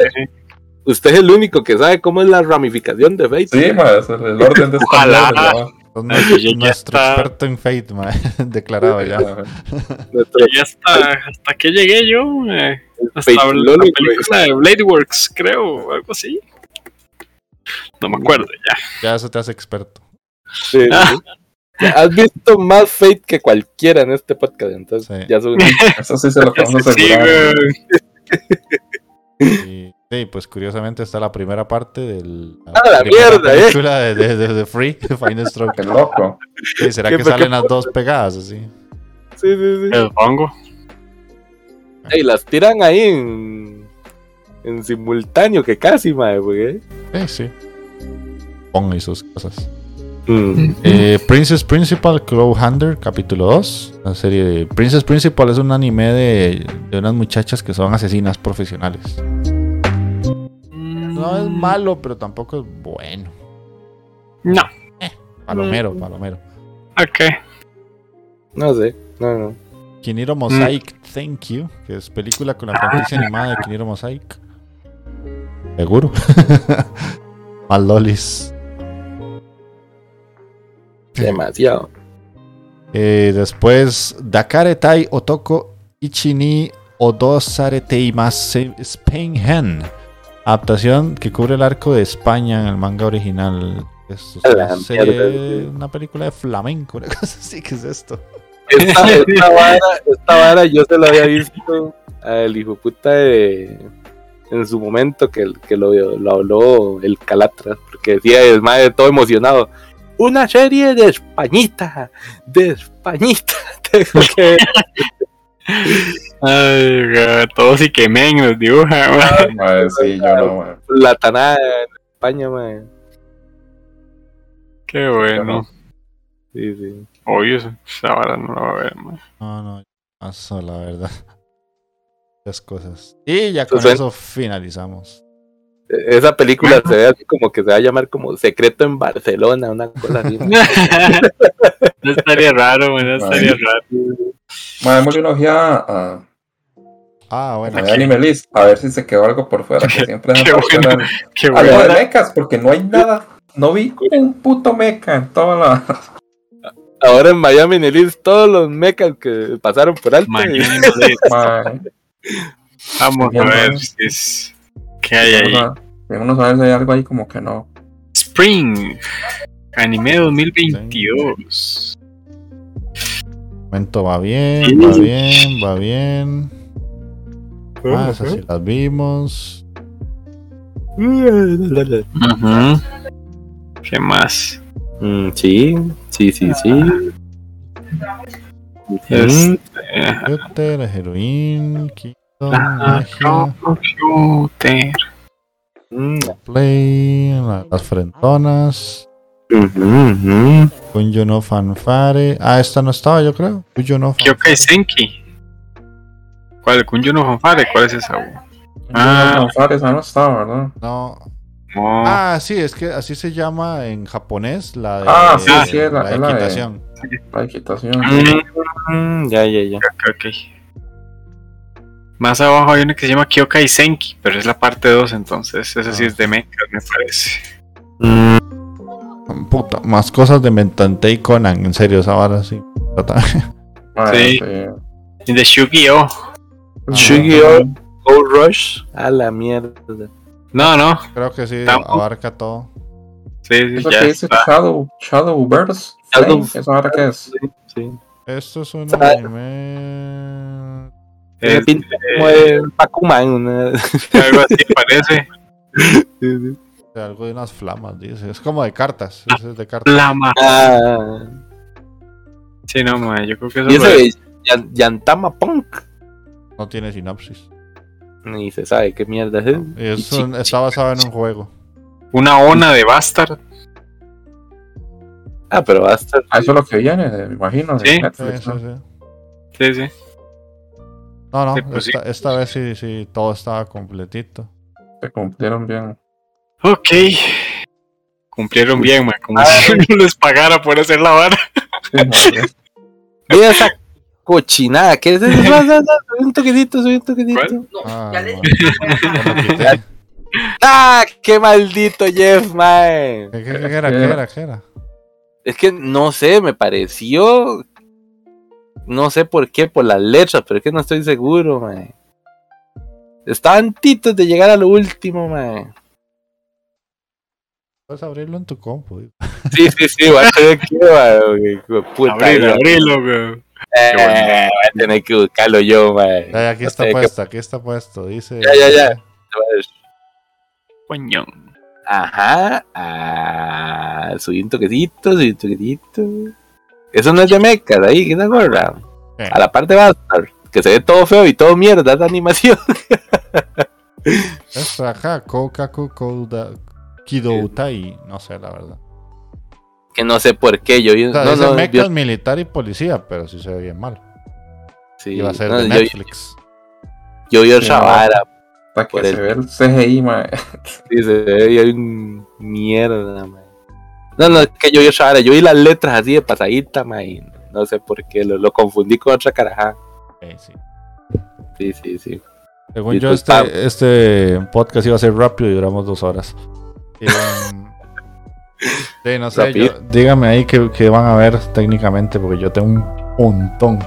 usted es el único que sabe cómo es la ramificación de Fate. Sí, ma, es el, orden de esta Ojalá. Ay, nuestro, ya experto en Fate, [laughs] declarado ya. Nuestro hasta, hasta que llegué yo, ma. Hasta Fate la, película de Blade Works, creo, o algo así. No me acuerdo ya. Ya eso te hace experto. Sí. [laughs] Has visto más Fate que cualquiera en este podcast, entonces Sí. ya son [laughs] Eso sí se lo podemos Sí, asegurar. Sí, pues curiosamente está la primera parte del. ¡Ah, la mierda, eh! película de, de, de- de Free, Final [laughs] Stroke. Qué loco. Sí, ¿Será ¿Qué que salen las dos pegadas así? Sí, sí, sí. El pongo. Y las tiran ahí en, en simultáneo, que casi, madre, güey. Sí, sí. Pongo y sus cosas. Mm. Eh, Princess Principal Crow Hunter, capítulo 2. La serie de Princess Principal es un anime de, de unas muchachas que son asesinas profesionales. No es malo, pero tampoco es bueno. No, Palomero, Mm. palomero. ok. No sé, no, no. Kiniro Mosaic, Thank You, que es película con la franquicia [laughs] animada de Kiniro Mosaic. Seguro. [laughs] Mal lolis. Demasiado. Eh, después, Dakare Tai Otoko Ichini Odosare Teimase Spain Hen. Adaptación que cubre el arco de España en el manga original. Es A la una, película de flamenco, una [laughs] cosa así. ¿Qué es esto? Esta, [laughs] esta vara, esta vara yo se lo había visto al hijo puta de en su momento que, que lo, lo habló el Calatras, porque decía el madre todo emocionado. Una serie de Españita, de Españita. [laughs] Tengo que- Ay, todos y que men nos dibuja, ma. Mae, sí, yo no, mae. la tanada en España, man. Qué bueno. Sí, sí. Obvio, esa vara no la va a ver, ma. No, no, paso, la verdad. Las cosas. Y ya con Entonces- eso finalizamos. E- Esa película se ve así como que se va a llamar como Secreto en Barcelona, una cosa así. [laughs] man. no estaría raro, ma, no estaría raro. Démosle una ojeada a, Ah, bueno. a Anime List, a ver si se quedó algo por fuera, que [laughs] siempre Qué bueno. Qué a bueno. lo de mechas, porque no hay nada. No vi un puto mecha en toda la. Ahora en Miami Nelis todos los mechas que pasaron por alto. Miami [laughs] Vamos a ver si es. ¿Qué hay ahí? vamos a- Vamos a ver si hay algo ahí como que no. Spring. Anime 2022. Momento va bien, va bien, va bien. Ah, esas sí las vimos. Ujú. ¿Qué más? Mm, sí, sí, sí, sí. Este, Shooter, Heroin, Keaton, ah, Magia, computer. Play, la- las frentonas, Kunjo no Fanfare. Ah, esta no estaba, yo creo. Kunjo no Kyokai Senki. ¿Cuál? Kunjo no Fanfare. ¿Cuál es esa? Ah. No, Fares, no estaba, ¿verdad? No. No. Ah, sí, es que así se llama en japonés la de Ah, sí, sí, es la- la es la de- equitación. La equitación. Mm, Mm, ya, ya, ya. ok, ok. Más abajo hay una que se llama Kyokai Senki, pero es la parte 2, entonces esa sí Ah. es de mechas, me parece. Mm, Puta, más cosas de Mentante y Conan, en serio, esa vara sí. Sí. sí. Y de Shugi-Oh. Yu-Gi-Oh! Gold Rush. A la mierda. No, no. Creo que sí, abarca todo. Sí, sí, Eso ya que dice. Shadow, Shadowverse. Shadow- ¿Eso ahora qué es? Sí. Esto es un anime. Es, pinta eh, como de Pac-Man. algo así parece. [laughs] de algo de unas flamas, dice. Es como de cartas. es de cartas. Lama. Ah, Sí, no, ma, yo creo que eso y ese es. Yantama Punk. No tiene sinopsis. Ni se sabe qué mierda es. Y es un- está basado en un juego. una ona de Bastard. Ah, pero estar. Ah, eso es lo que viene, de- me imagino, Sí. Sí, Netflix. sí, ¿no? sí. Sí, sí. No, no, Sí, pues sí. esta, esta vez sí, sí, todo estaba completito. Se cumplieron bien. Ok. Cumplieron bien, ma, como Ah. si uno les pagara por hacer la vara. Mira esa cochinada. ¿Qué es eso? Subí un toquecito, subí un toquecito. ¿Cuál? Ah, ya le. ¡Ah! ¡Qué maldito Jeff, man! ¿Qué, qué- qué era? ¿Qué era? ¿Qué era? Es que no sé, me pareció. No sé por qué, por las letras, pero es que no estoy seguro, man. Estaban titos de llegar a lo último, man. Puedes abrirlo en tu compu. digo. Sí, sí, sí, voy a tener que. de ya. abrilo, güey. Eh, voy a tener que buscarlo yo, man. Ya, ya, aquí No está sé, ¿qué- puesto, aquí está puesto. Dice. Ya, ya, ya. Coño. Ajá. Ah, subí un toquecito, subí un toquecito. Eso no es de mecas, ahí, ¿qué te acuerdas? Eh, A la parte Bastard, que se ve todo feo y todo mierda esa animación. Es acá, Kokaku Kouda Kidoutai. No sé, la verdad. que no sé por qué, yo vi. O sea, no, no, mechas, yo- militar y policía, pero sí se ve bien mal. sí, Iba a ser no, de yo, Netflix. yo vi no. vara, Para que se el- vea el CGI, mae. [laughs] sí, se ve un mierda, man. No, no, es que yo vi otra vara, yo vi las letras así de pasadita, man, y no sé por qué, lo, lo confundí con otra carajá. Eh, sí. Sí, sí, sí. Según yo, este, este podcast iba a ser rápido y duramos dos horas. Eh, Sí, no sé, yo- dígame ahí que, que van a ver técnicamente, porque yo tengo un montón.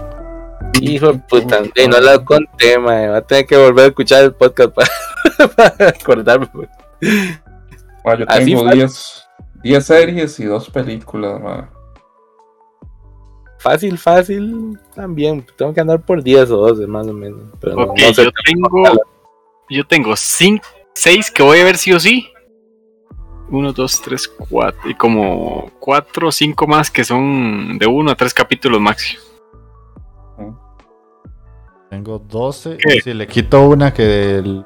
Hijo de puta, ey, no la conté, mae. Va a tener que volver a escuchar el podcast para, [laughs] para acordarme. pues. Ma, yo tengo fue. 10 10 series y dos películas. Fácil, fácil, también. Tengo que andar por 10 o 12 más o menos. Pero no- Ok, no sé. yo tengo. Yo tengo 6 que voy a ver sí o sí. 1, 2, 3, 4. Y como 4 o 5 más que son de 1 a 3 capítulos máximo. Tengo 12. ¿Qué? Y si le quito una que el-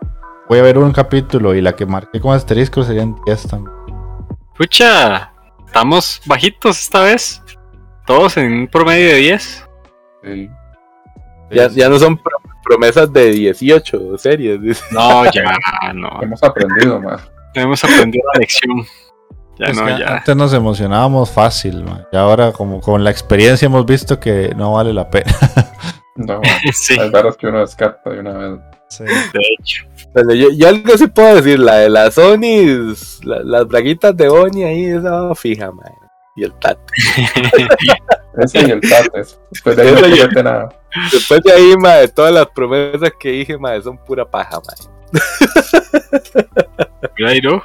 voy a ver un capítulo y la que marqué con asterisco serían 10 también. Pucha, estamos bajitos esta vez. Todos en un promedio de 10. Sí. Ya, ya no son pro- promesas de 18 series. No, ya, [laughs] no. Hemos aprendido, ma. Hemos aprendido la lección. Ya no, ya. Antes nos emocionábamos fácil, man. y ahora como con la experiencia hemos visto que no vale la pena. [laughs] [laughs] No. Sí, Hay varas que uno descarta de una vez. Sí. de hecho. Bueno, yo, yo algo sí puedo decir, la de las Onis, la- las braguitas de Oni ahí, esa fija, man. Y el tat. [laughs] Ese y el Tates. Después de ahí no nada. Después de ahí, madre, todas las promesas que dije, madre, son pura paja, madre. Iro.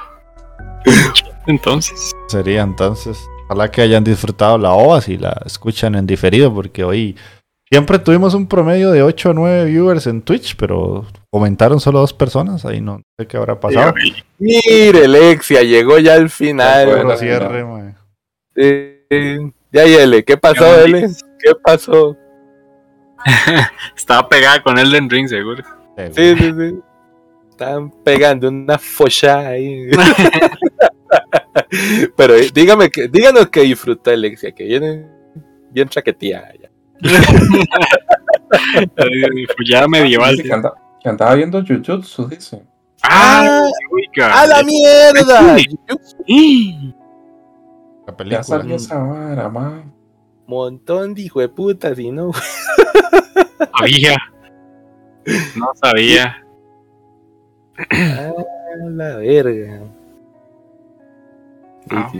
Entonces, Sería entonces. Ojalá que hayan disfrutado la OVA si la escuchan en diferido, porque hoy siempre tuvimos un promedio de 8 o 9 viewers en Twitch, pero comentaron solo dos personas. Ahí no sé qué habrá pasado. Mire, Lexia, llegó ya al final. Bueno, cierre, man. Eh, ya, Yele, ¿qué pasó, Ya, Ele? ¿Qué pasó? [laughs] estaba pegada con Elden Ring, seguro. Sí, sí, sí. Están pegando una focha ahí. [laughs] Pero eh, dígame que, díganos que disfruta Alexia, que viene bien chaqueteada ya. [laughs] ya medieval. Que, anda- que andaba viendo Jujutsu, dice. ¡Ah! Oiga. ¡A la mierda! La Ya película. salió esa vara, ma. Montón de hijo de puta, si no. Sabía. No sabía. [laughs] A la verga. Sí, sí. Sí.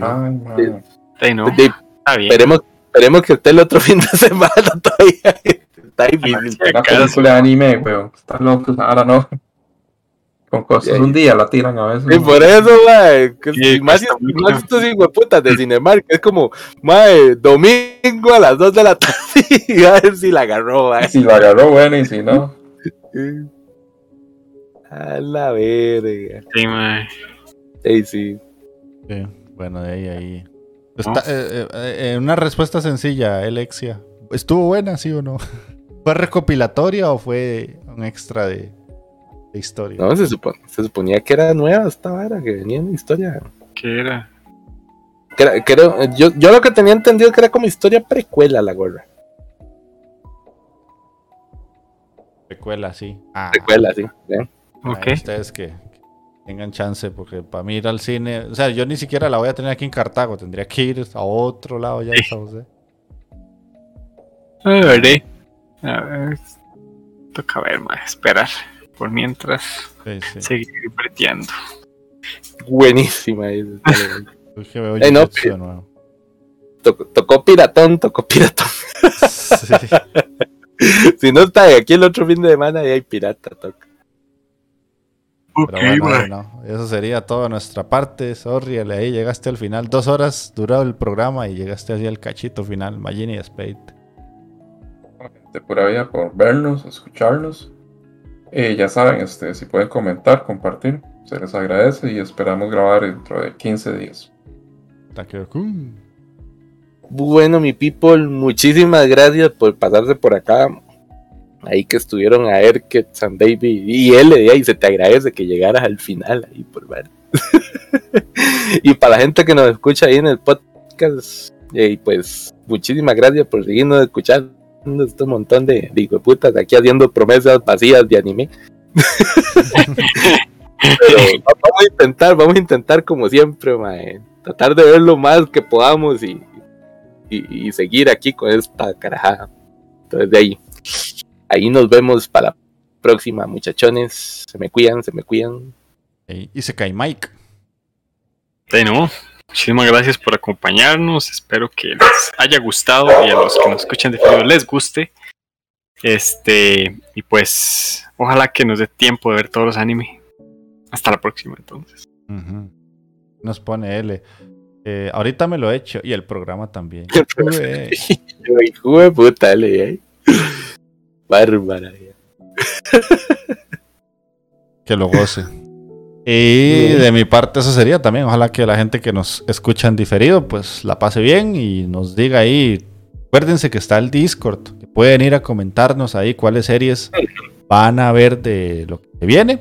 Ay, no. De- Está bien. esperemos, esperemos que esté el otro [laughs] fin de semana todavía. Está difícil. Una película de anime, pero está loco. Ahora no. Con cosas Sí. un día la tiran a veces. Y ma. por eso, mae, más, más estos hijueputas de Cinemark, es como, mae, domingo a las 2 de la [laughs] tarde, y a ver si la agarró, mae. Si lo agarró, bueno, y si no. A la verga. Sí, mae. Sí, sí. Sí, bueno, de ahí, ahí. Está, eh, eh, eh, una respuesta sencilla, Alexia. ¿Estuvo buena, sí o no? [laughs] ¿Fue recopilatoria o fue un extra de, de historia? No, se, supon- se suponía que era nueva esta vara, que venía en historia. ¿Qué era? Que era- que era- yo, yo lo que tenía entendido que era como historia precuela la gorra. Precuela, sí. Ah, Precuela, sí. ¿eh? Ok. Ustedes que, que tengan chance, porque para mí ir al cine, o sea, yo ni siquiera la voy a tener aquí en Cartago, tendría que ir a otro lado ya de San José. A ver, a ver. Toca ver, mae. Esperar. Por mientras, Sí, sí. seguir breteando. Buenísima. [laughs] esa. Es que veo Ey, no, de nuevo. Tocó, tocó piratón, tocó piratón. [laughs] Sí. [laughs] si no está de aquí el otro fin de semana, ahí hay pirata, toca. Pero bueno, no, eso sería toda nuestra parte. Sorry, ahí llegaste al final. Dos horas duró el programa y llegaste así al cachito final. Magini y Spade. de pura vida por vernos, escucharnos. Eh, ya saben, este, si pueden comentar, compartir, se les agradece y esperamos grabar dentro de 15 días. Bueno, mi people, muchísimas gracias por pasarse por acá. Ahí que estuvieron a Erket, San Baby y él, y ahí se te agradece que llegaras al final ahí por ver. [laughs] y para la gente que nos escucha ahí en el podcast, y pues muchísimas gracias por seguirnos escuchando este montón de, de hijueputas aquí haciendo promesas vacías de anime. [laughs] Pero vamos a intentar, vamos a intentar como siempre, mae, tratar de ver lo más que podamos y, y, y seguir aquí con esta carajada. Entonces de ahí, ahí nos vemos para la próxima, muchachones. Se me cuidan, se me cuidan. Y se cae Mike. Sí, no. muchísimas gracias por acompañarnos. Espero que les haya gustado y a los que nos escuchan de frío les guste. Este, y pues, ojalá que nos dé tiempo de ver todos los anime. Hasta la próxima, entonces. Nos pone L. Eh, ahorita me lo he hecho y el programa también. [laughs] De puta, le ¿eh? Bárbara. [laughs] que lo goce. Y de mi parte eso sería también. Ojalá que la gente que nos escucha en diferido pues la pase bien y nos diga ahí. Acuérdense que está el Discord. Que pueden ir a comentarnos ahí cuáles series van a ver de lo que viene.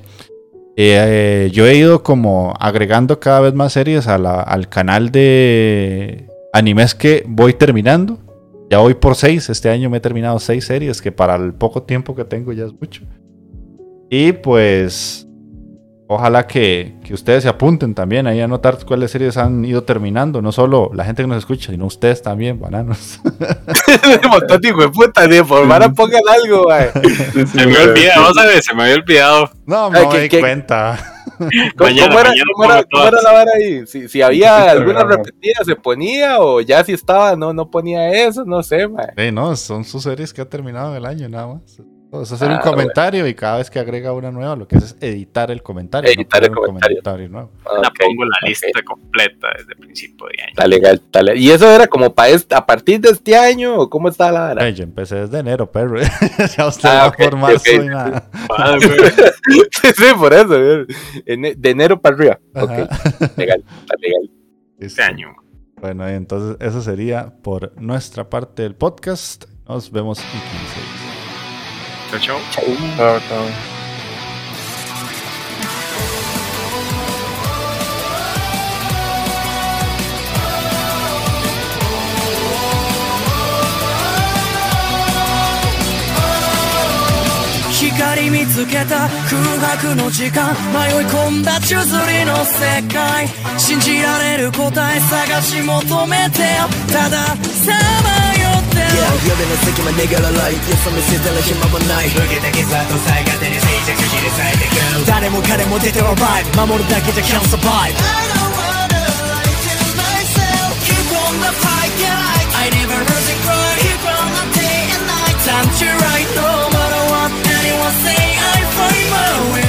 Eh, yo he ido como agregando cada vez más series a la- al canal de animes que voy terminando. Ya voy por seis. Este año me he terminado seis series, que para el poco tiempo que tengo ya es mucho. Y pues, ojalá que, que ustedes se apunten también ahí a notar cuáles series han ido terminando. No solo la gente que nos escucha, sino ustedes también, bananos. [laughs] Un montón de hijo de puta, ni por vara pongan algo, güey. Se me sí. había olvidado, vamos a ver, se me había olvidado. No, me doy que- cuenta. [laughs] ¿Cómo, Mañana, cómo era, mañana cómo era- cómo la vara ahí? Si, si había alguna repetida, se ponía, o ya si estaba, no, no ponía eso, no sé, man. Sí, no, son sus series que ha terminado el año nada más. Hacer un Ah, comentario y cada vez que agrega una nueva, lo que hace es editar el comentario. Editar el comentario. nuevo. La pongo la lista completa desde el principio de año. Está legal, está legal. ¿Y eso era como para este, a partir de este año o cómo está la vara? Ay, yo empecé desde enero, perro. [laughs] ya usted Ah, va por marzo y nada. Sí, sí, por eso. Ene- De enero para arriba. Legal, está legal. Este año. Bueno, entonces eso sería por nuestra parte del podcast. Nos vemos en 15 días. Chao, chao. Chao, chao. 光見つけた空白の時間迷い込んだ宙づりの世界信じられる答え探し求めてよたださまよ Yeah, 여기는 새끼만 내게라 like 예수님 my 힘만 나이 불기대기 사도 사이가 되니 세이제 규실이 사이 댓글 다른 못 가래 못해 they're alright 마모르다 기적 can't survive. I don't wanna lie to myself. Keep on the fight yeah I never run and cry. Keep on the day and night. Time to right no matter what anyone say I find my way.